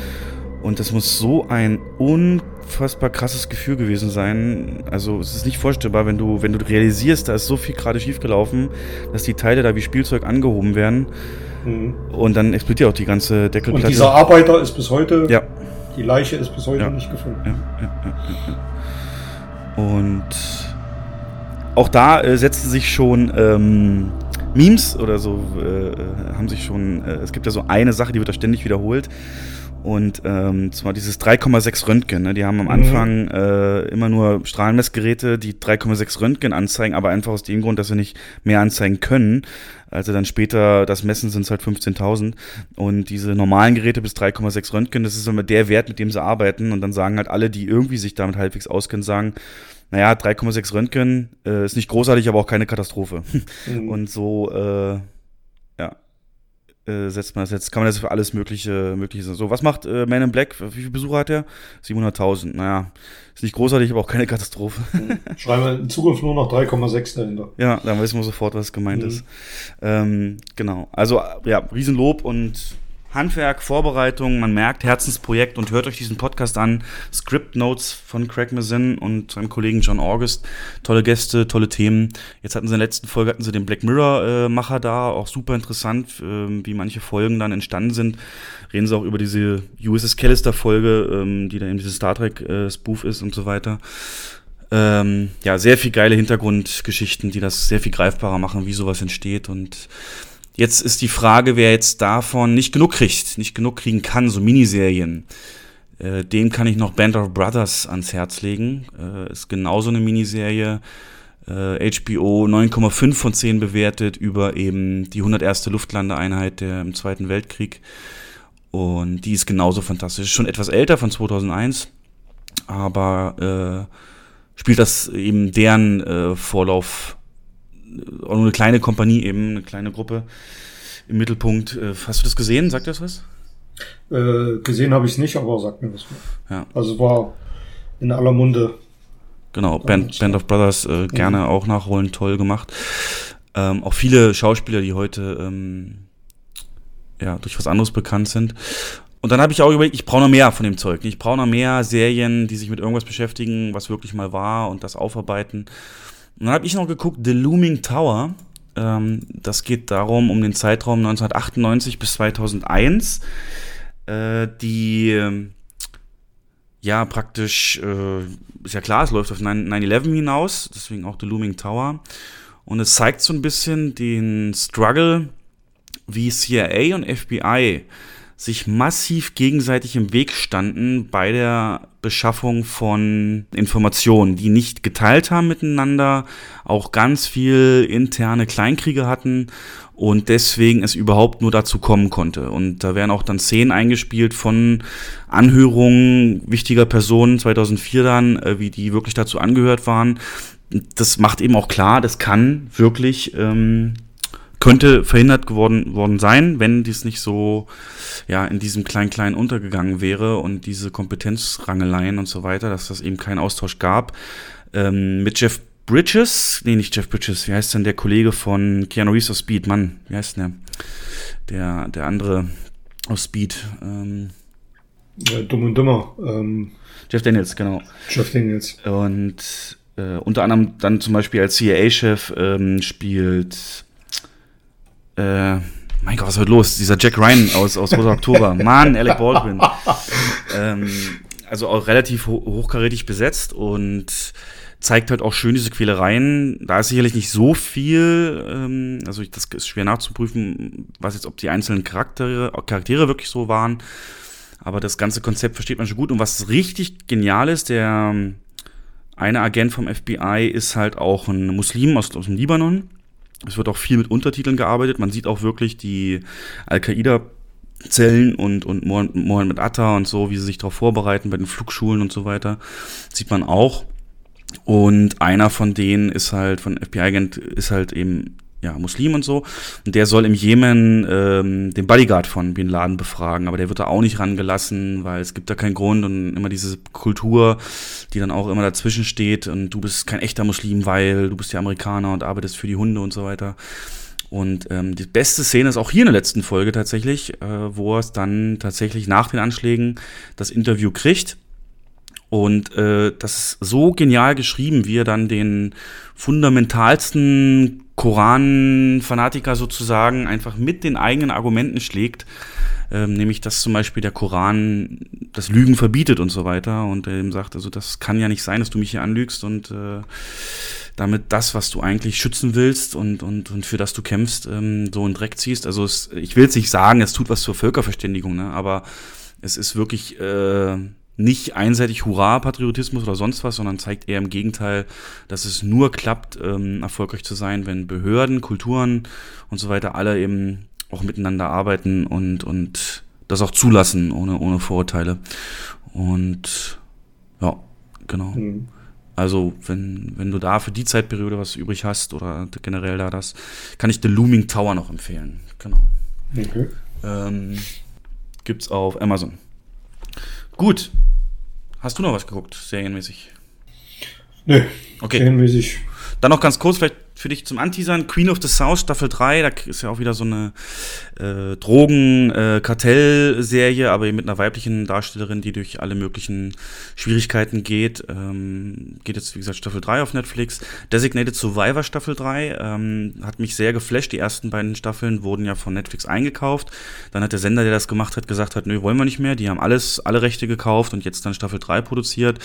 S2: Und das muss so ein unfassbar krasses Gefühl gewesen sein. Also es ist nicht vorstellbar, wenn du, wenn du realisierst, da ist so viel gerade schiefgelaufen, dass die Teile da wie Spielzeug angehoben werden. Mhm. Und dann explodiert auch die ganze Deckelplatte.
S3: Und dieser Arbeiter ist bis heute,
S2: ja.
S3: Die Leiche ist bis heute ja. nicht gefunden.
S2: Ja, Und auch da äh, setzten sich schon ähm, Memes oder so, äh, haben sich schon, äh, es gibt ja so eine Sache, die wird da ständig wiederholt. Und ähm, zwar dieses 3,6 Röntgen. Ne? Die haben am mhm. Anfang äh, immer nur Strahlenmessgeräte, die 3,6 Röntgen anzeigen, aber einfach aus dem Grund, dass sie nicht mehr anzeigen können. Also dann später das Messen sind es halt 15.000. Und diese normalen Geräte bis 3,6 Röntgen, das ist immer der Wert, mit dem sie arbeiten. Und dann sagen halt alle, die irgendwie sich damit halbwegs auskennen, sagen, naja, 3,6 Röntgen äh, ist nicht großartig, aber auch keine Katastrophe. Mhm. Und so, äh, äh, setzt man das jetzt, kann man das für alles Mögliche, Mögliche so. Was macht äh, Man in Black? Wie viele Besucher hat er? 700.000. Naja, ist nicht großartig, aber auch keine Katastrophe.
S3: Mhm. Schreiben wir in Zukunft nur noch 3,6 dahinter.
S2: Ja, dann wissen wir sofort, was gemeint mhm. ist. Ähm, genau. Also, ja, Riesenlob und Handwerk, Vorbereitung, man merkt Herzensprojekt und hört euch diesen Podcast an. Script Notes von Craig Mazin und seinem Kollegen John August. Tolle Gäste, tolle Themen. Jetzt hatten sie in der letzten Folge hatten sie den Black Mirror äh, da, auch super interessant, äh, wie manche Folgen dann entstanden sind. Reden sie auch über diese USS Callister Folge, ähm, die da eben dieses Star Trek äh, ist und so weiter. Ähm, ja, sehr viel geile Hintergrundgeschichten, die das sehr viel greifbarer machen, wie sowas entsteht und Jetzt ist die Frage, wer jetzt davon nicht genug kriegt, nicht genug kriegen kann, so Miniserien. Äh, dem kann ich noch Band of Brothers ans Herz legen. Äh, ist genauso eine Miniserie. Äh, HBO 9,5 von 10 bewertet über eben die 101. Luftlandeeinheit der, im Zweiten Weltkrieg. Und die ist genauso fantastisch. Schon etwas älter, von 2001. Aber äh, spielt das eben deren äh, Vorlauf auch nur eine kleine Kompanie eben, eine kleine Gruppe im Mittelpunkt. Äh, hast du das gesehen? Sagt das was?
S3: Äh, gesehen habe ich es nicht, aber sagt mir was. Ja. Also war in aller Munde.
S2: Genau, Band, Band of Brothers äh, gerne mhm. auch nachholen, toll gemacht. Ähm, auch viele Schauspieler, die heute ähm, ja, durch was anderes bekannt sind. Und dann habe ich auch überlegt, ich brauche noch mehr von dem Zeug. Ich brauche noch mehr Serien, die sich mit irgendwas beschäftigen, was wirklich mal war und das aufarbeiten. Und dann habe ich noch geguckt, The Looming Tower. Ähm, das geht darum, um den Zeitraum 1998 bis 2001. Äh, die, äh, ja, praktisch, äh, ist ja klar, es läuft auf 9-11 hinaus, deswegen auch The Looming Tower. Und es zeigt so ein bisschen den Struggle, wie CIA und FBI sich massiv gegenseitig im Weg standen bei der Beschaffung von Informationen, die nicht geteilt haben miteinander, auch ganz viel interne Kleinkriege hatten und deswegen es überhaupt nur dazu kommen konnte. Und da werden auch dann Szenen eingespielt von Anhörungen wichtiger Personen 2004 dann, äh, wie die wirklich dazu angehört waren. Das macht eben auch klar, das kann wirklich ähm, könnte verhindert geworden worden sein, wenn dies nicht so ja in diesem klein klein untergegangen wäre und diese Kompetenzrangeleien und so weiter, dass das eben keinen Austausch gab. Ähm, mit Jeff Bridges, nee, nicht Jeff Bridges, wie heißt denn der Kollege von Keanu Reeves aus Speed? Mann, wie heißt denn der? Der, der andere aus Speed. Ähm,
S3: ja, dumm und dummer. Ähm,
S2: Jeff Daniels, genau.
S3: Jeff Daniels.
S2: Und äh, unter anderem dann zum Beispiel als CIA-Chef ähm, spielt äh, mein Gott, was ist heute los? Dieser Jack Ryan aus, aus Rosa Oktober. [LAUGHS] Mann, Alec Baldwin. ähm, also auch relativ ho hochkarätig besetzt und zeigt halt auch schön diese Quälereien. Da ist sicherlich nicht so viel, ähm, also das ist schwer nachzuprüfen, was jetzt, ob die einzelnen Charaktere, Charaktere wirklich so waren. Aber das ganze Konzept versteht man schon gut. Und was richtig genial ist, der eine Agent vom FBI ist halt auch ein Muslim aus, aus dem Libanon. Es wird auch viel mit Untertiteln gearbeitet. Man sieht auch wirklich die Al-Qaida Zellen und, und Mohammed Atta und so, wie sie sich darauf vorbereiten bei den Flugschulen und so weiter, sieht man auch. Und einer von denen ist halt, von FBI-Agent, ist halt eben ja, Muslim und so. Und der soll im Jemen ähm, den Bodyguard von Bin Laden befragen, aber der wird da auch nicht rangelassen, weil es gibt da keinen Grund und immer diese Kultur, die dann auch immer dazwischen steht und du bist kein echter Muslim, weil du bist ja Amerikaner und arbeitest für die Hunde und so weiter. Und ähm, die beste Szene ist auch hier in der letzten Folge tatsächlich, äh, wo er es dann tatsächlich nach den Anschlägen das Interview kriegt. Und äh, das ist so genial geschrieben, wie er dann den fundamentalsten Koran-Fanatiker sozusagen einfach mit den eigenen Argumenten schlägt, ähm, nämlich dass zum Beispiel der Koran das Lügen verbietet und so weiter und eben sagt, also das kann ja nicht sein, dass du mich hier anlügst und äh, damit das, was du eigentlich schützen willst und, und, und für das du kämpfst, ähm, so in Dreck ziehst. Also es, ich will jetzt nicht sagen, es tut was zur Völkerverständigung, ne? aber es ist wirklich äh, nicht einseitig Hurra-Patriotismus oder sonst was, sondern zeigt eher im Gegenteil, dass es nur klappt, ähm, erfolgreich zu sein, wenn Behörden, Kulturen und so weiter alle eben auch miteinander arbeiten und, und das auch zulassen, ohne, ohne Vorurteile. Und ja, genau. Mhm. Also, wenn, wenn du da für die Zeitperiode was übrig hast oder generell da das, kann ich The Looming Tower noch empfehlen. Genau. Okay. Ähm, gibt's auf Amazon. Gut, Hast du noch was geguckt, serienmäßig?
S3: Nö. Okay. Serienmäßig.
S2: Dann noch ganz kurz, vielleicht für dich zum Anteasern. Queen of the South Staffel 3, da ist ja auch wieder so eine äh, Drogen-Kartell-Serie, äh, aber mit einer weiblichen Darstellerin, die durch alle möglichen Schwierigkeiten geht. Ähm, geht jetzt, wie gesagt, Staffel 3 auf Netflix. Designated Survivor Staffel 3 ähm, hat mich sehr geflasht. Die ersten beiden Staffeln wurden ja von Netflix eingekauft. Dann hat der Sender, der das gemacht hat, gesagt hat, nö, wollen wir nicht mehr. Die haben alles, alle Rechte gekauft und jetzt dann Staffel 3 produziert.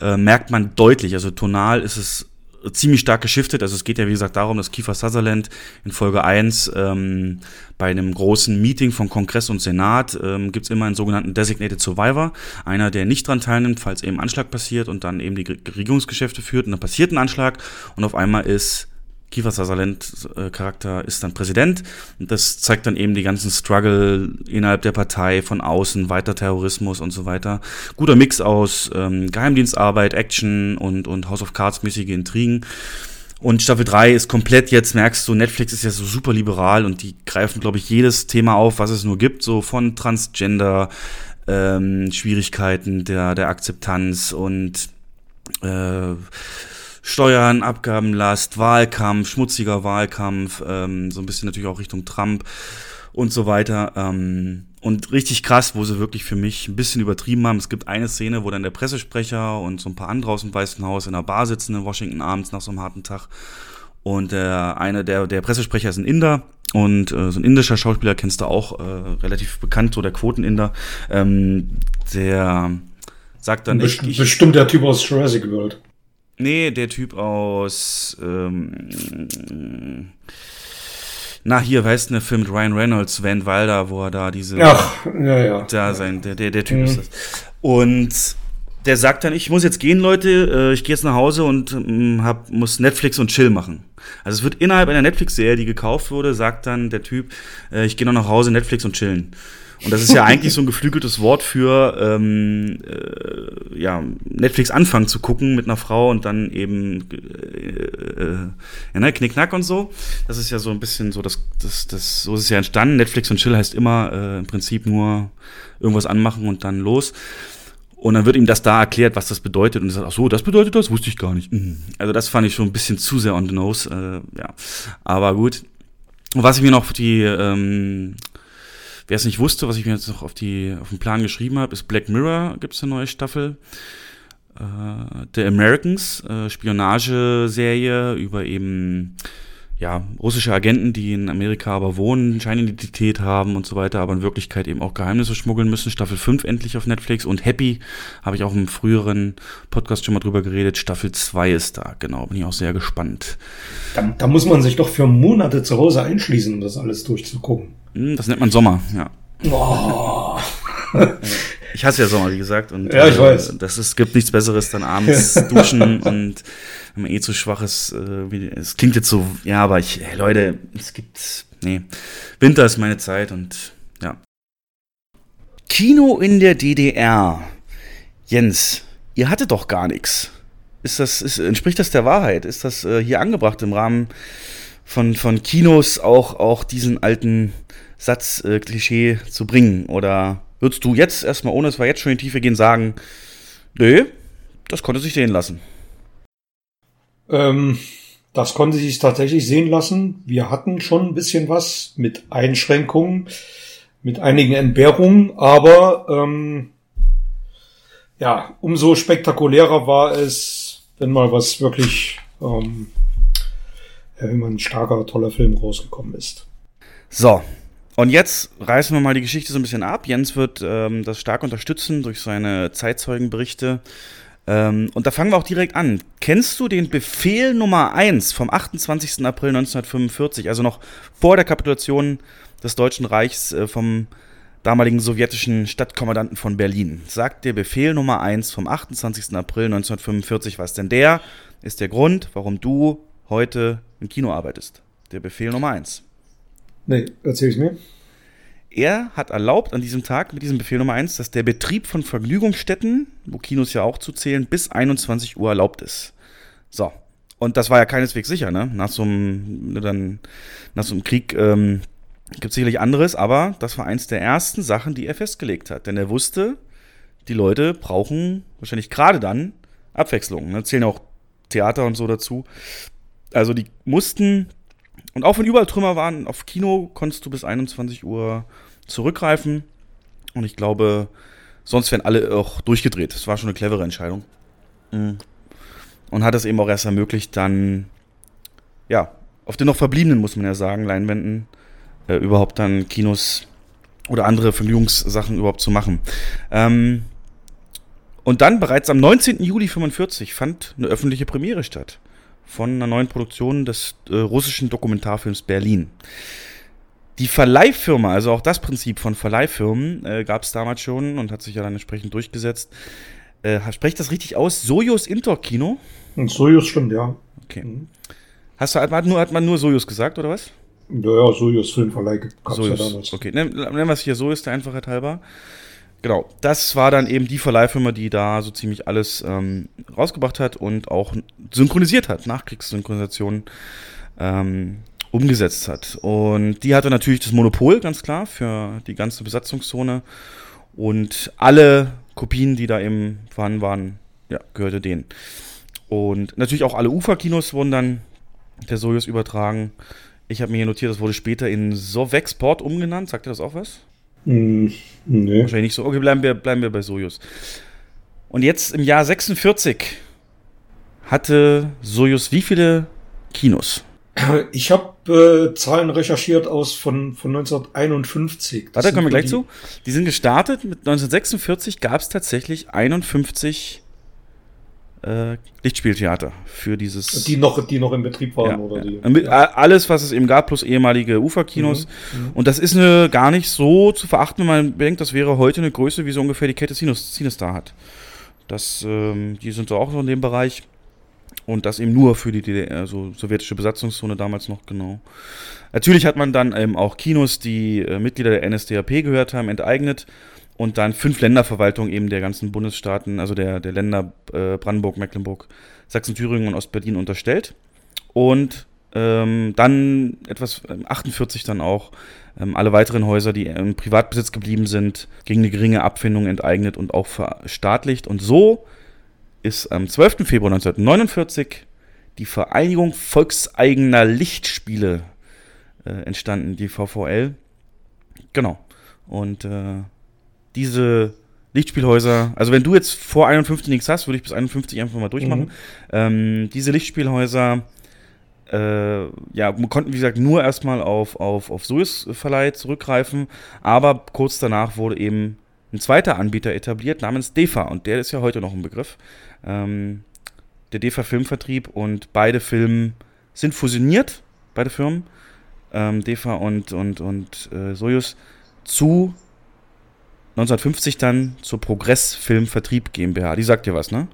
S2: Äh, merkt man deutlich, also tonal ist es ziemlich stark geschiftet. Also es geht ja, wie gesagt, darum, dass Kiefer Sutherland in Folge 1 ähm, bei einem großen Meeting von Kongress und Senat ähm, gibt es immer einen sogenannten Designated Survivor. Einer, der nicht dran teilnimmt, falls eben Anschlag passiert und dann eben die Regierungsgeschäfte führt und dann passiert ein Anschlag und auf einmal ist Kiefer Sutherland äh, Charakter ist dann Präsident. Das zeigt dann eben die ganzen Struggle innerhalb der Partei, von außen, weiter Terrorismus und so weiter. Guter Mix aus ähm, Geheimdienstarbeit, Action und, und House of Cards mäßige Intrigen. Und Staffel 3 ist komplett jetzt, merkst du, Netflix ist ja so super liberal und die greifen, glaube ich, jedes Thema auf, was es nur gibt, so von Transgender, ähm, Schwierigkeiten der, der Akzeptanz und äh, Steuern, Abgabenlast, Wahlkampf, schmutziger Wahlkampf, ähm, so ein bisschen natürlich auch Richtung Trump und so weiter. Ähm, und richtig krass, wo sie wirklich für mich ein bisschen übertrieben haben. Es gibt eine Szene, wo dann der Pressesprecher und so ein paar andere aus dem Weißen Haus in einer Bar sitzen in Washington abends nach so einem harten Tag. Und der eine, der, der Pressesprecher ist ein Inder und äh, so ein indischer Schauspieler kennst du auch, äh, relativ bekannt, so der Quoteninder. Ähm, der sagt dann,
S3: Best ich, ich, bestimmt der Typ aus Jurassic World.
S2: Nee, der Typ aus. Ähm, na, hier, weißt du, der Film mit Ryan Reynolds, Van Wilder, wo er da diese.
S3: Ach, ja, ja.
S2: Da sein, der, der, der Typ mhm. ist das. Und der sagt dann, ich muss jetzt gehen, Leute, äh, ich gehe jetzt nach Hause und ähm, hab, muss Netflix und Chill machen. Also es wird innerhalb einer Netflix-Serie, die gekauft wurde, sagt dann der Typ, äh, ich gehe noch nach Hause, Netflix und chillen. Und das ist ja eigentlich so ein geflügeltes Wort für ähm, äh, ja, Netflix anfangen zu gucken mit einer Frau und dann eben äh, äh, ja, ne, Knickknack und so. Das ist ja so ein bisschen so, das, das, das, so ist es ja entstanden. Netflix und Chill heißt immer äh, im Prinzip nur irgendwas anmachen und dann los. Und dann wird ihm das da erklärt, was das bedeutet. Und er sagt, ach so, das bedeutet das? Wusste ich gar nicht. Mhm. Also das fand ich schon ein bisschen zu sehr on the nose. Äh, ja, aber gut. Und was ich mir noch die ähm, Wer es nicht wusste, was ich mir jetzt noch auf, die, auf den Plan geschrieben habe, ist Black Mirror, gibt es eine neue Staffel. Äh, The Americans, äh, Spionageserie über eben ja, russische Agenten, die in Amerika aber wohnen, Scheinidentität haben und so weiter, aber in Wirklichkeit eben auch Geheimnisse schmuggeln müssen. Staffel 5 endlich auf Netflix und Happy, habe ich auch im früheren Podcast schon mal drüber geredet. Staffel 2 ist da, genau, bin ich auch sehr gespannt.
S3: Da, da muss man sich doch für Monate zu Hause einschließen, um das alles durchzugucken.
S2: Hm, das nennt man Sommer, ja.
S3: Oh.
S2: Ich hasse ja Sommer, wie gesagt. Und,
S3: Ja, ich
S2: äh,
S3: weiß.
S2: Das ist, gibt nichts Besseres, dann abends [LAUGHS] duschen und wenn man eh zu schwach ist. Äh, wie, es klingt jetzt so, ja, aber ich, ey, Leute, es gibt, nee, Winter ist meine Zeit und ja. Kino in der DDR. Jens, ihr hattet doch gar nichts. Ist das, ist, entspricht das der Wahrheit? Ist das äh, hier angebracht im Rahmen von, von Kinos auch, auch diesen alten Satz, äh, zu bringen? Oder würdest du jetzt erstmal, ohne dass wir jetzt schon in die Tiefe gehen, sagen, nö, das konnte sich sehen lassen?
S3: Ähm, das konnte sich tatsächlich sehen lassen. Wir hatten schon ein bisschen was mit Einschränkungen, mit einigen Entbehrungen, aber ähm, ja, umso spektakulärer war es, wenn mal was wirklich, ähm, wenn mal ein starker, toller Film rausgekommen ist.
S2: So, und jetzt reißen wir mal die Geschichte so ein bisschen ab. Jens wird ähm, das stark unterstützen durch seine Zeitzeugenberichte. Ähm, und da fangen wir auch direkt an. Kennst du den Befehl Nummer 1 vom 28. April 1945, also noch vor der Kapitulation des Deutschen Reichs äh, vom damaligen sowjetischen Stadtkommandanten von Berlin? Sagt der Befehl Nummer 1 vom 28. April 1945 was? Denn der ist der Grund, warum du heute im Kino arbeitest. Der Befehl Nummer 1.
S3: Nee, erzähl's mir.
S2: Er hat erlaubt an diesem Tag mit diesem Befehl Nummer 1, dass der Betrieb von Vergnügungsstätten, wo Kinos ja auch zuzählen, bis 21 Uhr erlaubt ist. So. Und das war ja keineswegs sicher, ne? Nach so einem, ne, dann, nach so einem Krieg ähm, gibt es sicherlich anderes, aber das war eins der ersten Sachen, die er festgelegt hat. Denn er wusste, die Leute brauchen wahrscheinlich gerade dann Abwechslung. Ne? Zählen auch Theater und so dazu. Also die mussten und auch wenn überall Trümmer waren, auf Kino konntest du bis 21 Uhr zurückgreifen. Und ich glaube, sonst wären alle auch durchgedreht. Das war schon eine clevere Entscheidung. Mhm. Und hat es eben auch erst ermöglicht, dann, ja, auf den noch verbliebenen, muss man ja sagen, Leinwänden, äh, überhaupt dann Kinos oder andere Vergnügungssachen überhaupt zu machen. Ähm, und dann bereits am 19. Juli 45 fand eine öffentliche Premiere statt von einer neuen Produktion des äh, russischen Dokumentarfilms Berlin. Die Verleihfirma, also auch das Prinzip von Verleihfirmen, äh, gab es damals schon und hat sich ja dann entsprechend durchgesetzt. Äh, sprecht das richtig aus? Sojus Intor Kino?
S3: Sojus stimmt, ja.
S2: Okay.
S3: Mhm.
S2: Hast du, hat, man nur, hat man nur Sojus gesagt, oder was?
S3: Ja, ja, Sojus Filmverleih gab's ja
S2: Sojus.
S3: damals.
S2: Okay, nennen nennen wir es hier Sojus, der Einfachheit halber. Genau, das war dann eben die Verleihfirma, die da so ziemlich alles ähm, rausgebracht hat und auch synchronisiert hat, Nachkriegssynchronisation ähm, umgesetzt hat. Und die hatte natürlich das Monopol, ganz klar, für die ganze Besatzungszone. Und alle Kopien, die da eben vorhanden waren, ja, gehörte denen. Und natürlich auch alle Uferkinos wurden dann der Sojus übertragen. Ich habe mir hier notiert, das wurde später in Sovexport umgenannt. Sagt ihr das auch was?
S3: Hm, nee.
S2: Wahrscheinlich nicht so. Okay, bleiben wir, bleiben wir bei Sojus. Und jetzt im Jahr 46 hatte Sojus wie viele Kinos?
S3: Ich habe äh, Zahlen recherchiert aus von, von 1951. Das
S2: Warte, kommen wir
S3: so
S2: gleich
S3: die-
S2: zu. Die sind gestartet. Mit 1946 gab es tatsächlich 51 äh, Lichtspieltheater für dieses.
S3: Die noch, die noch in Betrieb waren,
S2: ja,
S3: oder
S2: ja.
S3: die.
S2: Mit- Alles, was es eben gab, plus ehemalige Uferkinos.
S3: Mhm, mhm.
S2: Und das ist eine, gar nicht so zu verachten, wenn man bedenkt, das wäre heute eine Größe, wie so ungefähr die Kette Cines- Cinestar hat. Das, ähm, die sind so auch so in dem Bereich. Und das eben nur für die DDR, also sowjetische Besatzungszone damals noch genau. Natürlich hat man dann eben auch Kinos, die äh, Mitglieder der NSDAP gehört haben, enteignet und dann fünf Länderverwaltungen eben der ganzen Bundesstaaten, also der, der Länder äh, Brandenburg, Mecklenburg, Sachsen, Thüringen und Ostberlin unterstellt. Und ähm, dann etwas ähm, 48 dann auch ähm, alle weiteren Häuser, die im Privatbesitz geblieben sind, gegen eine geringe Abfindung enteignet und auch verstaatlicht. Und so ist am 12. Februar 1949 die Vereinigung volkseigener Lichtspiele äh, entstanden, die VVL. Genau. Und äh, diese Lichtspielhäuser, also wenn du jetzt vor 51 nichts hast, würde ich bis 51 einfach mal durchmachen.
S3: Mhm.
S2: Ähm, diese Lichtspielhäuser äh, ja, wir konnten, wie gesagt, nur erstmal auf, auf, auf Suez-Verleih zurückgreifen, aber kurz danach wurde eben ein zweiter Anbieter etabliert namens DEFA und der ist ja heute noch ein Begriff. Ähm, der DEFA Filmvertrieb und beide Filme sind fusioniert, beide Firmen, ähm, DEFA und, und, und äh, Soyuz, zu 1950 dann zur Progress Film Vertrieb GmbH. Die sagt dir was, ne?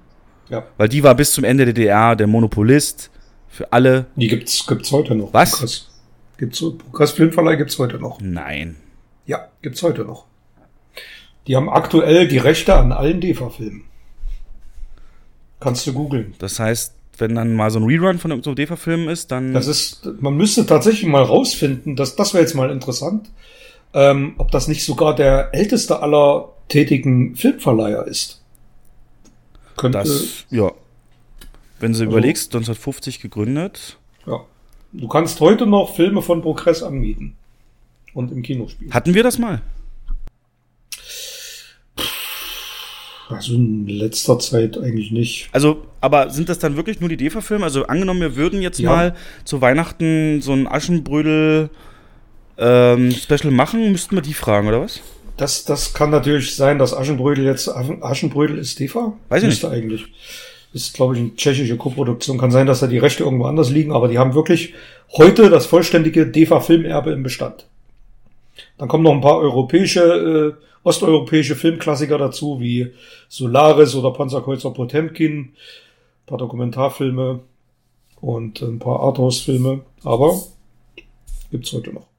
S3: Ja.
S2: Weil die war bis zum Ende der DDR der Monopolist für alle.
S3: Die gibt's, gibt's heute noch.
S2: Was?
S3: Progress. Gibt's Progress Filmverleih gibt's heute noch.
S2: Nein.
S3: Ja, gibt's heute noch. Die haben aktuell die Rechte an allen DEFA-Filmen. Kannst du googeln.
S2: Das heißt, wenn dann mal so ein Rerun von irgendeinem DEFA-Film ist, dann.
S3: Das ist, man müsste tatsächlich mal rausfinden, dass, das wäre jetzt mal interessant, ähm, ob das nicht sogar der älteste aller tätigen Filmverleiher ist. Könnte,
S2: das, ja. Wenn du
S3: Also-
S2: überlegst, 1950 gegründet.
S3: ja. Du kannst heute noch Filme von Progress anmieten. Und im Kino spielen.
S2: Hatten wir das mal?
S3: Also in letzter Zeit eigentlich nicht.
S2: Also, aber sind das dann wirklich nur die DEFA-Filme? Also angenommen, wir würden jetzt
S3: Ja.
S2: mal zu Weihnachten so ein Aschenbrödel ähm, Special machen, müssten wir die fragen, oder was?
S3: Das, das kann natürlich sein, dass Aschenbrödel jetzt, Aschenbrödel ist DEFA?
S2: Weiß ich
S3: Müsste eigentlich. Ist, glaube ich, eine tschechische Koproduktion. Kann sein, dass da die Rechte irgendwo anders liegen, aber die haben wirklich heute das vollständige DEFA-Filmerbe im Bestand. Dann kommen noch ein paar europäische, äh, osteuropäische Filmklassiker dazu, wie Solaris oder Panzerkreuzer Potemkin, ein paar Dokumentarfilme und ein paar Arthouse-Filme, aber gibt's heute noch.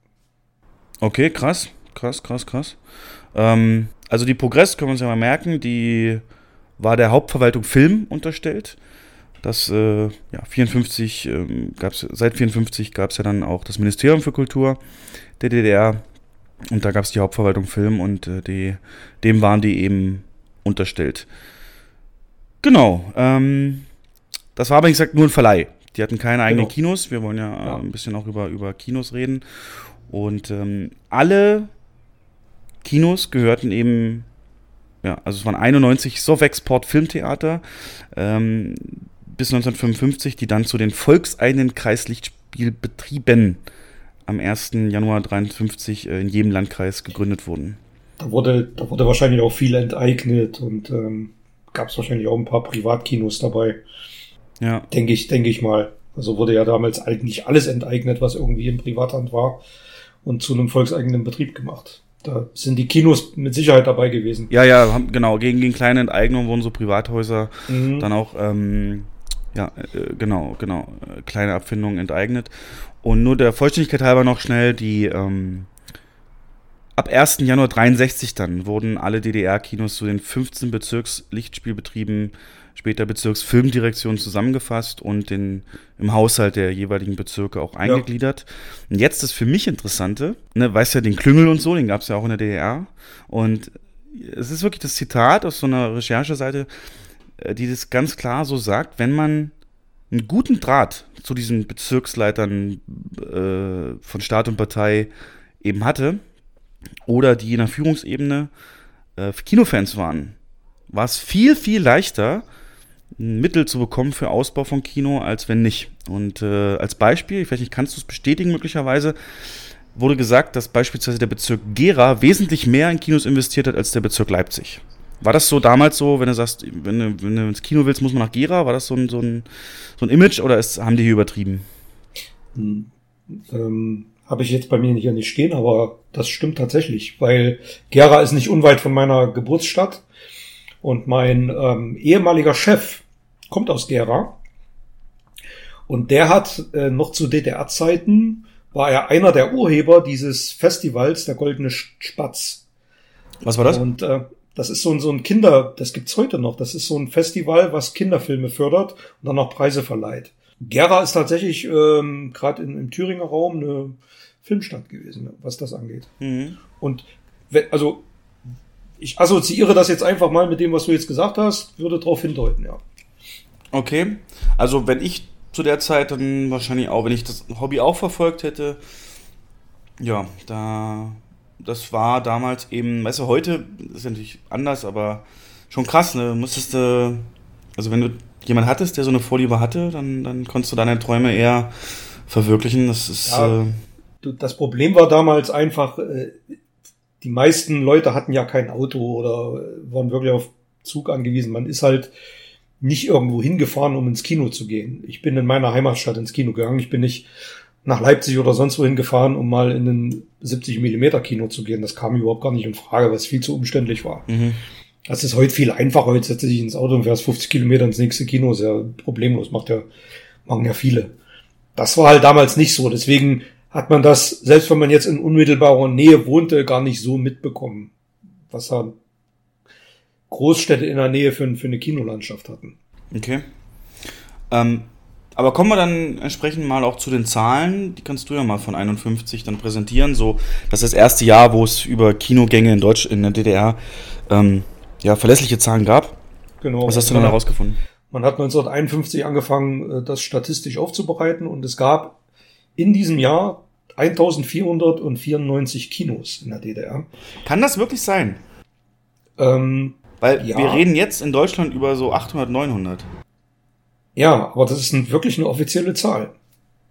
S2: Okay, krass, krass, krass, krass. Ähm, also die Progress, können wir uns ja mal merken, die war der Hauptverwaltung Film unterstellt. Das, äh, ja, 54 ähm, gab's, seit 54 gab es ja dann auch das Ministerium für Kultur der DDR. Und da gab es die Hauptverwaltung Film und äh, die, dem waren die eben unterstellt. Genau. Ähm, das war aber, wie gesagt, nur ein Verleih. Die hatten keine eigenen
S3: Genau.
S2: Kinos. Wir wollen ja,
S3: Ja.
S2: Äh, ein bisschen auch über, über Kinos reden. Und ähm, alle Kinos gehörten eben, ja, also es waren 91 Sovexport Filmtheater ähm, bis 1955, die dann zu den volkseigenen Kreislichtspielbetrieben am 1. Januar 53 äh, in jedem Landkreis gegründet wurden.
S3: Da wurde, da wurde wahrscheinlich auch viel enteignet und ähm, gab es wahrscheinlich auch ein paar Privatkinos dabei,
S2: Ja,
S3: denke ich, denke ich mal. Also wurde ja damals eigentlich alles enteignet, was irgendwie in Privathand war und zu einem volkseigenen Betrieb gemacht. Da sind die Kinos mit Sicherheit dabei gewesen.
S2: ja, ja haben, genau. Gegen, gegen kleine Enteignungen wurden so Privathäuser
S3: Mhm.
S2: dann auch, ähm, ja, äh, genau, genau, äh, kleine Abfindungen enteignet. Und nur der Vollständigkeit halber noch schnell die, ähm, ab 1. Januar 63 dann wurden alle DDR-Kinos zu den 15 Bezirkslichtspielbetrieben, später Bezirksfilmdirektionen zusammengefasst und den, im Haushalt der jeweiligen Bezirke auch eingegliedert. Und jetzt das für mich Interessante, ne, weißt ja, den Klüngel und so, den gab es ja auch in der DDR. Und es ist wirklich das Zitat aus so einer Rechercheseite, äh, die das ganz klar so sagt, wenn man einen guten Draht zu diesen Bezirksleitern äh, von Staat und Partei eben hatte oder die in der Führungsebene äh, Kinofans waren, war es viel, viel leichter, Mittel zu bekommen für Ausbau von Kino, als wenn nicht. Und äh, als Beispiel, ich weiß nicht, kannst du es bestätigen möglicherweise, wurde gesagt, dass beispielsweise der Bezirk Gera wesentlich mehr in Kinos investiert hat als der Bezirk Leipzig. War das so damals so, wenn du sagst, wenn du, wenn du ins Kino willst, muss man nach Gera? War das so ein, so ein, so ein Image oder ist, haben die hier übertrieben?
S3: Hm. Ähm, Habe ich jetzt bei mir nicht nicht stehen, aber das stimmt tatsächlich, weil Gera ist nicht unweit von meiner Geburtsstadt und mein ähm, ehemaliger Chef kommt aus Gera und der hat äh, noch zu DDR-Zeiten war er einer der Urheber dieses Festivals der Goldene Spatz.
S2: Was war das?
S3: Und äh, das ist so ein, so ein Kinder, das gibt's heute noch. Das ist so ein Festival, was Kinderfilme fördert und dann auch Preise verleiht. Gera ist tatsächlich ähm, gerade im Thüringer Raum eine Filmstadt gewesen, was das angeht.
S2: Mhm.
S3: Und wenn, also ich assoziiere das jetzt einfach mal mit dem, was du jetzt gesagt hast, würde darauf hindeuten, ja.
S2: Okay, also wenn ich zu der Zeit dann wahrscheinlich auch, wenn ich das Hobby auch verfolgt hätte, ja, da, das war damals eben, weißt du, heute ist ja natürlich anders, aber schon krass, ne, musstest du, also wenn du jemanden hattest, der so eine Vorliebe hatte, dann, dann konntest du deine Träume eher verwirklichen, das ist,
S3: Ja.
S2: äh,
S3: Du, das Problem war damals einfach, äh, die meisten Leute hatten ja kein Auto oder waren wirklich auf Zug angewiesen. Man ist halt nicht irgendwo hingefahren, um ins Kino zu gehen. Ich bin in meiner Heimatstadt ins Kino gegangen. Ich bin nicht nach Leipzig oder sonst wohin gefahren, um mal in ein 70 Millimeter Kino zu gehen. Das kam überhaupt gar nicht in Frage, was viel zu umständlich war.
S2: Mhm.
S3: Das ist heute viel einfacher. Heute setzt du dich ins Auto und fährst 50 Kilometer ins nächste Kino. Ist ja problemlos. Macht ja, machen ja viele. Das war halt damals nicht so. Deswegen hat man das, selbst wenn man jetzt in unmittelbarer Nähe wohnte, gar nicht so mitbekommen, was da Großstädte in der Nähe für, für eine Kinolandschaft hatten.
S2: Okay. Ähm, aber kommen wir dann entsprechend mal auch zu den Zahlen. Die kannst du ja mal von 51 dann präsentieren. So, das ist das erste Jahr, wo es über Kinogänge in Deutsch, in der DDR, ähm, ja, verlässliche Zahlen gab.
S3: Genau.
S2: Was hast du dann herausgefunden?
S3: Man hat 1951 angefangen, äh, das statistisch aufzubereiten und es gab in diesem Jahr 1494 Kinos in der DDR.
S2: Kann das wirklich sein?
S3: Ähm,
S2: Weil
S3: Ja.
S2: wir reden jetzt in Deutschland über so 800, 900.
S3: ja, aber das ist ein, wirklich eine offizielle Zahl.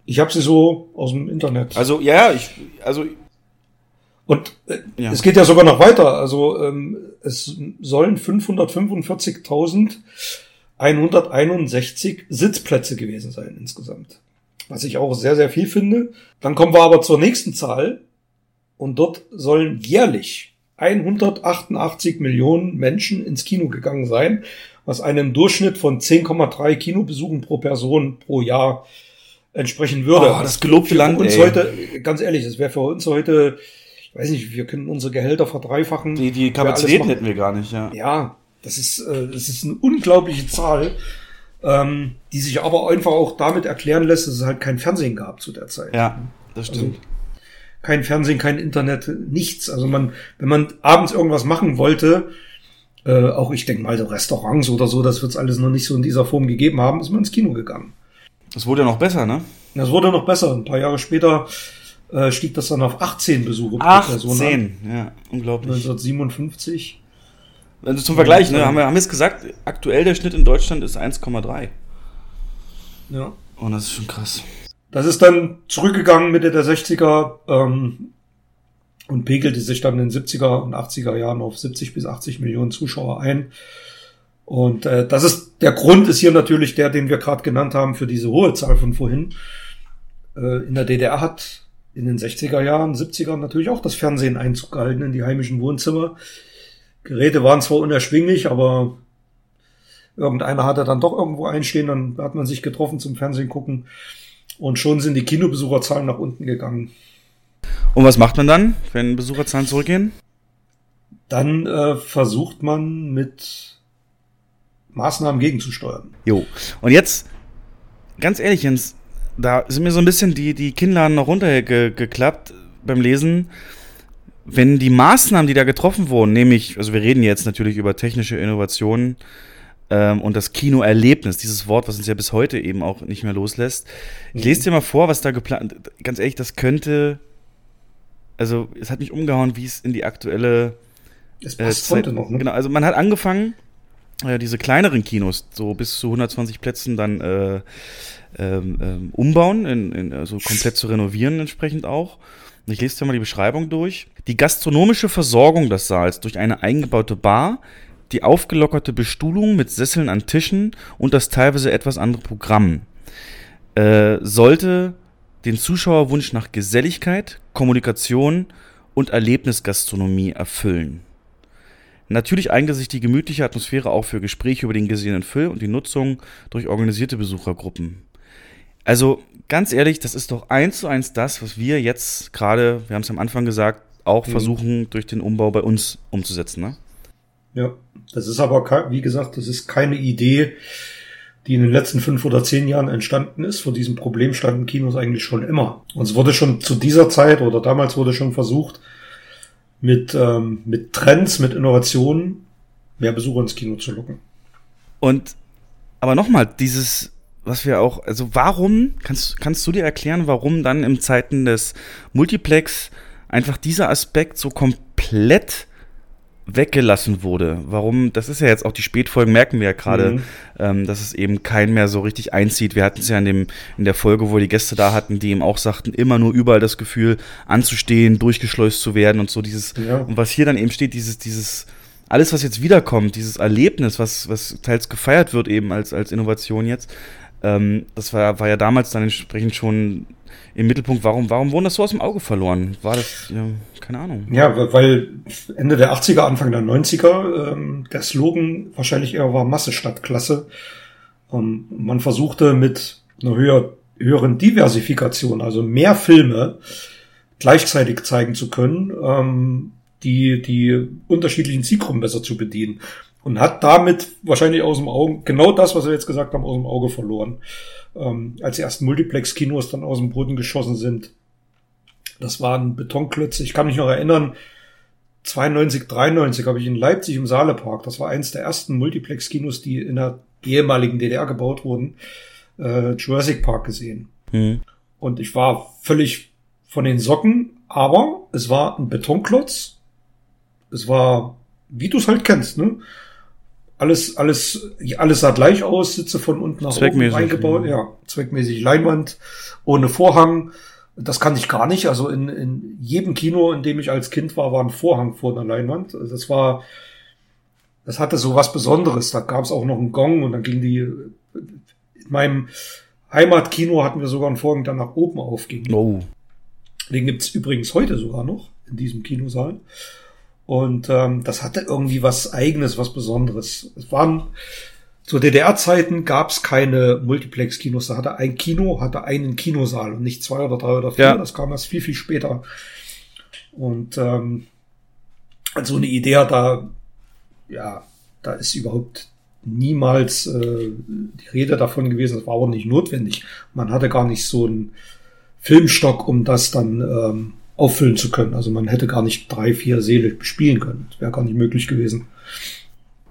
S3: Ich habe sie so aus dem Internet.
S2: Also, ja, ich, also,
S3: und äh,
S2: ja.
S3: es geht ja sogar noch weiter. Also ähm, es sollen 545.161 Sitzplätze gewesen sein insgesamt. Was ich auch sehr, sehr viel finde. Dann kommen wir aber zur nächsten Zahl. Und dort sollen jährlich 188 Millionen Menschen ins Kino gegangen sein, was einem Durchschnitt von 10,3 Kinobesuchen pro Person pro Jahr entsprechen würde.
S2: Oh, das gelobte
S3: Für
S2: Land,
S3: uns
S2: ey.
S3: heute, ganz ehrlich, das wäre für uns heute, ich weiß nicht, wir können unsere Gehälter verdreifachen.
S2: die, die Kapazitäten hätten wir gar nicht, ja.
S3: ja, das ist, äh, das ist eine unglaubliche Zahl, ähm, die sich aber einfach auch damit erklären lässt, dass es halt kein Fernsehen gab zu der Zeit.
S2: Ja, das stimmt.
S3: Kein Fernsehen, kein Internet, nichts. Also man, wenn man abends irgendwas machen wollte, äh, auch ich denke mal so Restaurants oder so, das wird es alles noch nicht so in dieser Form gegeben haben, ist man ins Kino gegangen.
S2: Das wurde ja noch besser, ne?
S3: Das wurde noch besser. Ein paar Jahre später äh, stieg das dann auf 18 Besuche pro Person an.
S2: 18, ja, unglaublich.
S3: 1957.
S2: Also zum Vergleich, ne, haben wir, haben es gesagt, aktuell der Schnitt in Deutschland ist 1,3.
S3: Ja.
S2: Und das ist schon krass.
S3: Das ist dann zurückgegangen Mitte der 60er ähm, und pegelte sich dann in den 70er und 80er Jahren auf 70 bis 80 Millionen Zuschauer ein. Und äh, das ist der Grund ist hier natürlich der, den wir gerade genannt haben für diese hohe Zahl von vorhin. Äh, in der DDR hat in den 60er Jahren, 70er natürlich auch das Fernsehen Einzug gehalten in die heimischen Wohnzimmer. Geräte waren zwar unerschwinglich, aber irgendeiner hatte dann doch irgendwo einstehen, dann hat man sich getroffen zum Fernsehen gucken. Und schon sind die Kinobesucherzahlen nach unten gegangen.
S2: Und was macht man dann, wenn Besucherzahlen zurückgehen?
S3: Dann äh, versucht man mit Maßnahmen gegenzusteuern.
S2: Jo. Und jetzt, ganz ehrlich, Jens, da sind mir so ein bisschen die, die Kinnladen noch runtergeklappt beim Lesen. Wenn die Maßnahmen, die da getroffen wurden, nämlich, also wir reden jetzt natürlich über technische Innovationen ähm, und das Kinoerlebnis, dieses Wort, was uns ja bis heute eben auch nicht mehr loslässt. Ich lese dir mal vor, was da geplant, ganz ehrlich, das könnte, also es hat mich umgehauen, wie es in die aktuelle
S3: Es
S2: äh,
S3: passt
S2: Zeit-
S3: heute noch, ne?
S2: Genau, also man hat angefangen, äh, diese kleineren Kinos, so bis zu 120 Plätzen dann äh, ähm, ähm, umbauen, in, in, also komplett zu renovieren entsprechend auch. Und ich lese dir mal die Beschreibung durch. Die gastronomische Versorgung des Saals durch eine eingebaute Bar, die aufgelockerte Bestuhlung mit Sesseln an Tischen und das teilweise etwas andere Programm äh, sollte den Zuschauerwunsch nach Geselligkeit, Kommunikation und Erlebnisgastronomie erfüllen. Natürlich eignet sich die gemütliche Atmosphäre auch für Gespräche über den gesehenen Film und die Nutzung durch organisierte Besuchergruppen. Also ganz ehrlich, das ist doch eins zu eins das, was wir jetzt gerade, wir haben es am Anfang gesagt, auch
S3: Mhm.
S2: versuchen durch den Umbau bei uns umzusetzen. Ne?
S3: Ja, das ist aber, wie gesagt, das ist keine Idee, die in den letzten fünf oder zehn Jahren entstanden ist. Vor diesem Problem standen Kinos eigentlich schon immer. Und es wurde schon zu dieser Zeit oder damals wurde schon versucht, mit, ähm, mit Trends, mit Innovationen mehr Besucher ins Kino zu locken.
S2: Und aber nochmal, dieses, was wir auch, also warum, kannst, kannst du dir erklären, warum dann im Zeiten des Multiplex einfach dieser Aspekt so komplett weggelassen wurde? Warum, das ist ja jetzt auch die Spätfolgen, merken wir ja gerade,
S3: Mhm.
S2: ähm, dass es eben keinen mehr so richtig einzieht. Wir hatten es ja in, dem, in der Folge, wo die Gäste da hatten, die eben auch sagten, immer nur überall das Gefühl, anzustehen, durchgeschleust zu werden und so dieses,
S3: Ja.
S2: und was hier dann eben steht, dieses, dieses, alles, was jetzt wiederkommt, dieses Erlebnis, was, was teils gefeiert wird eben als, als Innovation jetzt, Ähm, das war, war ja damals dann entsprechend schon im Mittelpunkt. Warum, warum wurden das so aus dem Auge verloren? War das, ja, keine Ahnung.
S3: Ja, weil Ende der 80er, Anfang der 90er ähm, der Slogan wahrscheinlich eher war Masse statt Klasse. Ähm, man versuchte mit einer höher, höheren Diversifikation, also mehr Filme gleichzeitig zeigen zu können, ähm, die die unterschiedlichen Zielgruppen besser zu bedienen und hat damit wahrscheinlich aus dem Auge genau das, was wir jetzt gesagt haben, aus dem Auge verloren. Ähm, als die ersten Multiplex-Kinos dann aus dem Boden geschossen sind. Das waren Betonklötze. Ich kann mich noch erinnern, 92, 93 habe ich in Leipzig im Saalepark, das war eins der ersten Multiplex-Kinos, die in der ehemaligen DDR gebaut wurden, äh, Jurassic Park gesehen. Mhm. Und ich war völlig von den Socken, aber es war ein Betonklotz. Es war, wie du es halt kennst, ne? Alles, alles, alles sah gleich aus, Sitze von unten nach oben eingebaut, ja. ja, zweckmäßig Leinwand, ohne Vorhang. Das kann ich gar nicht. Also in, in jedem Kino, in dem ich als Kind war, war ein Vorhang vor der Leinwand. Also das war, das hatte so was Besonderes. Da gab es auch noch einen Gong und dann ging die, in meinem Heimatkino hatten wir sogar einen Vorhang, der nach oben aufging. Oh. Den gibt's übrigens heute sogar noch in diesem Kinosaal. Und ähm, das hatte irgendwie was Eigenes, was Besonderes. Es waren zu DDR-Zeiten gab es keine Multiplex-Kinos. Da hatte ein Kino, hatte einen Kinosaal und nicht zwei oder drei oder vier. Ja. Das kam erst viel, viel später. Und ähm, also eine Idee da, ja, da ist überhaupt niemals äh, die Rede davon gewesen. Das war aber nicht notwendig. Man hatte gar nicht so einen Filmstock, um das dann ähm, auffüllen zu können. Also man hätte gar nicht drei, vier Seele bespielen können. Das wäre gar nicht möglich gewesen.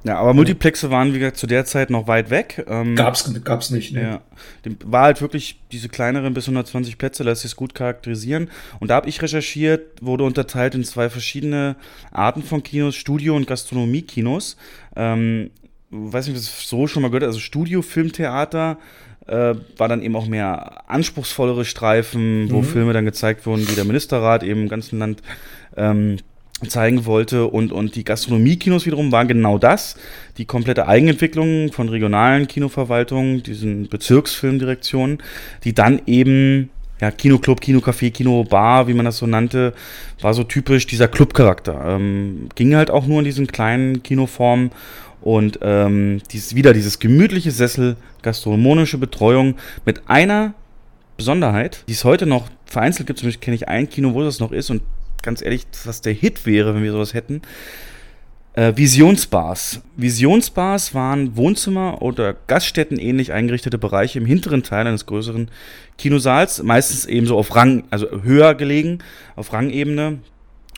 S2: Ja, aber Multiplexe waren, wie gesagt, zu der Zeit noch weit weg.
S3: Ähm, gab's, gab's nicht, ne?
S2: Ja. War halt wirklich diese kleineren bis 120 Plätze, lässt sich gut charakterisieren. Und da habe ich recherchiert, wurde unterteilt in zwei verschiedene Arten von Kinos, Studio- und Gastronomie-Kinos. Ähm, weiß nicht, ob das so schon mal gehört also Studio, Filmtheater, äh, war dann eben auch mehr anspruchsvollere Streifen, wo mhm. Filme dann gezeigt wurden, die der Ministerrat eben im ganzen Land ähm, zeigen wollte. Und, und die Gastronomie-Kinos wiederum waren genau das. Die komplette Eigenentwicklung von regionalen Kinoverwaltungen, diesen Bezirksfilmdirektionen, die dann eben ja, Kinoclub, Kinocafé, Kinobar, wie man das so nannte, war so typisch dieser Clubcharakter. Ähm, ging halt auch nur in diesen kleinen Kinoformen und ähm, dies, wieder dieses gemütliche Sessel, gastronomische Betreuung mit einer Besonderheit, die es heute noch vereinzelt gibt. Zumindest kenne ich ein Kino, wo das noch ist. Und ganz ehrlich, was der Hit wäre, wenn wir sowas hätten. Äh, Visionsbars. Visionsbars waren Wohnzimmer oder Gaststätten ähnlich eingerichtete Bereiche im hinteren Teil eines größeren Kinosaals, meistens eben so auf Rang, also höher gelegen, auf Rangebene.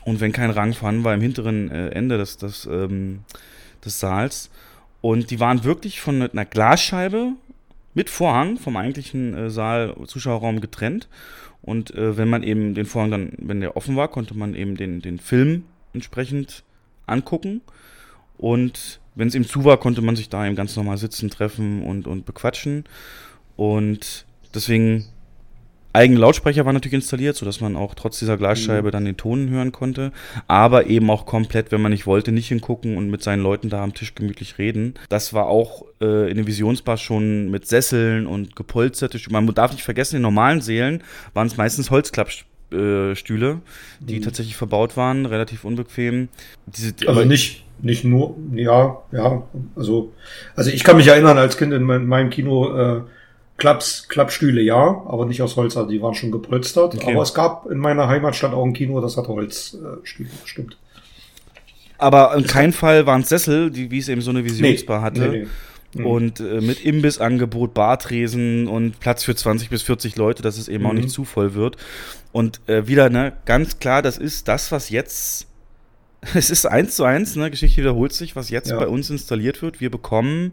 S2: Und wenn kein Rang vorhanden war, im hinteren äh, Ende des, des ähm, des Saals. Und die waren wirklich von einer Glasscheibe mit Vorhang vom eigentlichen äh, Saal, Zuschauerraum getrennt. Und äh, wenn man eben den Vorhang dann, wenn der offen war, konnte man eben den, den Film entsprechend angucken. Und wenn es eben zu war, konnte man sich da eben ganz normal sitzen, treffen und, und bequatschen. Und deswegen eigene Lautsprecher waren natürlich installiert, sodass man auch trotz dieser Glasscheibe mhm. dann den Ton hören konnte. Aber eben auch komplett, wenn man nicht wollte, nicht hingucken und mit seinen Leuten da am Tisch gemütlich reden. Das war auch äh, in den Visionsbars schon mit Sesseln und gepolsterte Stühle. Man darf nicht vergessen, in normalen Sälen waren es meistens Holzklappstühle, die mhm. tatsächlich verbaut waren, relativ unbequem.
S3: Diese, also nicht, nicht nur, ja, ja, also, also ich kann mich erinnern, als Kind in meinem Kino, äh, Klapps, Klappstühle ja, aber nicht aus Holz, also die waren schon gepolstert. Okay. Aber es gab in meiner Heimatstadt auch ein Kino, das hat Holzstühle, äh, stimmt.
S2: Aber in keinem Fall waren es Sessel, die, wie es eben so eine Visionsbar nee, hatte. Nee, nee. Mhm. Und äh, mit Imbissangebot, Bartresen und Platz für 20 bis 40 Leute, dass es eben mhm. auch nicht zu voll wird. Und äh, wieder, ne, ganz klar, das ist das, was jetzt. [LAUGHS] Es ist eins zu eins, ne, Geschichte wiederholt sich, was jetzt ja. bei uns installiert wird. Wir bekommen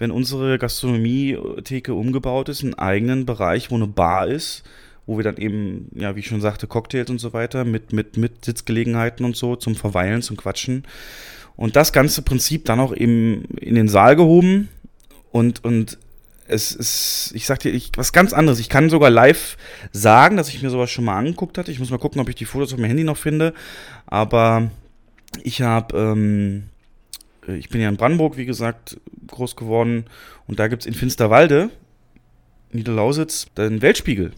S2: wenn unsere Gastronomie-Theke umgebaut ist, einen eigenen Bereich, wo eine Bar ist, wo wir dann eben, ja, wie ich schon sagte, Cocktails und so weiter mit, mit, mit Sitzgelegenheiten und so zum Verweilen, zum Quatschen. Und das ganze Prinzip dann auch eben in den Saal gehoben und, und es ist, ich sag dir, ich, was ganz anderes. Ich kann sogar live sagen, dass ich mir sowas schon mal angeguckt hatte. Ich muss mal gucken, ob ich die Fotos auf meinem Handy noch finde. Aber ich habe ähm, äh, ich bin ja in Brandenburg, wie gesagt, groß geworden. Und da gibt es in Finsterwalde Niederlausitz, den Weltspiegel.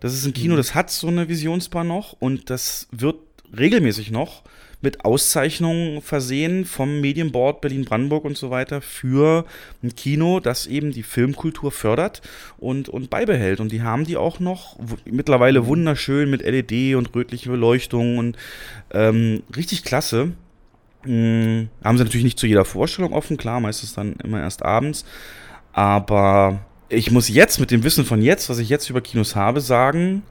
S2: Das ist ein Kino, mhm. das hat so eine Visionsbar noch und das wird regelmäßig noch mit Auszeichnungen versehen vom Medienboard Berlin-Brandenburg und so weiter für ein Kino, das eben die Filmkultur fördert und, und beibehält. Und die haben die auch noch mittlerweile wunderschön mit LED und rötlicher Beleuchtung und ähm, richtig klasse. Hm, haben sie natürlich nicht zu jeder Vorstellung offen, klar, meistens dann immer erst abends. Aber ich muss jetzt mit dem Wissen von jetzt, was ich jetzt über Kinos habe, sagen,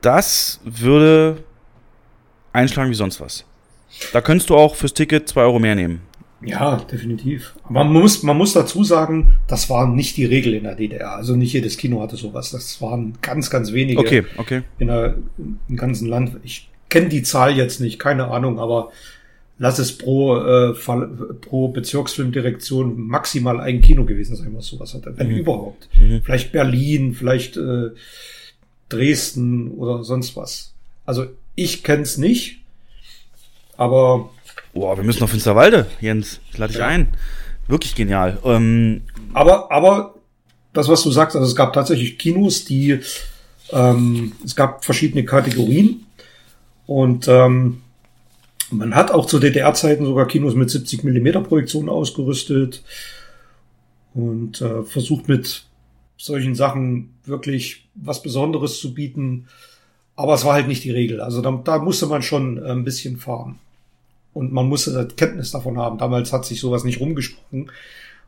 S2: das würde einschlagen wie sonst was. Da könntest du auch fürs Ticket zwei Euro mehr nehmen.
S3: Ja, definitiv. Aber man muss, man muss dazu sagen, das war nicht die Regel in der DDR. Also nicht jedes Kino hatte sowas. Das waren ganz, ganz wenige.
S2: Okay, okay.
S3: In der, im ganzen Land. Ich kenne die Zahl jetzt nicht, keine Ahnung, aber lass es pro, äh, pro Bezirksfilmdirektion maximal ein Kino gewesen sein, was sowas hatte, wenn mhm. überhaupt. Mhm. Vielleicht Berlin, vielleicht äh, Dresden oder sonst was. Also ich kenn's nicht, aber.
S2: Boah, wir müssen auf Finsterwalde, Jens. Ich lade dich ja. ein. Wirklich genial. Ähm,
S3: aber, aber das, was du sagst, also es gab tatsächlich Kinos, die ähm, es gab verschiedene Kategorien und ähm, man hat auch zu DDR-Zeiten sogar Kinos mit 70 Millimeter Projektionen ausgerüstet und äh, versucht mit solchen Sachen wirklich was Besonderes zu bieten. Aber es war halt nicht die Regel. Also da, da musste man schon äh, ein bisschen fahren. Und man musste Kenntnis davon haben. Damals hat sich sowas nicht rumgesprochen.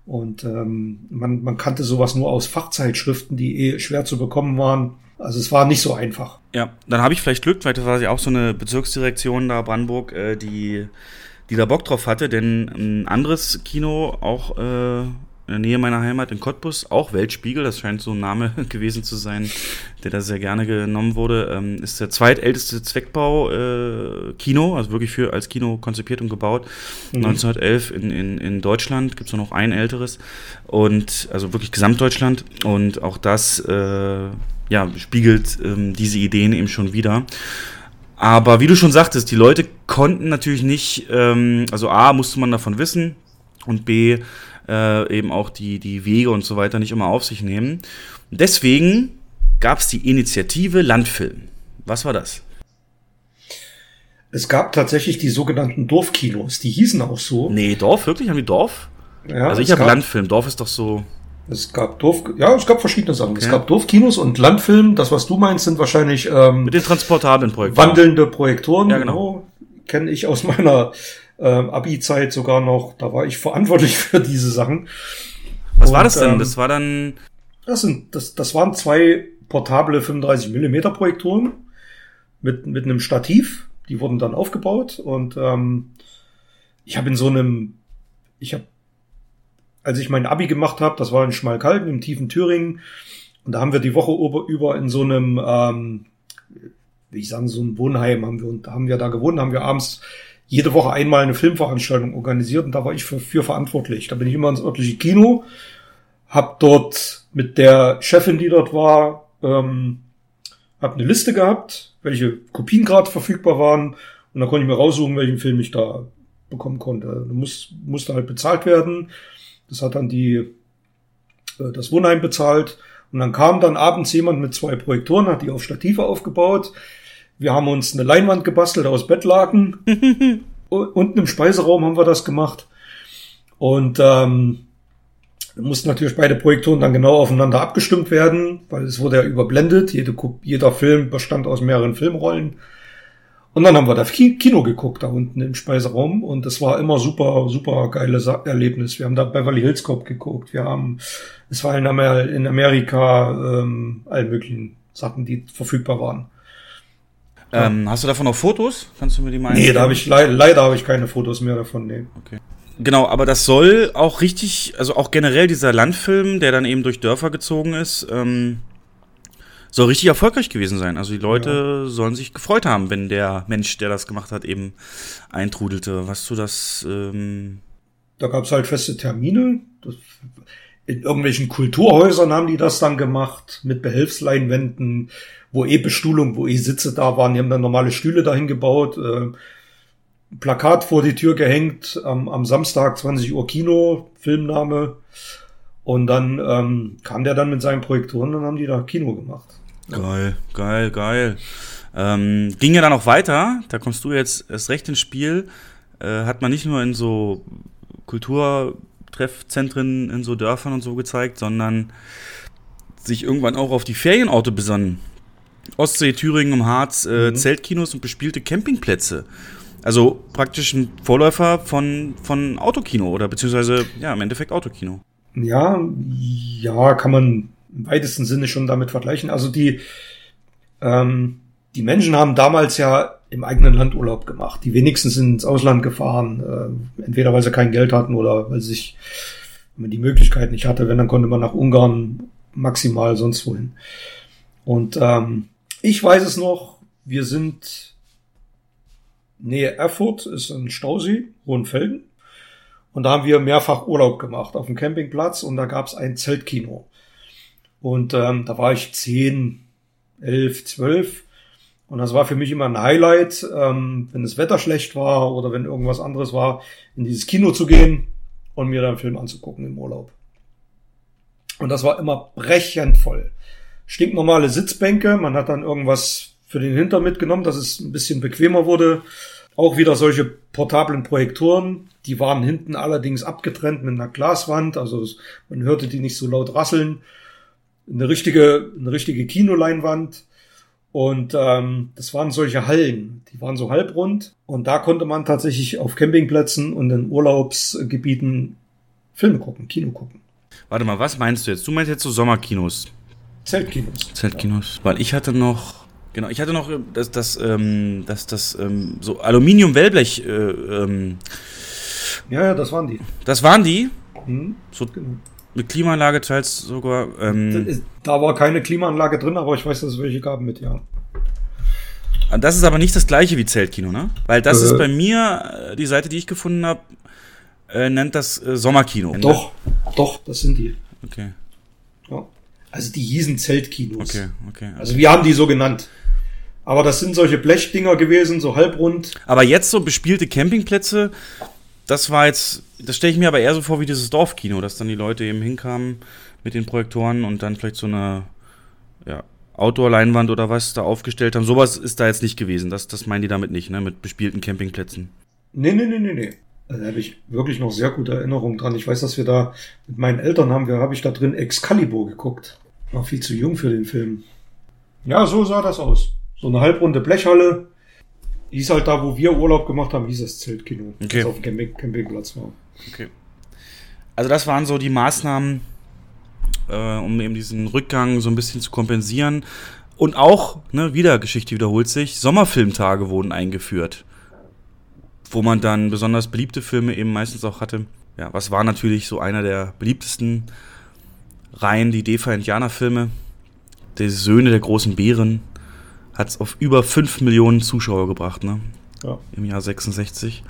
S3: Und ähm, man, man kannte sowas nur aus Fachzeitschriften, die eh schwer zu bekommen waren. Also es war nicht so einfach.
S2: Ja, dann habe ich vielleicht Glück, weil das war ja auch so eine Bezirksdirektion da Brandenburg, äh, die, die da Bock drauf hatte, denn ein anderes Kino, auch äh, in der Nähe meiner Heimat in Cottbus, auch Weltspiegel, das scheint so ein Name [LAUGHS] gewesen zu sein, der da sehr gerne genommen wurde, ähm, ist der zweitälteste Zweckbau-Kino, äh, also wirklich für als Kino konzipiert und gebaut. Mhm. 1911 in, in, in Deutschland, gibt es nur noch ein älteres und also wirklich Gesamtdeutschland und auch das äh, ja, spiegelt ähm, diese Ideen eben schon wieder. Aber wie du schon sagtest, die Leute konnten natürlich nicht, ähm, also A, musste man davon wissen und B, äh, eben auch die, die Wege und so weiter nicht immer auf sich nehmen. Deswegen gab es die Initiative Landfilm. Was war das?
S3: Es gab tatsächlich die sogenannten Dorfkinos, die hießen auch so.
S2: Nee, Dorf, wirklich? Haben die Dorf? Ja, also ich habe Landfilm, Dorf ist doch so.
S3: Es gab Dorf, ja, es gab verschiedene Sachen. Okay. Es gab Dorfkinos und Landfilm. Das, was du meinst, sind wahrscheinlich ähm,
S2: mit den transportablen Projektoren.
S3: Wandelnde Projektoren. Ja, genau. genau Kenne ich aus meiner ähm, Abi-Zeit sogar noch, da war ich verantwortlich [LAUGHS] für diese Sachen.
S2: Was und, war das denn? Ähm, das war dann.
S3: Das sind, das, das waren zwei portable 35 Millimeter Projektoren mit, mit einem Stativ. Die wurden dann aufgebaut und ähm, ich habe in so einem, ich habe, als ich mein Abi gemacht habe, das war in Schmalkalden im tiefen Thüringen, und da haben wir die Woche über in so einem, ähm, wie ich sagen, so ein Wohnheim haben wir, und da haben wir da gewohnt, haben wir abends jede Woche einmal eine Filmveranstaltung organisiert und da war ich für, für verantwortlich. Da bin ich immer ins örtliche Kino, hab dort mit der Chefin, die dort war, ähm, hab eine Liste gehabt, welche Kopien gerade verfügbar waren und dann konnte ich mir raussuchen, welchen Film ich da bekommen konnte. Muss, musste halt bezahlt werden. Das hat dann die äh, das Wohnheim bezahlt und dann kam dann abends jemand mit zwei Projektoren, hat die auf Stative aufgebaut wir haben uns eine Leinwand gebastelt aus Bettlaken. [LAUGHS] Unten im Speiseraum haben wir das gemacht. Und ähm, mussten natürlich beide Projektoren dann genau aufeinander abgestimmt werden, weil es wurde ja überblendet. Jede, jeder Film bestand aus mehreren Filmrollen. Und dann haben wir da Kino geguckt, da unten im Speiseraum. Und das war immer super, super geiles Erlebnis. Wir haben da Beverly Hills Cop geguckt. Wir haben, es war in, Amerika ähm, all möglichen Sachen, die verfügbar waren.
S2: Ähm, hast du davon noch Fotos? Kannst du mir die
S3: mal Nee, da habe ich le leider habe ich keine Fotos mehr davon. Nee.
S2: Okay. Genau, aber das soll auch richtig, also auch generell dieser Landfilm, der dann eben durch Dörfer gezogen ist, ähm, soll richtig erfolgreich gewesen sein. Also die Leute ja. sollen sich gefreut haben, wenn der Mensch, der das gemacht hat, eben eintrudelte. Was du das? Ähm
S3: da gab es halt feste Termine. Das, in irgendwelchen Kulturhäusern haben die das dann gemacht mit Behelfsleinwänden wo eh Bestuhlung, wo eh Sitze da waren. Die haben dann normale Stühle dahin gebaut, äh, Plakat vor die Tür gehängt, am, am Samstag 20 Uhr Kino, Filmname. Und dann ähm, kam der dann mit seinen Projektoren und haben die da Kino gemacht.
S2: Geil, geil, geil. Ähm, ging ja dann auch weiter, da kommst du jetzt erst recht ins Spiel. Äh, hat man nicht nur in so Kulturtreffzentren in so Dörfern und so gezeigt, sondern sich irgendwann auch auf die Ferienorte besonnen. Ostsee, Thüringen, um Harz, äh,
S3: Mhm.
S2: Zeltkinos und bespielte Campingplätze. Also praktisch ein Vorläufer von, von Autokino oder beziehungsweise ja im Endeffekt Autokino.
S3: Ja, ja, kann man im weitesten Sinne schon damit vergleichen. Also die, ähm, die Menschen haben damals ja im eigenen Land Urlaub gemacht. Die wenigsten sind ins Ausland gefahren, äh, entweder weil sie kein Geld hatten oder weil sie sich wenn man die Möglichkeit nicht hatte. Wenn, dann konnte man nach Ungarn maximal sonst wohin. Und ähm, ich weiß es noch, wir sind Nähe Erfurt, ist ein Stausee, Hohenfelden. Und da haben wir mehrfach Urlaub gemacht auf dem Campingplatz und da gab es ein Zeltkino. Und ähm, da war ich 10, 11, 12. Und das war für mich immer ein Highlight, ähm, wenn das Wetter schlecht war oder wenn irgendwas anderes war, in dieses Kino zu gehen und mir dann einen Film anzugucken im Urlaub. Und das war immer brechend voll. Stinknormale Sitzbänke, man hat dann irgendwas für den Hinter mitgenommen, dass es ein bisschen bequemer wurde. Auch wieder solche portablen Projektoren, die waren hinten allerdings abgetrennt mit einer Glaswand, also man hörte die nicht so laut rasseln. Eine richtige, eine richtige Kinoleinwand. Und ähm, das waren solche Hallen, die waren so halbrund. Und da konnte man tatsächlich auf Campingplätzen und in Urlaubsgebieten Filme gucken, Kino gucken.
S2: Warte mal, was meinst du jetzt? Du meinst jetzt so Sommerkinos,
S3: Zeltkinos.
S2: Zeltkinos? Weil ich hatte noch, genau, ich hatte noch äh, das, das, ähm, das, das ähm, so Aluminium-Wellblech, äh, ähm,
S3: Ja, ja, das waren die.
S2: das waren die,
S3: Hm,
S2: so
S3: genau.
S2: mit Klimaanlage teils sogar. Ähm,
S3: Da war keine Klimaanlage drin, aber ich weiß, dass es welche gab mit, ja.
S2: das ist aber nicht das gleiche wie Zeltkino, ne? Weil das
S3: Äh.
S2: ist bei mir, äh, die Seite, die ich gefunden habe, äh, nennt das äh, Sommerkino.
S3: Doch, doch, das sind die.
S2: Okay.
S3: Also die hießen Zeltkinos.
S2: okay, okay.
S3: Also wir haben die so genannt. Aber das sind solche Blechdinger gewesen, so halbrund.
S2: Aber jetzt so bespielte Campingplätze, das war jetzt, das stelle ich mir aber eher so vor wie dieses Dorfkino, dass dann die Leute eben hinkamen mit den Projektoren und dann vielleicht so eine ja, Outdoor-Leinwand oder was da aufgestellt haben. Sowas ist da jetzt nicht gewesen. Das, das meinen die damit nicht, ne? Mit bespielten Campingplätzen.
S3: Nee, nee, nee, nee, nee. Also, Da habe ich wirklich noch sehr gute Erinnerungen dran. Ich weiß, dass wir da mit meinen Eltern haben, wir habe ich da drin Excalibur geguckt. War viel zu jung für den Film. Ja, so sah das aus. So eine halbrunde Blechhalle. Hieß halt da, wo wir Urlaub gemacht haben, hieß es Zeltkino.
S2: Okay.
S3: Das auf dem Camping Campingplatz war.
S2: Okay. Also das waren so die Maßnahmen, äh, um eben diesen Rückgang so ein bisschen zu kompensieren. Und auch, ne, wieder Geschichte wiederholt sich, Sommerfilmtage wurden eingeführt. Wo man dann besonders beliebte Filme eben meistens auch hatte. Ja, was war natürlich so einer der beliebtesten Reihen, die Defa-Indianer-Filme. Die Söhne der großen Bären hat es auf über 5 Millionen Zuschauer gebracht, ne?
S3: Ja.
S2: Im Jahr 66.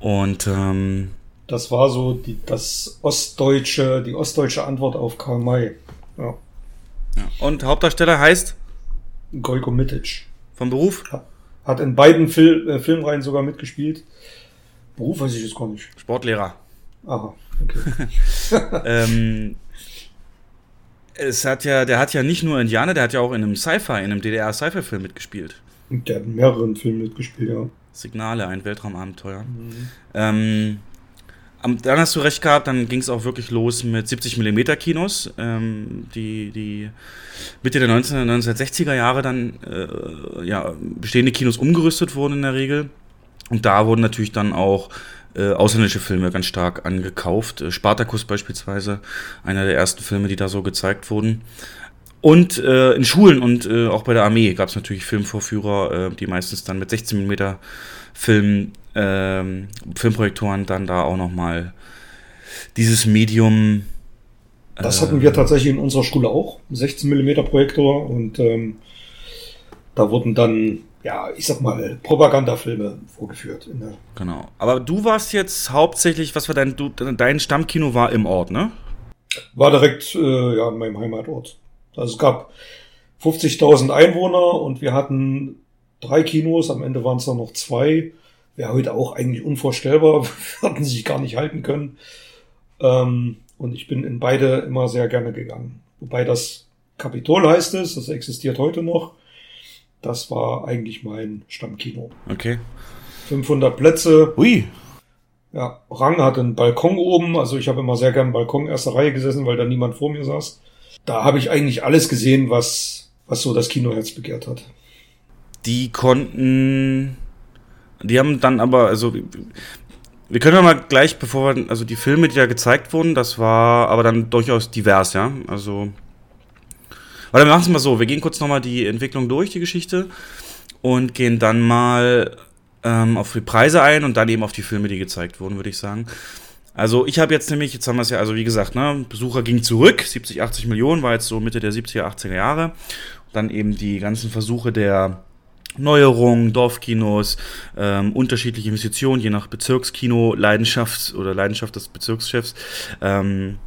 S2: Und ähm,
S3: Das war so die, das ostdeutsche, die ostdeutsche Antwort auf Karl May. Ja.
S2: ja. Und Hauptdarsteller heißt
S3: Gojko Mitic.
S2: vom Beruf
S3: Hat in beiden Fil äh, Filmreihen sogar mitgespielt. Beruf weiß ich jetzt gar nicht.
S2: Sportlehrer.
S3: Aha, okay. [LAUGHS]
S2: ähm, es hat ja, der hat ja nicht nur Indianer, der hat ja auch in einem Sci-Fi, in einem DDR-Sci-Fi-Film mitgespielt.
S3: Und Der hat in mehreren Filmen mitgespielt, ja.
S2: Signale, ein Weltraumabenteuer. Ähm, am- dann hast du recht gehabt, dann ging es auch wirklich los mit 70 mm Kinos, ähm, die, die Mitte der 19, 1960er Jahre dann äh, ja, bestehende Kinos umgerüstet wurden in der Regel. Und da wurden natürlich dann auch äh, ausländische Filme ganz stark angekauft. Äh, Spartacus beispielsweise, einer der ersten Filme, die da so gezeigt wurden. Und äh, in Schulen und äh, auch bei der Armee gab es natürlich Filmvorführer, äh, die meistens dann mit 16 mm Film, ähm, Filmprojektoren dann da auch nochmal dieses Medium.
S3: Das
S2: äh,
S3: hatten wir tatsächlich in unserer Schule auch. 16 mm Projektor und ähm, da wurden dann, ja, ich sag mal, Propagandafilme vorgeführt.
S2: Genau. Aber du warst jetzt hauptsächlich, was war dein, du, dein Stammkino war im Ort, ne?
S3: war direkt äh, ja, in meinem Heimatort. Also es gab 50.000 Einwohner und wir hatten drei Kinos, am Ende waren es dann noch zwei. Wäre heute auch eigentlich unvorstellbar, [LAUGHS] wir hatten sich gar nicht halten können. Ähm, Und ich bin in beide immer sehr gerne gegangen. Wobei das Kapitol heißt es, das existiert heute noch. Das war eigentlich mein Stammkino.
S2: Okay.
S3: 500 Plätze.
S2: Hui.
S3: Ja, Rang hat einen Balkon oben. Also ich habe immer sehr gern Balkon erster Reihe gesessen, weil da niemand vor mir saß. Da habe ich eigentlich alles gesehen, was, was so das Kinoherz begehrt hat.
S2: Die konnten, die haben dann aber, also wir können ja mal gleich, bevor wir, also die Filme, die da gezeigt wurden, das war aber dann durchaus divers, ja. Also, warte, wir machen es mal so, wir gehen kurz nochmal die Entwicklung durch, die Geschichte, und gehen dann mal ähm, auf die Preise ein und dann eben auf die Filme, die gezeigt wurden, würde ich sagen. Also ich habe jetzt nämlich, jetzt haben wir es ja, also wie gesagt, ne, Besucher ging zurück, 70, 80 Millionen, war jetzt so Mitte der 70er, 80er Jahre. Dann eben die ganzen Versuche der Neuerungen, Dorfkinos, ähm, unterschiedliche Investitionen, je nach Bezirkskino, Leidenschaft oder Leidenschaft des Bezirkschefs. Ähm,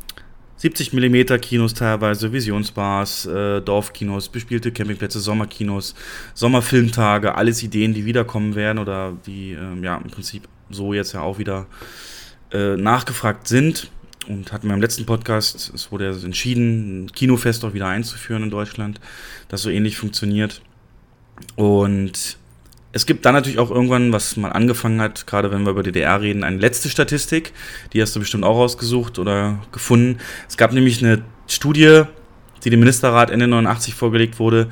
S2: 70 mm Kinos teilweise, Visionsbars, äh, Dorfkinos, bespielte Campingplätze, Sommerkinos, Sommerfilmtage, alles Ideen, die wiederkommen werden oder die ähm, ja im Prinzip so jetzt ja auch wieder äh, nachgefragt sind. Und hatten wir im letzten Podcast, es wurde ja entschieden, ein Kinofest auch wieder einzuführen in Deutschland, das so ähnlich funktioniert. Und es gibt dann natürlich auch irgendwann, was mal angefangen hat, gerade wenn wir über DDR reden, eine letzte Statistik. Die hast du bestimmt auch rausgesucht oder gefunden. Es gab nämlich eine Studie, die dem Ministerrat Ende 89 vorgelegt wurde,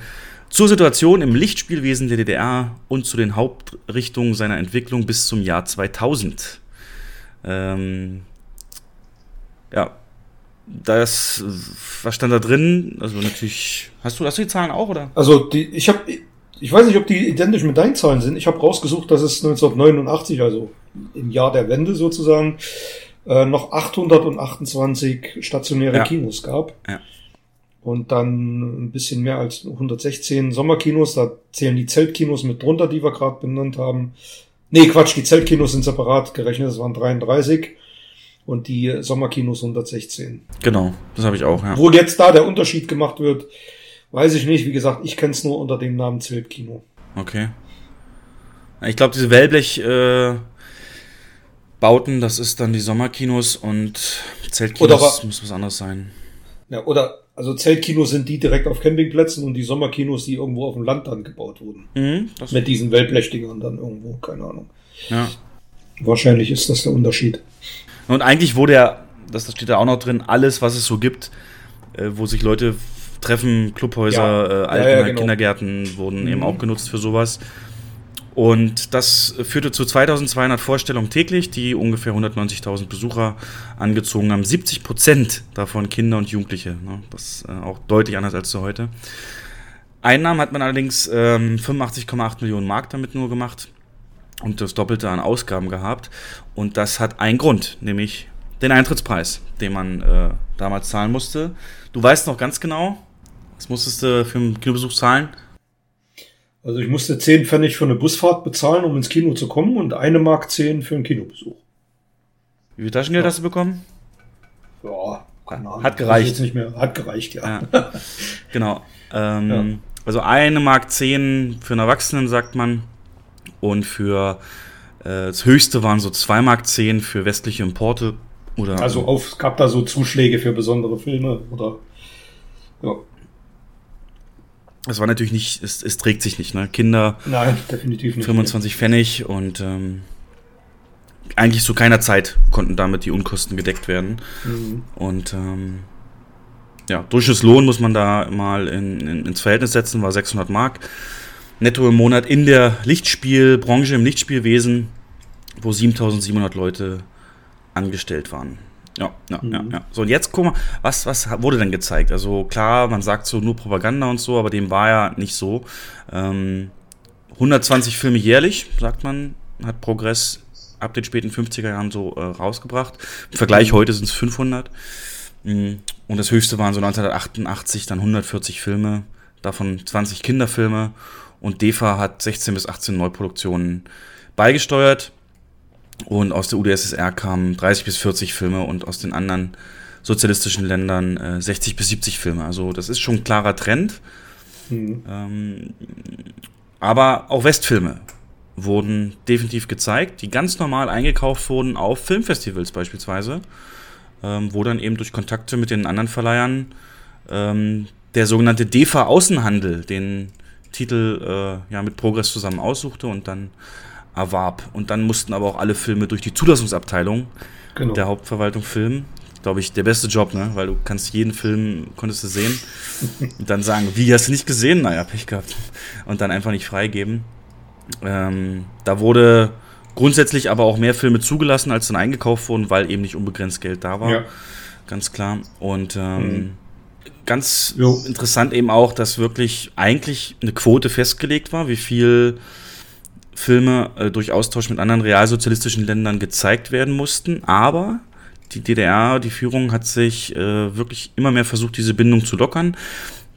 S2: zur Situation im Lichtspielwesen der DDR und zu den Hauptrichtungen seiner Entwicklung bis zum Jahr 2000. Ähm, ja, das, was stand da drin? Also natürlich, hast du, hast du die Zahlen auch, oder?
S3: Also die, ich habe ich weiß nicht, ob die identisch mit deinen Zahlen sind. Ich habe rausgesucht, dass es 1989, also im Jahr der Wende sozusagen, äh, noch 828 stationäre ja. Kinos gab. Ja. Und dann ein bisschen mehr als 116 Sommerkinos. Da zählen die Zeltkinos mit drunter, die wir gerade benannt haben. Nee, Quatsch, die Zeltkinos sind separat gerechnet. Das waren 33 und die Sommerkinos 116.
S2: Genau, das habe ich auch,
S3: ja. Wo jetzt da der Unterschied gemacht wird, Weiß ich nicht. Wie gesagt, ich kenne es nur unter dem Namen Zeltkino.
S2: Okay. Ich glaube, diese Wellblech äh, Bauten, das ist dann die Sommerkinos und Zeltkinos
S3: oder,
S2: muss was anderes sein.
S3: Ja, oder also Zeltkinos sind die direkt auf Campingplätzen und die Sommerkinos, die irgendwo auf dem Land dann gebaut wurden. Mhm, Mit diesen Wellblechdingern dann irgendwo, keine Ahnung.
S2: Ja.
S3: Wahrscheinlich ist das der Unterschied.
S2: Und eigentlich wurde ja, das steht da auch noch drin, alles, was es so gibt, äh, wo sich Leute Treffen, Clubhäuser, äh, Alten, genau. Kindergärten wurden mhm. eben auch genutzt für sowas. Und das führte zu 2200 Vorstellungen täglich, die ungefähr 190.000 Besucher angezogen haben. 70 Prozent davon Kinder und Jugendliche. Ne? Das ist äh, auch deutlich anders als zu heute. Einnahmen hat man allerdings ähm, 85,8 Millionen Mark damit nur gemacht und das Doppelte an Ausgaben gehabt. Und das hat einen Grund, nämlich den Eintrittspreis, den man äh, damals zahlen musste. Du weißt noch ganz genau, was musstest du für einen Kinobesuch zahlen?
S3: Also ich musste 10 Pfennig für eine Busfahrt bezahlen, um ins Kino zu kommen und eine Mark 10 für einen Kinobesuch.
S2: Wie viel Taschengeld ja. hast du bekommen?
S3: Ja, keine Ahnung.
S2: Hat gereicht.
S3: Nicht mehr. Hat gereicht, ja.
S2: ja. [LAUGHS] genau. Ähm, ja. Also eine Mark 10 für einen Erwachsenen, sagt man. Und für äh, das höchste waren so 2 Mark 10 für westliche Importe. Oder,
S3: also auf, gab da so Zuschläge für besondere Filme oder ja.
S2: Es war natürlich nicht, es, es trägt sich nicht, ne? Kinder.
S3: Nein, definitiv nicht.
S2: 25 Pfennig und ähm, eigentlich zu keiner Zeit konnten damit die Unkosten gedeckt werden. Mhm. Und ähm, ja, Durchschnittslohn muss man da mal in, in, ins Verhältnis setzen, war 600 Mark netto im Monat in der Lichtspielbranche, im Lichtspielwesen, wo 7700 Leute angestellt waren. Ja, ja, mhm. ja, ja. So, und jetzt guck mal, was, was wurde denn gezeigt? Also klar, man sagt so nur Propaganda und so, aber dem war ja nicht so. Ähm, 120 Filme jährlich, sagt man, hat Progress ab den späten 50er Jahren so äh, rausgebracht. Im Vergleich heute sind es 500. Und das höchste waren so 1988 dann 140 Filme, davon 20 Kinderfilme. Und DEFA hat 16 bis 18 Neuproduktionen beigesteuert. Und aus der UdSSR kamen 30 bis 40 Filme und aus den anderen sozialistischen Ländern äh, 60 bis 70 Filme. Also das ist schon ein klarer Trend. Mhm. Ähm, aber auch Westfilme wurden definitiv gezeigt, die ganz normal eingekauft wurden auf Filmfestivals beispielsweise. ähm, wo dann eben durch Kontakte mit den anderen Verleihern ähm, der sogenannte DEFA Außenhandel den Titel äh, ja, mit Progress zusammen aussuchte und dann erwarb. Und dann mussten aber auch alle Filme durch die Zulassungsabteilung genau. der Hauptverwaltung filmen. Glaube ich, der beste Job, ne? Weil du kannst jeden Film, konntest du sehen [LAUGHS] und dann sagen, wie, hast du nicht gesehen? Naja, Pech gehabt. Und dann einfach nicht freigeben. Ähm, da wurde grundsätzlich aber auch mehr Filme zugelassen, als dann eingekauft wurden, weil eben nicht unbegrenzt Geld da war. Ja. Ganz klar. Und ähm, mhm. ganz jo. interessant eben auch, dass wirklich eigentlich eine Quote festgelegt war, wie viel Filme äh, durch Austausch mit anderen realsozialistischen Ländern gezeigt werden mussten. Aber die DDR, die Führung hat sich äh, wirklich immer mehr versucht, diese Bindung zu lockern.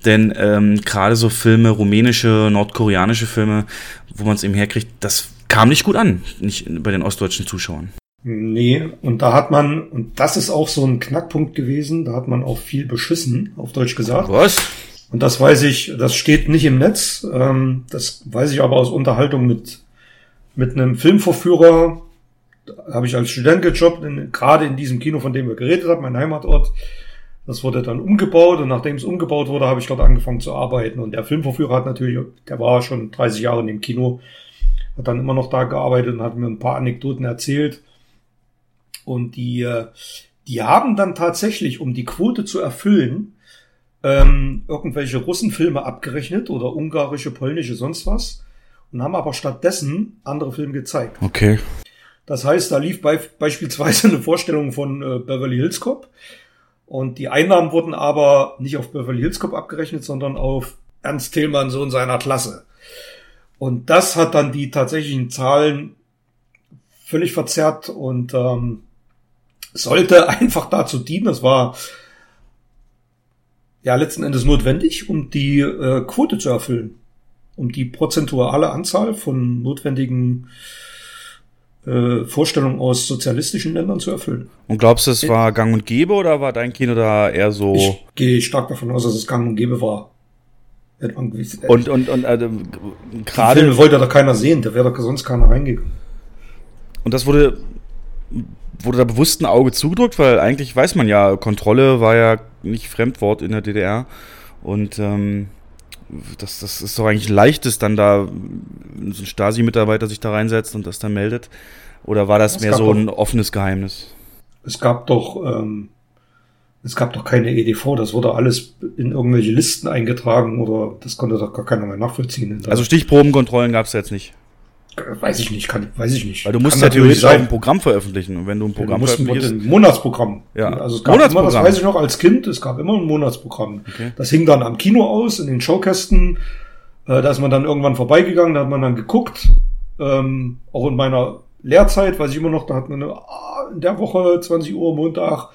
S2: Denn ähm, gerade so Filme, rumänische, nordkoreanische Filme, wo man es eben herkriegt, das kam nicht gut an, nicht bei den ostdeutschen Zuschauern.
S3: Nee, und da hat man, und das ist auch so ein Knackpunkt gewesen, da hat man auch viel beschissen, auf Deutsch gesagt.
S2: Was?
S3: Und das weiß ich, das steht nicht im Netz, ähm, das weiß ich aber aus Unterhaltung mit, mit einem Filmvorführer, habe ich als Student gejobbt, in, gerade in diesem Kino, von dem wir geredet haben, mein Heimatort. Das wurde dann umgebaut und nachdem es umgebaut wurde, habe ich dort angefangen zu arbeiten. Und der Filmvorführer hat natürlich, der war schon 30 Jahre in dem Kino, hat dann immer noch da gearbeitet und hat mir ein paar Anekdoten erzählt. Und die, äh, die haben dann tatsächlich, um die Quote zu erfüllen, ähm, irgendwelche Russenfilme abgerechnet oder ungarische, polnische, sonst was und haben aber stattdessen andere Filme gezeigt.
S2: Okay.
S3: Das heißt, da lief be beispielsweise eine Vorstellung von äh, Beverly Hills Cop und die Einnahmen wurden aber nicht auf Beverly Hills Cop abgerechnet, sondern auf Ernst Thälmann so in seiner Klasse. Und das hat dann die tatsächlichen Zahlen völlig verzerrt und ähm, sollte [LAUGHS] einfach dazu dienen, das war ja letzten Endes notwendig, um die äh, Quote zu erfüllen, um die prozentuale Anzahl von notwendigen äh, Vorstellungen aus sozialistischen Ländern zu erfüllen.
S2: Und glaubst du, es war gang und gäbe oder war dein Kino da eher so?
S3: Ich gehe stark davon aus, dass es gang und gäbe war.
S2: Und, und, und äh,
S3: gerade. Filme wollte da keiner sehen, da wäre da sonst keiner reingegangen.
S2: Und das wurde, wurde da bewusst ein Auge zugedrückt, weil eigentlich weiß man ja, Kontrolle war ja nicht Fremdwort in der DDR. Und ähm, das, das ist doch eigentlich leichtes, dann da so ein Stasi-Mitarbeiter sich da reinsetzt und das dann meldet. Oder war das es mehr so ein doch, offenes Geheimnis?
S3: Es gab doch, ähm, es gab doch keine EDV, das wurde alles in irgendwelche Listen eingetragen oder das konnte doch gar keiner mehr nachvollziehen.
S2: Also Stichprobenkontrollen gab es jetzt nicht.
S3: Weiß ich nicht, kann, weiß ich nicht.
S2: Weil du musst ja theoretisch auch ein Programm veröffentlichen. Und wenn du ein Programm
S3: ja, veröffentlichst... Ein Monatsprogramm.
S2: Ja.
S3: Also es gab immer, das weiß ich noch als Kind, es gab immer ein Monatsprogramm. Okay. Das hing dann am Kino aus, in den Showkästen. Äh, da ist man dann irgendwann vorbeigegangen, da hat man dann geguckt. Ähm, auch in meiner Lehrzeit, weiß ich immer noch, da hat man eine, ah, in der Woche, 20 Uhr, Montag,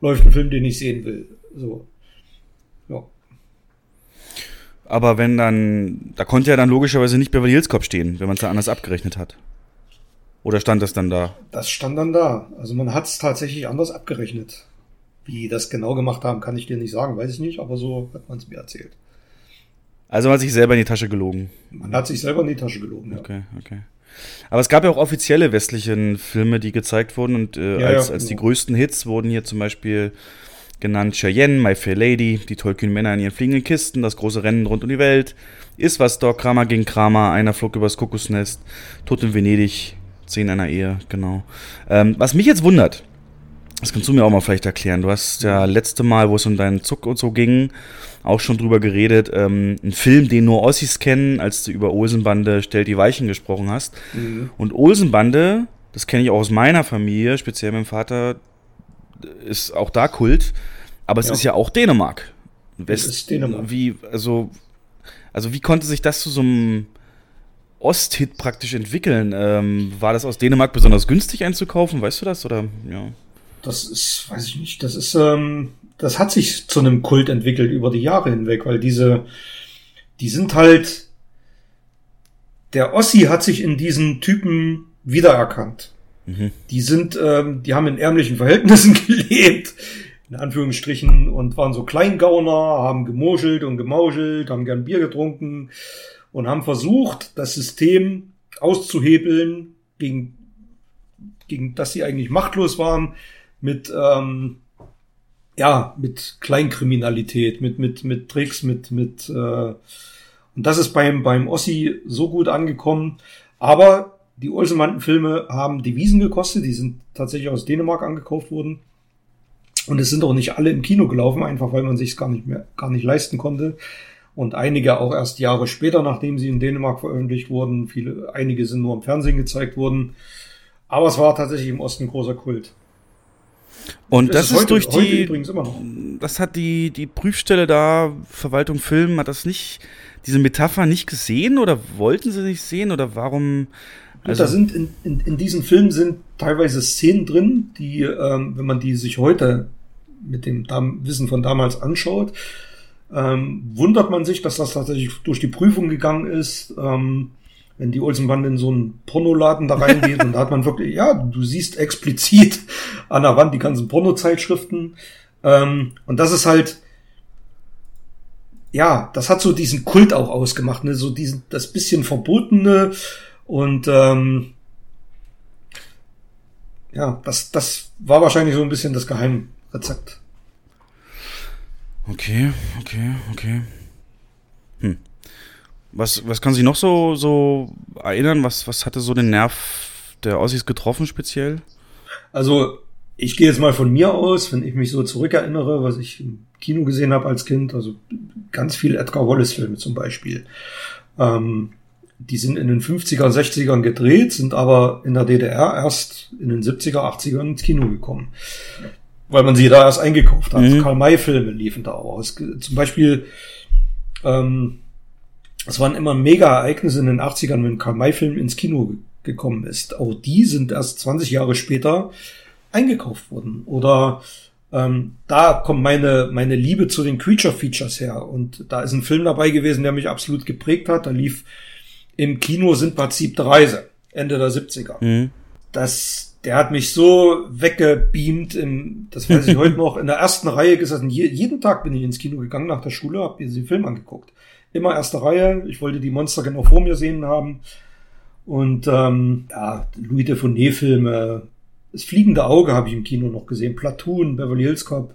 S3: läuft ein Film, den ich sehen will. So. Ja.
S2: Aber wenn dann, da konnte ja dann logischerweise nicht Beverly Hills Cop stehen, wenn man es da anders abgerechnet hat. Oder stand das dann da?
S3: Das stand dann da. Also man hat es tatsächlich anders abgerechnet. Wie das genau gemacht haben, kann ich dir nicht sagen, weiß ich nicht, aber so hat man es mir erzählt.
S2: Also man hat sich selber in die Tasche gelogen.
S3: Man hat sich selber in die Tasche gelogen,
S2: ja. Okay, okay. Aber es gab ja auch offizielle westlichen Filme, die gezeigt wurden und äh, ja, als, ja, als die genau. größten Hits wurden hier zum Beispiel genannt Cheyenne, My Fair Lady, die tollkühnen Männer in ihren fliegenden Kisten, das große Rennen rund um die Welt, Ist was Dog, Kramer gegen Kramer, einer flog übers Kokosnest, Tod in Venedig, Zehn einer Ehe, genau. Ähm, was mich jetzt wundert, das kannst du mir auch mal vielleicht erklären. Du hast ja letzte Mal, wo es um deinen Zuck und so ging, auch schon drüber geredet. Ähm, ein Film, den nur Ossis kennen, als du über Olsenbande Stellt die Weichen gesprochen hast. Mhm. Und Olsenbande, das kenne ich auch aus meiner Familie, speziell meinem Vater, ist auch da Kult, aber es ja. ist ja auch Dänemark.
S3: West, es ist Dänemark.
S2: Wie, also, also wie konnte sich das zu so einem Osthit praktisch entwickeln? Ähm, war das aus Dänemark besonders günstig einzukaufen? Weißt du das? Oder ja.
S3: Das ist, weiß ich nicht, das ist, ähm, das hat sich zu einem Kult entwickelt über die Jahre hinweg, weil diese, die sind halt, der Ossi hat sich in diesen Typen wiedererkannt. Mhm. Die sind, ähm, die haben in ärmlichen Verhältnissen [LAUGHS] gelebt, in Anführungsstrichen, und waren so Kleingauner, haben gemuschelt und gemauschelt, haben gern Bier getrunken und haben versucht, das System auszuhebeln, gegen, gegen das sie eigentlich machtlos waren, mit, ähm, ja, mit Kleinkriminalität, mit, mit, mit Tricks, mit, mit, äh, und das ist beim, beim Ossi so gut angekommen. Aber die Olsenbanden-Filme haben Devisen gekostet, die sind tatsächlich aus Dänemark angekauft worden. Und es sind auch nicht alle im Kino gelaufen, einfach weil man sich es gar nicht mehr, gar nicht leisten konnte. Und einige auch erst Jahre später, nachdem sie in Dänemark veröffentlicht wurden. Viele, einige sind nur im Fernsehen gezeigt worden. Aber es war tatsächlich im Osten großer Kult.
S2: Und das, das ist, heute, durch die, das hat die, die Prüfstelle da, Verwaltung Film, hat das nicht, diese Metapher nicht gesehen oder wollten sie nicht sehen oder warum?
S3: Also da sind in, in, in diesen Filmen sind teilweise Szenen drin, die, ähm, wenn man die sich heute mit dem Dam Wissen von damals anschaut, ähm, wundert man sich, dass das tatsächlich durch die Prüfung gegangen ist. Ähm, wenn die Olsenbande in so einen Pornoladen da reingeht [LAUGHS] und da hat man wirklich, ja, du siehst explizit [LAUGHS] an der Wand die ganzen Pornozeitschriften. Ähm, und das ist halt, ja, das hat so diesen Kult auch ausgemacht, ne? so diesen, das bisschen Verbotene und ähm, ja, das, das war wahrscheinlich so ein bisschen das Geheimrezept.
S2: Okay, okay, okay. Hm. Was, was kann sich noch so, so erinnern? Was, was hatte so den Nerv der Ossis getroffen speziell?
S3: Also, ich gehe jetzt mal von mir aus, wenn ich mich so zurückerinnere, was ich im Kino gesehen habe als Kind, also ganz viel Edgar Wallace-Filme zum Beispiel. Ähm, die sind in den 50er, 60ern gedreht, sind aber in der DDR erst in den 70er, 80ern ins Kino gekommen. Weil man sie da erst eingekauft hat. Mhm. Karl-May-Filme liefen da auch aus. Zum Beispiel, ähm, es waren immer mega Ereignisse in den 80ern, wenn Karl-May-Film ins Kino gekommen ist. Auch die sind erst 20 Jahre später eingekauft worden. Oder ähm, da kommt meine, meine Liebe zu den Creature Features her. Und da ist ein Film dabei gewesen, der mich absolut geprägt hat. Da lief im Kino sind Prinzip der Reise, Ende der 70er. Mhm. Das, der hat mich so weggebeamt, im, das weiß ich heute [LAUGHS] noch, in der ersten Reihe gesessen. Je, jeden Tag bin ich ins Kino gegangen nach der Schule, habe mir den Film angeguckt immer erste Reihe. Ich wollte die Monster genau vor mir sehen haben. Und ähm, ja, Louis de Funès-Filme, das fliegende Auge habe ich im Kino noch gesehen, Platoon, Beverly Hills Cop.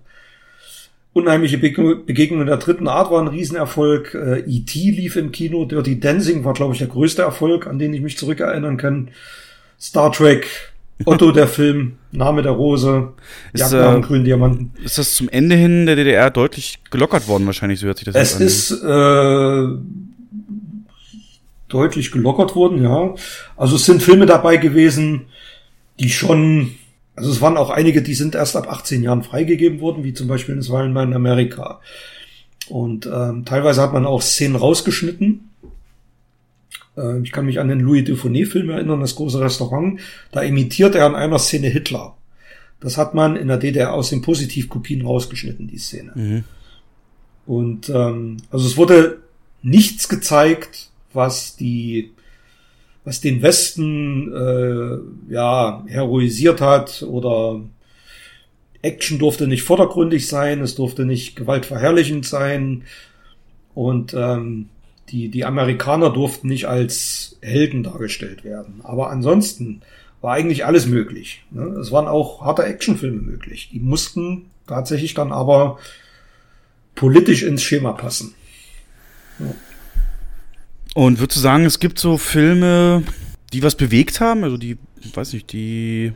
S3: Unheimliche Begegnung der dritten Art war ein Riesenerfolg. Äh, E.T. lief im Kino. Dirty Dancing war, glaube ich, der größte Erfolg, an den ich mich zurückerinnern kann. Star Trek, [LAUGHS] Otto der Film, Name der Rose,
S2: ist, äh, grünen Diamanten. Ist das zum Ende hin der DDR deutlich gelockert worden, wahrscheinlich, so hört sich das
S3: Es ist äh, deutlich gelockert worden, ja. Also es sind Filme dabei gewesen, die schon, also es waren auch einige, die sind erst ab 18 Jahren freigegeben worden, wie zum Beispiel Es war in Amerika. Und ähm, teilweise hat man auch Szenen rausgeschnitten äh, ich kann mich an den Louis Dufournet-Film erinnern, das große Restaurant. Da imitiert er in einer Szene Hitler. Das hat man in der DDR aus den Positivkopien rausgeschnitten, die Szene. Mhm. Und ähm, also es wurde nichts gezeigt, was die was den Westen äh, ja heroisiert hat oder Action durfte nicht vordergründig sein, es durfte nicht gewaltverherrlichend sein und ähm, die, die Amerikaner durften nicht als Helden dargestellt werden. Aber ansonsten war eigentlich alles möglich. Ne? Es waren auch harte Actionfilme möglich. Die mussten tatsächlich dann aber politisch ins Schema passen.
S2: Ja. Und würdest du sagen, es gibt so Filme, die was bewegt haben? Also die, ich weiß nicht, die.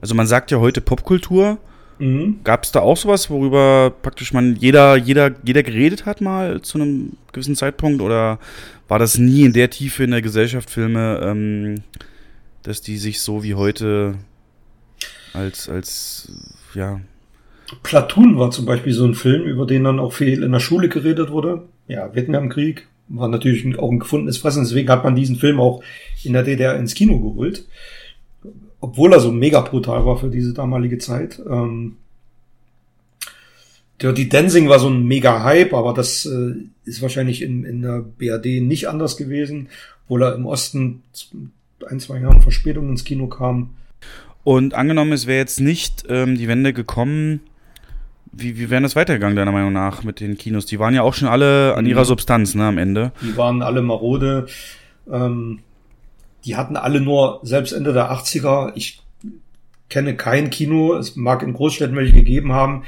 S2: Also man sagt ja heute Popkultur. Mhm. Gab es da auch sowas, worüber praktisch man jeder, jeder, jeder geredet hat mal zu einem gewissen Zeitpunkt? Oder war das nie in der Tiefe in der Gesellschaft Filme, ähm, dass die sich so wie heute als, als, ja.
S3: Platoon war zum Beispiel so ein Film, über den dann auch viel in der Schule geredet wurde. Ja, Vietnamkrieg war natürlich auch ein gefundenes Fressen, deswegen hat man diesen Film auch in der DDR ins Kino geholt obwohl er so mega brutal war für diese damalige Zeit. Ähm, Dirty Dancing war so ein mega Hype, aber das äh, ist wahrscheinlich in, in der BRD nicht anders gewesen, obwohl er im Osten ein, zwei Jahren Verspätung ins Kino kam.
S2: Und angenommen, es wäre jetzt nicht ähm, die Wende gekommen, wie, wie wäre das weitergegangen, deiner Meinung nach, mit den Kinos? Die waren ja auch schon alle an ihrer mhm. Substanz, ne, am Ende.
S3: Die waren alle marode. Ähm, die hatten alle nur, selbst Ende der 80er, ich kenne kein Kino, es mag in Großstädten welche gegeben haben,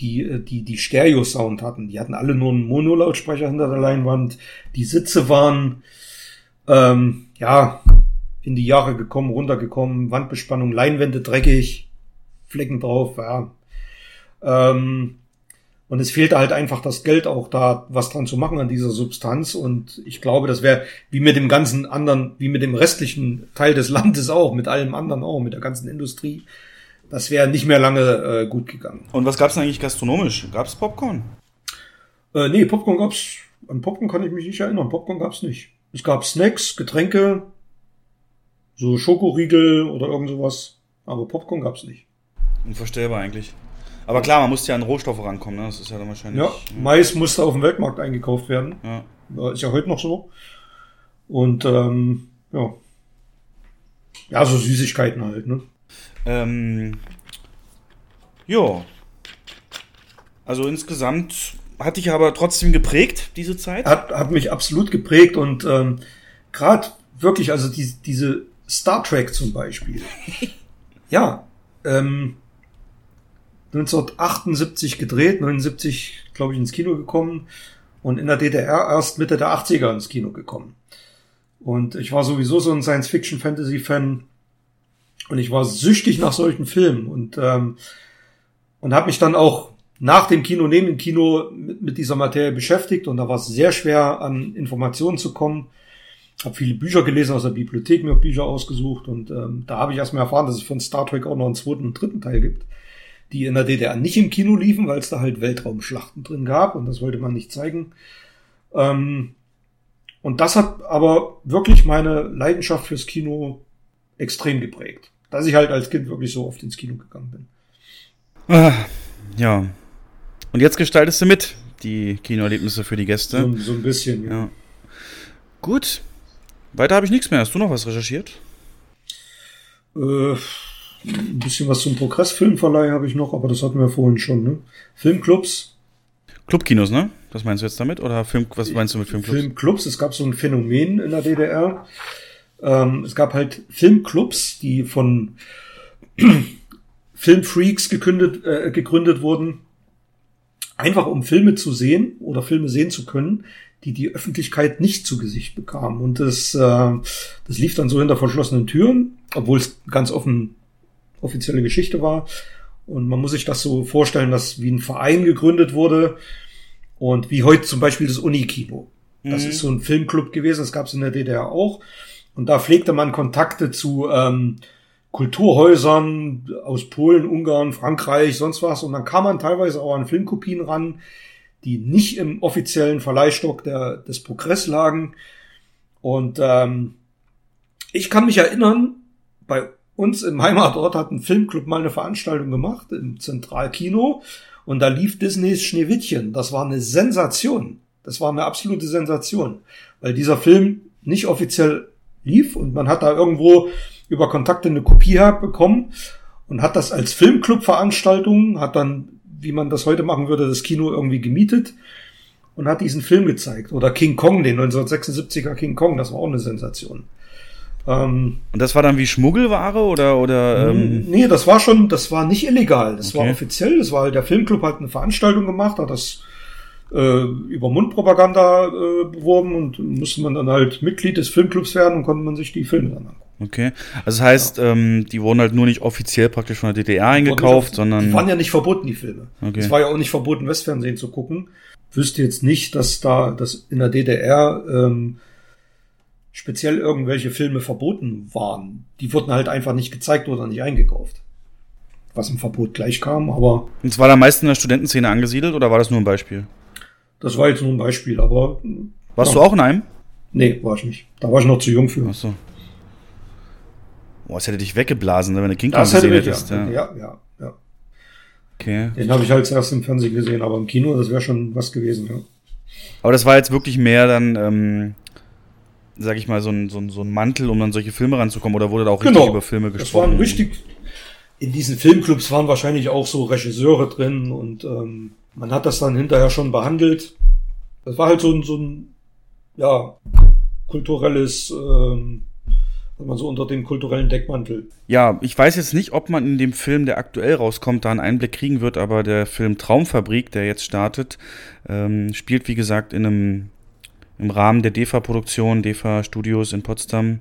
S3: die, äh, die, die Stereo-Sound hatten. Die hatten alle nur einen Monolautsprecher hinter der Leinwand. Die Sitze waren, ähm, ja, in die Jahre gekommen, runtergekommen, Wandbespannung, Leinwände dreckig, Flecken drauf, ja. Ähm, und es fehlte halt einfach das Geld auch da, was dran zu machen an dieser Substanz. Und ich glaube, das wäre wie mit dem ganzen anderen, wie mit dem restlichen Teil des Landes auch, mit allem anderen auch, mit der ganzen Industrie. Das wäre nicht mehr lange äh, gut gegangen.
S2: Und was gab's denn eigentlich gastronomisch? Gab's Popcorn?
S3: Äh, nee, Popcorn gab's. An Popcorn kann ich mich nicht erinnern. Popcorn gab's nicht. Es gab Snacks, Getränke, so Schokoriegel oder irgend sowas. Aber Popcorn gab's nicht.
S2: Unvorstellbar eigentlich. Aber klar, man musste ja an Rohstoffe rankommen, ne? Das ist ja dann wahrscheinlich.
S3: Ja, Mais musste auf dem Weltmarkt eingekauft werden.
S2: Ja.
S3: Ja, Ist ja heute noch so. Und ähm, ja. Ja, so Süßigkeiten halt, ne?
S2: Ähm, ja. Also insgesamt hat dich aber trotzdem geprägt, diese Zeit.
S3: Hat, hat mich absolut geprägt und ähm, gerade wirklich, also die, diese Star Trek zum Beispiel. [LAUGHS] ja, ähm, 1978 gedreht, 79, glaube ich, ins Kino gekommen und in der DDR erst Mitte der 80er ins Kino gekommen. Und ich war sowieso so ein Science-Fiction-Fantasy-Fan und ich war süchtig nach solchen Filmen und, ähm, und habe mich dann auch nach dem Kino, neben dem Kino mit, mit dieser Materie beschäftigt und da war es sehr schwer, an Informationen zu kommen. Habe viele Bücher gelesen aus der Bibliothek, mir Bücher ausgesucht und ähm, da habe ich erstmal erfahren, dass es von Star Trek auch noch einen zweiten und dritten Teil gibt die in der DDR nicht im Kino liefen, weil es da halt Weltraumschlachten drin gab und das wollte man nicht zeigen. Ähm, und das hat aber wirklich meine Leidenschaft fürs Kino extrem geprägt. Dass ich halt als Kind wirklich so oft ins Kino gegangen bin.
S2: Ah, ja. Und jetzt gestaltest du mit die Kinoerlebnisse für die Gäste.
S3: So, so ein bisschen, ja.
S2: Ja. Gut. Weiter habe ich nichts mehr. Hast du noch was recherchiert?
S3: Äh, ein bisschen was zum Progressfilmverleih habe ich noch, aber das hatten wir vorhin schon. Ne? Filmclubs.
S2: Clubkinos, ne? Was meinst du jetzt damit? Oder Film, was meinst du mit Filmclubs?
S3: Filmclubs. Es gab so ein Phänomen in der DDR. Ähm, es gab halt Filmclubs, die von [CLEARS THROAT] Filmfreaks gekündet, äh, gegründet wurden, einfach um Filme zu sehen oder Filme sehen zu können, die die Öffentlichkeit nicht zu Gesicht bekamen. Und das, äh, das lief dann so hinter verschlossenen Türen, obwohl es ganz offen offizielle Geschichte war. Und man muss sich das so vorstellen, dass wie ein Verein gegründet wurde und wie heute zum Beispiel das Unikino. Das
S2: Mhm.
S3: ist so ein Filmclub gewesen, das gab es in der DDR auch. Und da pflegte man Kontakte zu ähm, Kulturhäusern aus Polen, Ungarn, Frankreich, sonst was. Und dann kam man teilweise auch an Filmkopien ran, die nicht im offiziellen Verleihstock der, des Progress lagen. Und ähm, ich kann mich erinnern, bei uns im Heimatort hat ein Filmclub mal eine Veranstaltung gemacht im Zentralkino und da lief Disneys Schneewittchen. Das war eine Sensation. Das war eine absolute Sensation, weil dieser Film nicht offiziell lief und man hat da irgendwo über Kontakte eine Kopie bekommen und hat das als Filmclub-Veranstaltung, hat dann, wie man das heute machen würde, das Kino irgendwie gemietet und hat diesen Film gezeigt. Oder King Kong, den 1976er King Kong, das war auch eine Sensation. Ähm,
S2: Und das war dann wie Schmuggelware oder oder ähm,
S3: nee, das war schon, das war nicht illegal. Das war
S2: Okay.
S3: offiziell. Das war halt, der Filmclub hat eine Veranstaltung gemacht, hat das äh, über Mundpropaganda äh, beworben und musste man dann halt Mitglied des Filmclubs werden und konnte man sich die Filme dann angucken.
S2: okay. Also das heißt, ähm, die wurden halt nur nicht offiziell praktisch von der DDR eingekauft,
S3: Die
S2: sondern
S3: waren ja nicht verboten, die Filme.
S2: Okay.
S3: Es war ja auch nicht verboten, Westfernsehen zu gucken. Wüsste jetzt nicht, dass da, dass in der DDR ähm, speziell irgendwelche Filme verboten waren. Die wurden halt einfach nicht gezeigt oder nicht eingekauft. Was im Verbot gleich kam, aber
S2: Und es war da meist in der Studentenszene angesiedelt oder war das nur ein Beispiel?
S3: das war jetzt nur ein Beispiel, aber
S2: Warst
S3: Ja.
S2: du auch in einem?
S3: nee, war ich nicht. Da war ich noch zu jung für.
S2: Achso. Boah, das hätte dich weggeblasen, wenn du King Kong gesehen
S3: mich,
S2: hättest.
S3: ja,
S2: Ja.
S3: ja, ja, ja.
S2: Okay.
S3: Den habe ich halt erst im Fernsehen gesehen, aber im Kino, das wäre schon was gewesen, ja.
S2: Aber das war jetzt wirklich mehr dann, ähm, sag ich mal, so ein, so, ein, so ein Mantel, um an solche Filme ranzukommen oder wurde da auch richtig
S3: Genau.
S2: über Filme
S3: Das
S2: gesprochen?
S3: waren richtig. In diesen Filmclubs waren wahrscheinlich auch so Regisseure drin und ähm, man hat das dann hinterher schon behandelt. Das war halt so ein, so ein ja, kulturelles ähm, man so unter dem kulturellen Deckmantel.
S2: Ja, ich weiß jetzt nicht, ob man in dem Film, der aktuell rauskommt, da einen Einblick kriegen wird, aber der Film Traumfabrik, der jetzt startet, ähm, spielt wie gesagt in einem im Rahmen der DEFA-Produktion, DEFA Studios in Potsdam.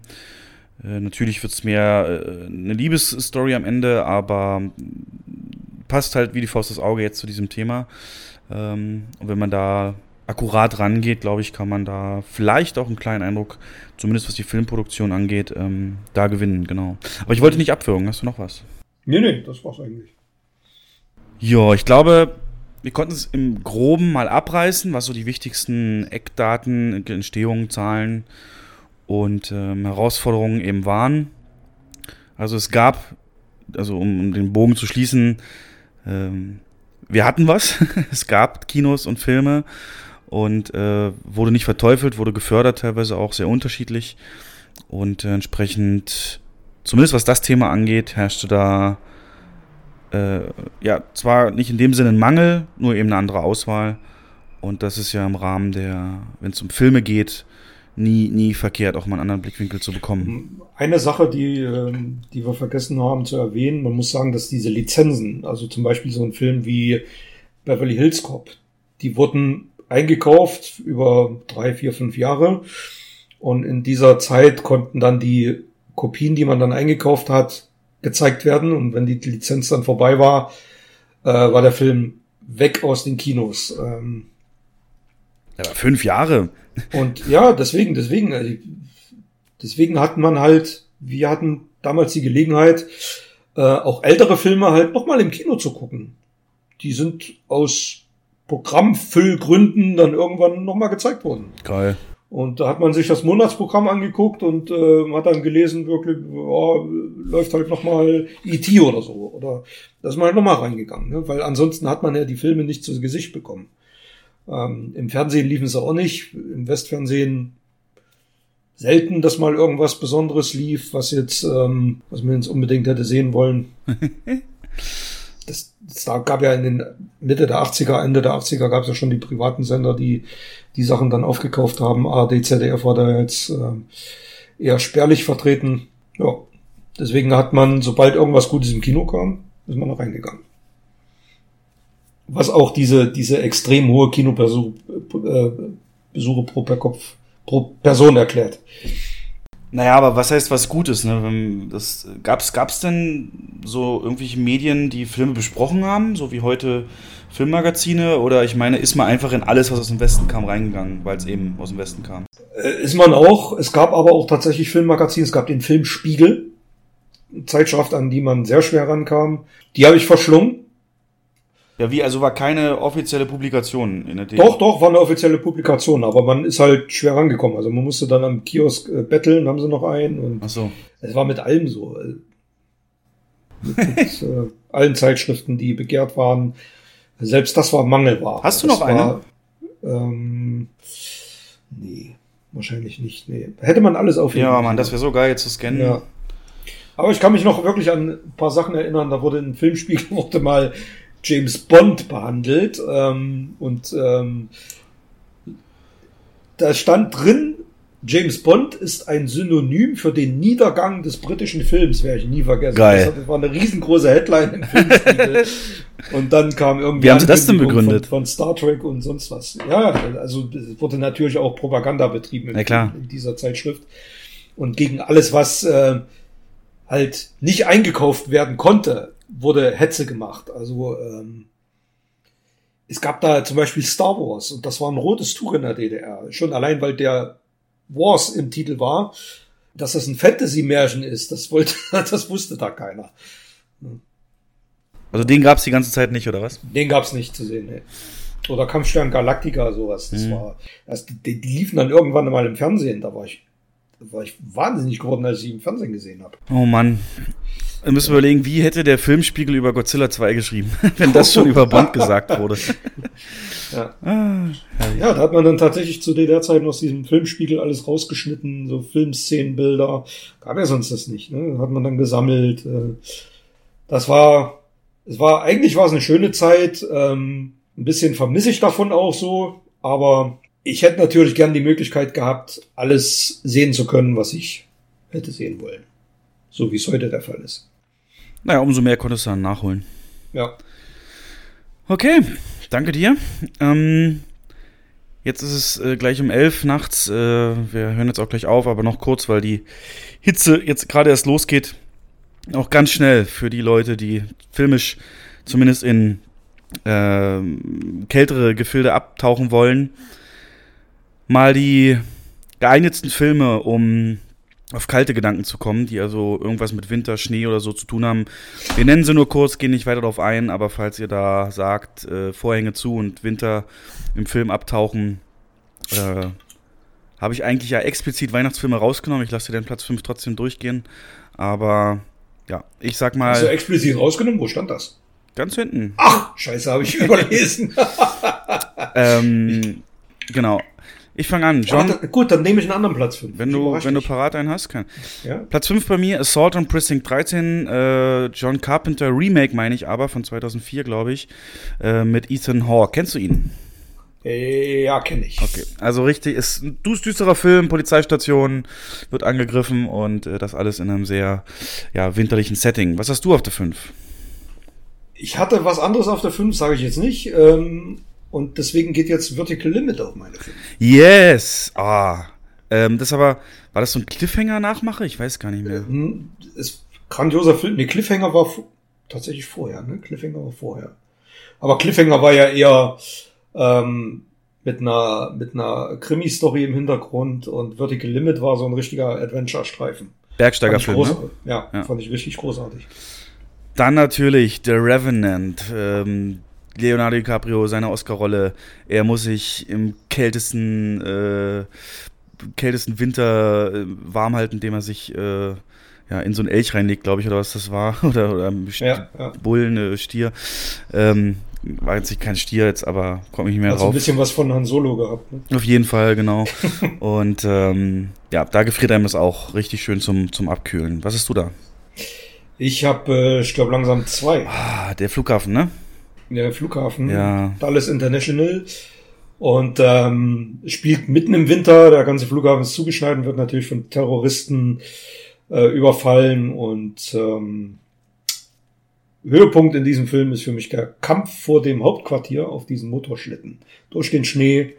S2: Äh, natürlich wird es mehr äh, eine Liebesstory am Ende, aber passt halt wie die Faust ins Auge jetzt zu diesem Thema. Ähm, und wenn man da akkurat rangeht, glaube ich, kann man da vielleicht auch einen kleinen Eindruck, zumindest was die Filmproduktion angeht, ähm, da gewinnen, genau. Aber ich wollte nicht abwürgen, hast du noch was?
S3: Nee, nee, das war's eigentlich.
S2: Ja, ich glaube, wir konnten es im Groben mal abreißen, was so die wichtigsten Eckdaten, Entstehungen, Zahlen und ähm, Herausforderungen eben waren. Also es gab, also um, um den Bogen zu schließen, ähm, wir hatten was. [LAUGHS] es gab Kinos und Filme und äh, wurde nicht verteufelt, wurde gefördert, teilweise auch sehr unterschiedlich. Und äh, entsprechend, zumindest was das Thema angeht, herrschte da äh, ja zwar nicht in dem Sinne ein Mangel, nur eben eine andere Auswahl. Und das ist ja im Rahmen der, wenn es um Filme geht, nie, nie verkehrt, auch mal einen anderen Blickwinkel zu bekommen.
S3: Eine Sache, die, ähm, die wir vergessen haben zu erwähnen, man muss sagen, dass diese Lizenzen, also zum Beispiel so ein Film wie Beverly Hills Cop, die wurden eingekauft über drei, vier, fünf Jahre. Und in dieser Zeit konnten dann die Kopien, die man dann eingekauft hat, gezeigt werden. Und wenn die Lizenz dann vorbei war, äh, war der Film weg aus den Kinos. Ähm,
S2: aber fünf Jahre.
S3: Und ja, deswegen, deswegen, äh, deswegen hat man halt, wir hatten damals die Gelegenheit, äh, auch ältere Filme halt nochmal im Kino zu gucken. Die sind aus Programmfüllgründen dann irgendwann nochmal gezeigt worden.
S2: Geil.
S3: Und da hat man sich das Monatsprogramm angeguckt und äh, hat dann gelesen, wirklich, oh, läuft halt nochmal E.T. oder so. Oder da ist man halt nochmal reingegangen, ne? weil ansonsten hat man ja die Filme nicht zu Gesicht bekommen. Ähm, Im Fernsehen liefen sie auch nicht. Im Westfernsehen selten, dass mal irgendwas Besonderes lief, was jetzt, ähm, was man jetzt unbedingt hätte sehen wollen. [LAUGHS] das, das gab ja in den Mitte der 80er, Ende der 80er gab es ja schon die privaten Sender, die die Sachen dann aufgekauft haben. ARD, ZDF war da jetzt äh, eher spärlich vertreten. Ja, deswegen hat man, sobald irgendwas Gutes im Kino kam, ist man noch reingegangen. Was auch diese, diese extrem hohe Kinobesuche äh, pro per Kopf, pro Person erklärt.
S2: Naja, aber was heißt was Gutes? Ne? Das, gab's, gab's denn so irgendwelche Medien, die Filme besprochen haben, so wie heute Filmmagazine? Oder ich meine, ist man einfach in alles, was aus dem Westen kam, reingegangen, weil es eben aus dem Westen kam?
S3: Äh, ist man auch. Es gab aber auch tatsächlich Filmmagazine. Es gab den Filmspiegel, Zeitschrift, an die man sehr schwer rankam. Die habe ich verschlungen.
S2: Ja, wie, also war keine offizielle Publikation in der
S3: DDR? Doch, doch, war eine offizielle Publikation, aber man ist halt schwer rangekommen. Also man musste dann am Kiosk äh, betteln, haben sie noch einen. Und
S2: Ach so.
S3: Es war mit allem so. Äh, mit, mit [LAUGHS] äh, allen Zeitschriften, die begehrt waren. Selbst das war mangelbar.
S2: Hast du noch
S3: das
S2: eine?
S3: War, ähm, nee, wahrscheinlich nicht. Nee. Hätte man alles aufheben
S2: Ja, Mann, das wäre so geil zu scannen. Ja.
S3: Aber ich kann mich noch wirklich an ein paar Sachen erinnern. Da wurde in Filmspiegel [LAUGHS] wurde mal James Bond behandelt. Ähm, und ähm, da stand drin, James Bond ist ein Synonym für den Niedergang des britischen Films, werde ich nie vergessen.
S2: Geil.
S3: Das war eine riesengroße Headline im Filmspiegel. [LAUGHS] und dann kam irgendwie.
S2: Wie haben Sie das denn begründet?
S3: Von, von, Star Trek und sonst was. Ja, also es wurde natürlich auch Propaganda betrieben
S2: in, ja,
S3: in dieser Zeitschrift. Und gegen alles, was äh, halt nicht eingekauft werden konnte, wurde Hetze gemacht. Also ähm, es gab da zum Beispiel Star Wars und das war ein rotes Tuch in der DDR. Schon allein, weil der Wars im Titel war, dass das ein Fantasy-Märchen ist, das wollte, [LAUGHS] das wusste da keiner.
S2: Also den gab es die ganze Zeit nicht, oder was?
S3: Den gab es nicht zu sehen, ne. Oder Kampfstern Galactica, sowas. Das mhm. war, das, die, die liefen dann irgendwann mal im Fernsehen, da war ich war ich wahnsinnig geworden, als ich ihn im Fernsehen gesehen habe.
S2: Oh Mann. Wir müssen überlegen, wie hätte der Filmspiegel über Godzilla 2 geschrieben, [LAUGHS] wenn das schon über Bond gesagt wurde. [LAUGHS]
S3: Ja. Ah, ja, da hat man dann tatsächlich zu der Zeit aus diesem Filmspiegel alles rausgeschnitten, so Filmszenenbilder. Gab ja sonst das nicht, ne? Hat man dann gesammelt. Äh. Das war, es war, eigentlich war es eine schöne Zeit. Ähm, ein bisschen vermisse ich davon auch so, aber ich hätte natürlich gern die Möglichkeit gehabt, alles sehen zu können, was ich hätte sehen wollen. So wie es heute der Fall ist.
S2: Naja, umso mehr konntest du dann nachholen.
S3: Ja.
S2: Okay, danke dir. Ähm, jetzt ist es äh, gleich um elf nachts. Äh, wir hören jetzt auch gleich auf, aber noch kurz, weil die Hitze jetzt gerade erst losgeht. Auch ganz schnell für die Leute, die filmisch zumindest in äh, kältere Gefilde abtauchen wollen. Mal die geeignetsten Filme, um auf kalte Gedanken zu kommen, die also irgendwas mit Winter, Schnee oder so zu tun haben. Wir nennen sie nur kurz, gehen nicht weiter darauf ein, aber falls ihr da sagt, äh, Vorhänge zu und Winter im Film abtauchen, äh, habe ich eigentlich ja explizit Weihnachtsfilme rausgenommen. Ich lasse den Platz 5 trotzdem durchgehen. Aber ja, ich sag mal.
S3: Hast du explizit rausgenommen? Wo stand das?
S2: Ganz hinten.
S3: Ach, scheiße, habe ich [LAUGHS] überlesen.
S2: ähm, genau. Ich fange an. John,
S3: Warte, gut, dann nehme ich einen anderen Platz 5.
S2: wenn du, wenn du parat einen hast, kann.
S3: ja?
S2: Platz 5 bei mir, Assault on Precinct 13, äh, John Carpenter Remake, meine ich aber, von 2004, glaube ich, äh, mit Ethan Hawke. Kennst du ihn?
S3: Äh, ja, kenne ich.
S2: Okay, also richtig, ist ein düs- düsterer Film, Polizeistation wird angegriffen und äh, das alles in einem sehr ja, winterlichen Setting. Was hast du auf der 5?
S3: Ich hatte was anderes auf der 5, sage ich jetzt nicht. Ähm, und deswegen geht jetzt Vertical Limit auf meine 5.
S2: Yes! Ah. Ähm, das aber, war das so ein Cliffhanger-Nachmache? Ich weiß gar nicht mehr.
S3: Hm, Ist grandioser Film. Nee, Cliffhanger war tatsächlich vorher, ne? Cliffhanger war vorher. Aber Cliffhanger war ja eher ähm, mit einer, mit einer Krimi-Story im Hintergrund und Vertical Limit war so ein richtiger Adventure-Streifen.
S2: Bergsteigerfilm, ne?
S3: Ja,
S2: Ja.
S3: fand ich richtig großartig.
S2: Dann natürlich The Revenant. Ähm, Leonardo DiCaprio, seine Oscar-Rolle. Er muss sich im kältesten, äh, kältesten Winter äh, warm halten, indem er sich äh, ja, in so einen Elch reinlegt, glaube ich, oder was das war. [LAUGHS] Oder, oder ein
S3: Ja, ja.
S2: Bullen, äh, Stier. Ähm, war jetzt nicht kein Stier jetzt, aber komme ich nicht mehr
S3: Also ein
S2: drauf.
S3: bisschen was von Han Solo gehabt. Ne?
S2: Auf jeden Fall, genau. [LAUGHS] Und ähm, ja, da gefriert einem das auch richtig schön zum, zum Abkühlen. Was hast du da?
S3: Ich habe äh, Stirb langsam 2.
S2: Ah, der Flughafen, ne?
S3: Der Flughafen.
S2: Ja.
S3: Dallas International. Und ähm, spielt mitten im Winter. Der ganze Flughafen ist zugeschneit und wird natürlich von Terroristen äh, überfallen. Und ähm, Höhepunkt in diesem Film ist für mich der Kampf vor dem Hauptquartier auf diesen Motorschlitten. Durch den Schnee.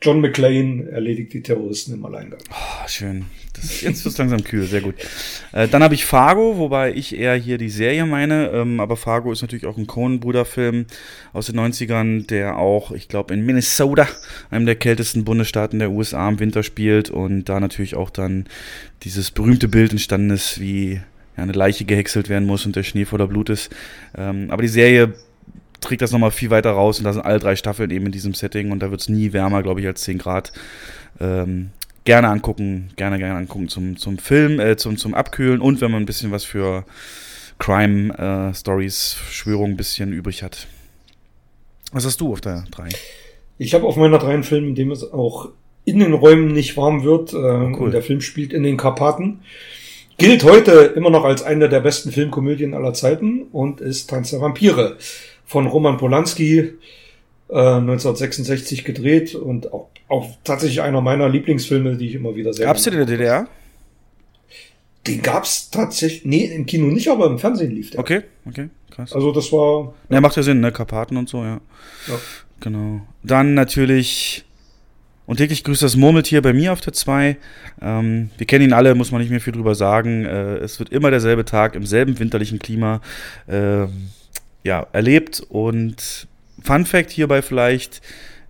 S3: John McClane erledigt die Terroristen im Alleingang.
S2: Ah, schön. Das, jetzt wird langsam kühl, sehr gut. Äh, dann habe ich Fargo, wobei ich eher hier die Serie meine. Ähm, aber Fargo ist natürlich auch ein Coen-Bruder-Film aus den 90ern, der auch, ich glaube, in Minnesota, einem der kältesten Bundesstaaten der USA, im Winter spielt. Und da natürlich auch dann dieses berühmte Bild entstanden ist, wie eine Leiche gehäckselt werden muss und der Schnee voller Blut ist. Ähm, aber die Serie trägt das nochmal viel weiter raus und da sind alle drei Staffeln eben in diesem Setting und da wird es nie wärmer, glaube ich, als 10 Grad. Ähm, gerne angucken, gerne, gerne angucken zum, zum Film, äh, zum, zum Abkühlen und wenn man ein bisschen was für Crime-Stories, Verschwörung ein bisschen übrig hat. Was hast du auf der 3?
S3: Ich habe auf meiner drei einen Film, in dem es auch in den Räumen nicht warm wird. Äh,
S2: cool.
S3: und der Film spielt in den Karpaten. Gilt heute immer noch als eine der besten Filmkomödien aller Zeiten und ist Tanz der Vampire von Roman Polanski, äh, 1966 gedreht und auch, auch tatsächlich einer meiner Lieblingsfilme, die ich immer wieder sehr
S2: Gab's den in der DDR?
S3: Den gab's tatsächlich, nee, im Kino nicht, aber im Fernsehen lief der.
S2: Okay, okay, krass.
S3: Also das war,
S2: Ja, macht ja Sinn, ne? Karpaten und so, ja.
S3: ja.
S2: Genau. Dann natürlich und täglich grüßt das Murmeltier bei mir auf der 2. Ähm, wir kennen ihn alle, muss man nicht mehr viel drüber sagen. Äh, es wird immer derselbe Tag im selben winterlichen Klima ähm, ja, erlebt. Und Fun Fact hierbei vielleicht,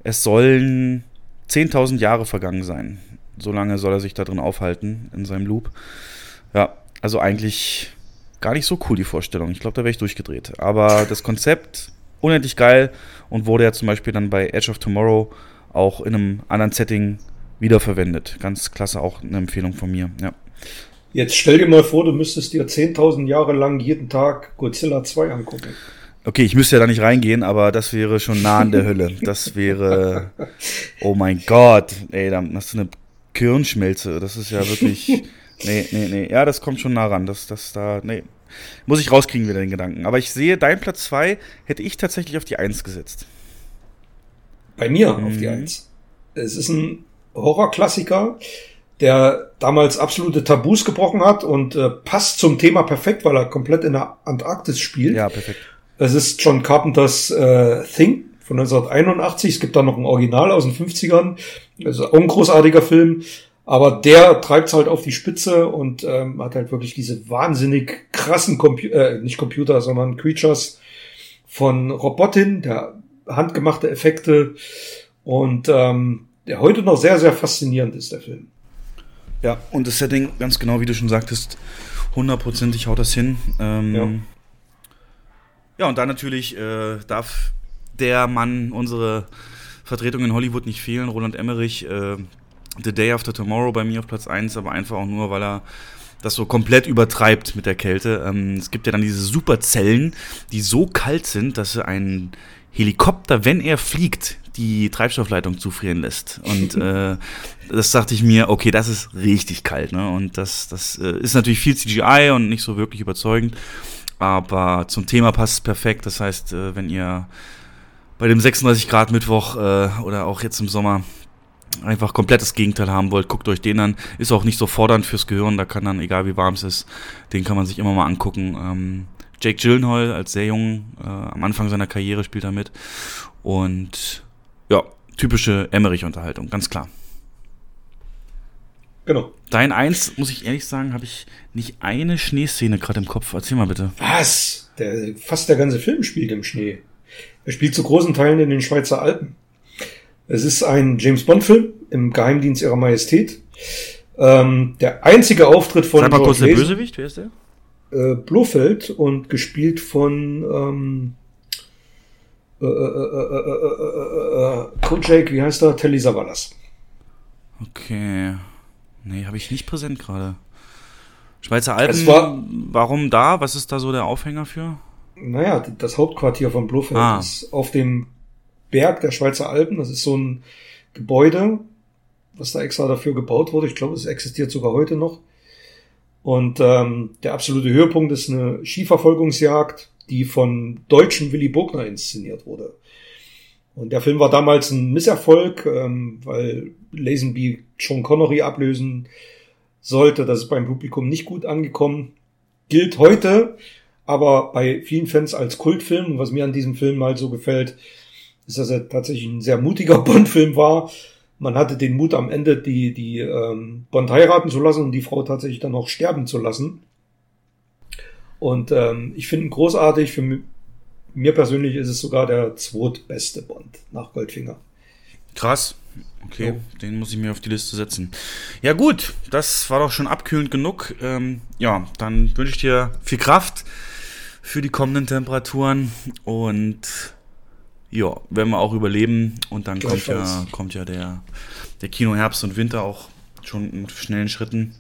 S2: es sollen 10.000 Jahre vergangen sein. So lange soll er sich da drin aufhalten in seinem Loop. Ja, also eigentlich gar nicht so cool die Vorstellung. Ich glaube, da wäre ich durchgedreht. Aber das Konzept unendlich geil und wurde ja zum Beispiel dann bei Edge of Tomorrow auch in einem anderen Setting wiederverwendet. Ganz klasse, auch eine Empfehlung von mir. Ja.
S3: Jetzt stell dir mal vor, du müsstest dir 10.000 Jahre lang jeden Tag Godzilla 2 angucken.
S2: Okay, ich müsste ja da nicht reingehen, aber das wäre schon nah an der Hölle. Das wäre, oh mein Gott, ey, da hast du eine Kirnschmelze. Das ist ja wirklich, nee, nee, nee. Ja, das kommt schon nah ran. Das, das da, nee. Muss ich rauskriegen wieder den Gedanken. Aber ich sehe, dein Platz 2 hätte ich tatsächlich auf die 1 gesetzt.
S3: Bei mir auf die
S2: Mhm.
S3: 1. Es ist ein Horrorklassiker. der damals absolute Tabus gebrochen hat und äh, passt zum Thema perfekt, weil er komplett in der Antarktis spielt.
S2: Ja, perfekt.
S3: Es ist John Carpenters äh, Thing von 1981. Es gibt da noch ein Original aus den 50ern. Also auch ein großartiger Film. Aber der treibt es halt auf die Spitze und ähm, hat halt wirklich diese wahnsinnig krassen Compu äh, nicht Computer, sondern Creatures von Robotin, der handgemachte Effekte und ähm, der heute noch sehr, sehr faszinierend ist, der Film.
S2: Ja, und das Setting, ganz genau wie du schon sagtest, hundertprozentig haut das hin. Ähm, ja. Ja, und da natürlich äh, darf der Mann unsere Vertretung in Hollywood nicht fehlen, Roland Emmerich, äh, The Day After Tomorrow bei mir auf Platz 1, aber einfach auch nur, weil er das so komplett übertreibt mit der Kälte. Ähm, es gibt ja dann diese Superzellen, die so kalt sind, dass ein Helikopter, wenn er fliegt, die Treibstoffleitung zufrieren lässt. Und äh, [LAUGHS] das dachte ich mir, okay, das ist richtig kalt. Ne? Und das, das äh, ist natürlich viel CGI und nicht so wirklich überzeugend. Aber zum Thema passt es perfekt. Das heißt, äh, wenn ihr bei dem 36 Grad Mittwoch äh, oder auch jetzt im Sommer einfach komplett das Gegenteil haben wollt, guckt euch den an. Ist auch nicht so fordernd fürs Gehirn, da kann dann, egal wie warm es ist, den kann man sich immer mal angucken. Ähm, Jake Gyllenhaal als sehr jung, äh, am Anfang seiner Karriere spielt er mit. Und ja, typische Emmerich-Unterhaltung, ganz klar.
S3: Genau.
S2: Dein Eins, muss ich ehrlich sagen, habe ich nicht eine Schneeszene gerade im Kopf. Erzähl mal bitte.
S3: Was? Der, fast der ganze Film spielt im Schnee. Er spielt zu großen Teilen in den Schweizer Alpen. Es ist ein James Bond-Film im Geheimdienst ihrer Majestät. Ähm, der einzige Auftritt von.
S2: Sag mal kurz der Bösewicht, wer ist der?
S3: Äh, Blofeld und gespielt von ähm, äh, äh, äh, Kojak, wie heißt er? Telly Savalas.
S2: Okay. Nee, habe ich nicht präsent gerade. Schweizer Alpen, war, warum da? Was ist da so der Aufhänger für?
S3: Naja, das Hauptquartier von Blofeld ah. ist auf dem Berg der Schweizer Alpen. Das ist so ein Gebäude, was da extra dafür gebaut wurde. Ich glaube, es existiert sogar heute noch. Und ähm, der absolute Höhepunkt ist eine Skiverfolgungsjagd, die von deutschen Willy Burgner inszeniert wurde. Und der Film war damals ein Misserfolg, ähm, weil Lazenby Sean Connery ablösen sollte. Das ist beim Publikum nicht gut angekommen. Gilt heute aber bei vielen Fans als Kultfilm. Und was mir an diesem Film mal so gefällt, ist, dass er tatsächlich ein sehr mutiger [LAUGHS] Bond-Film war. Man hatte den Mut am Ende, die, die ähm, Bond heiraten zu lassen und die Frau tatsächlich dann auch sterben zu lassen. Und ähm, ich finde ihn großartig. Für mir persönlich ist es sogar der zweitbeste Bond nach Goldfinger.
S2: Krass. Okay, so. den muss ich mir auf die Liste setzen. Ja gut, das war doch schon abkühlend genug. Ähm, ja, dann wünsche ich dir viel Kraft für die kommenden Temperaturen und ja, werden wir auch überleben und dann kommt ja, kommt ja der, der Kino Herbst und Winter auch schon in schnellen Schritten.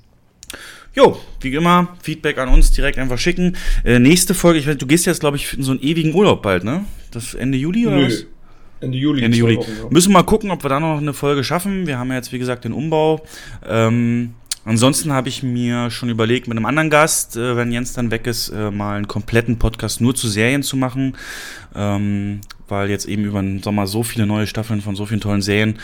S2: Jo, wie immer, Feedback an uns direkt einfach schicken. Äh, nächste Folge, ich weiß, du gehst jetzt, glaube ich, in so einen ewigen Urlaub bald, ne? Das Ende Juli oder Nö. was?
S3: Ende Juli.
S2: Ende Juli. Wochen, ja. Müssen wir mal gucken, ob wir da noch eine Folge schaffen. Wir haben ja jetzt, wie gesagt, den Umbau. Ähm, ansonsten habe ich mir schon überlegt, mit einem anderen Gast, äh, wenn Jens dann weg ist, äh, mal einen kompletten Podcast nur zu Serien zu machen. Ähm, weil jetzt eben über den Sommer so viele neue Staffeln von so vielen tollen Serien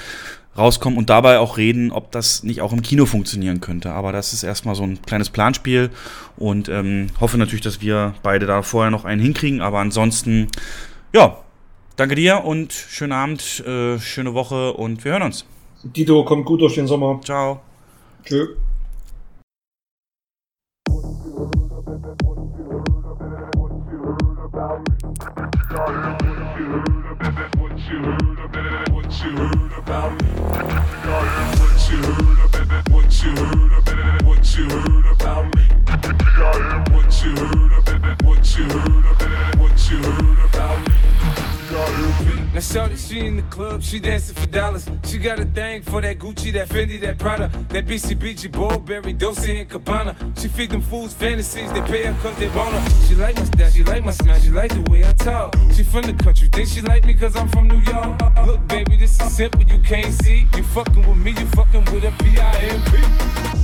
S2: rauskommen und dabei auch reden, ob das nicht auch im Kino funktionieren könnte. Aber das ist erstmal so ein kleines Planspiel und ähm, hoffe natürlich, dass wir beide da vorher noch einen hinkriegen. Aber ansonsten, ja, danke dir und schönen Abend, äh, schöne Woche und wir hören uns.
S3: Dito, kommt gut durch den Sommer.
S2: Ciao.
S3: Tschö.
S4: Now shorty, she in the club, she dancing for dollars. She got a thing for that Gucci, that Fendi, that Prada, that BCBG, Burberry, Dolce and Cabana. She feed them fools fantasies, they pay her cause they want her. She like my style, she like my smile, she like the way I talk. She from the country, think she like me cause I'm from New York. Look, baby, this is simple, you can't see. You fucking with me, you fucking with a P-I-M-P.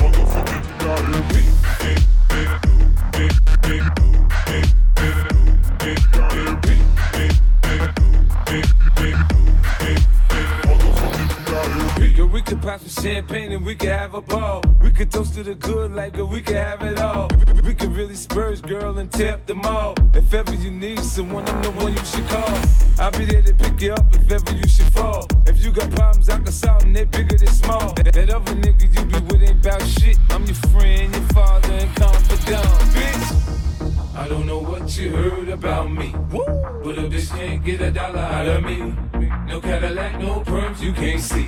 S4: we could pop some champagne and we could have a ball. We could toast to the good like we could have it all. We could really spurge, girl, and tap them all. If ever you need someone, I'm the one you should call. I'll be there to pick you up if ever you should fall. If you got problems, I can solve them, they're bigger than small. That, that other nigga you be with ain't about shit. I'm your friend, your father, and confidant, bitch. I don't know what you heard about me. Woo! But a bitch can't get a dollar out of me. No Cadillac, no perms, you can't see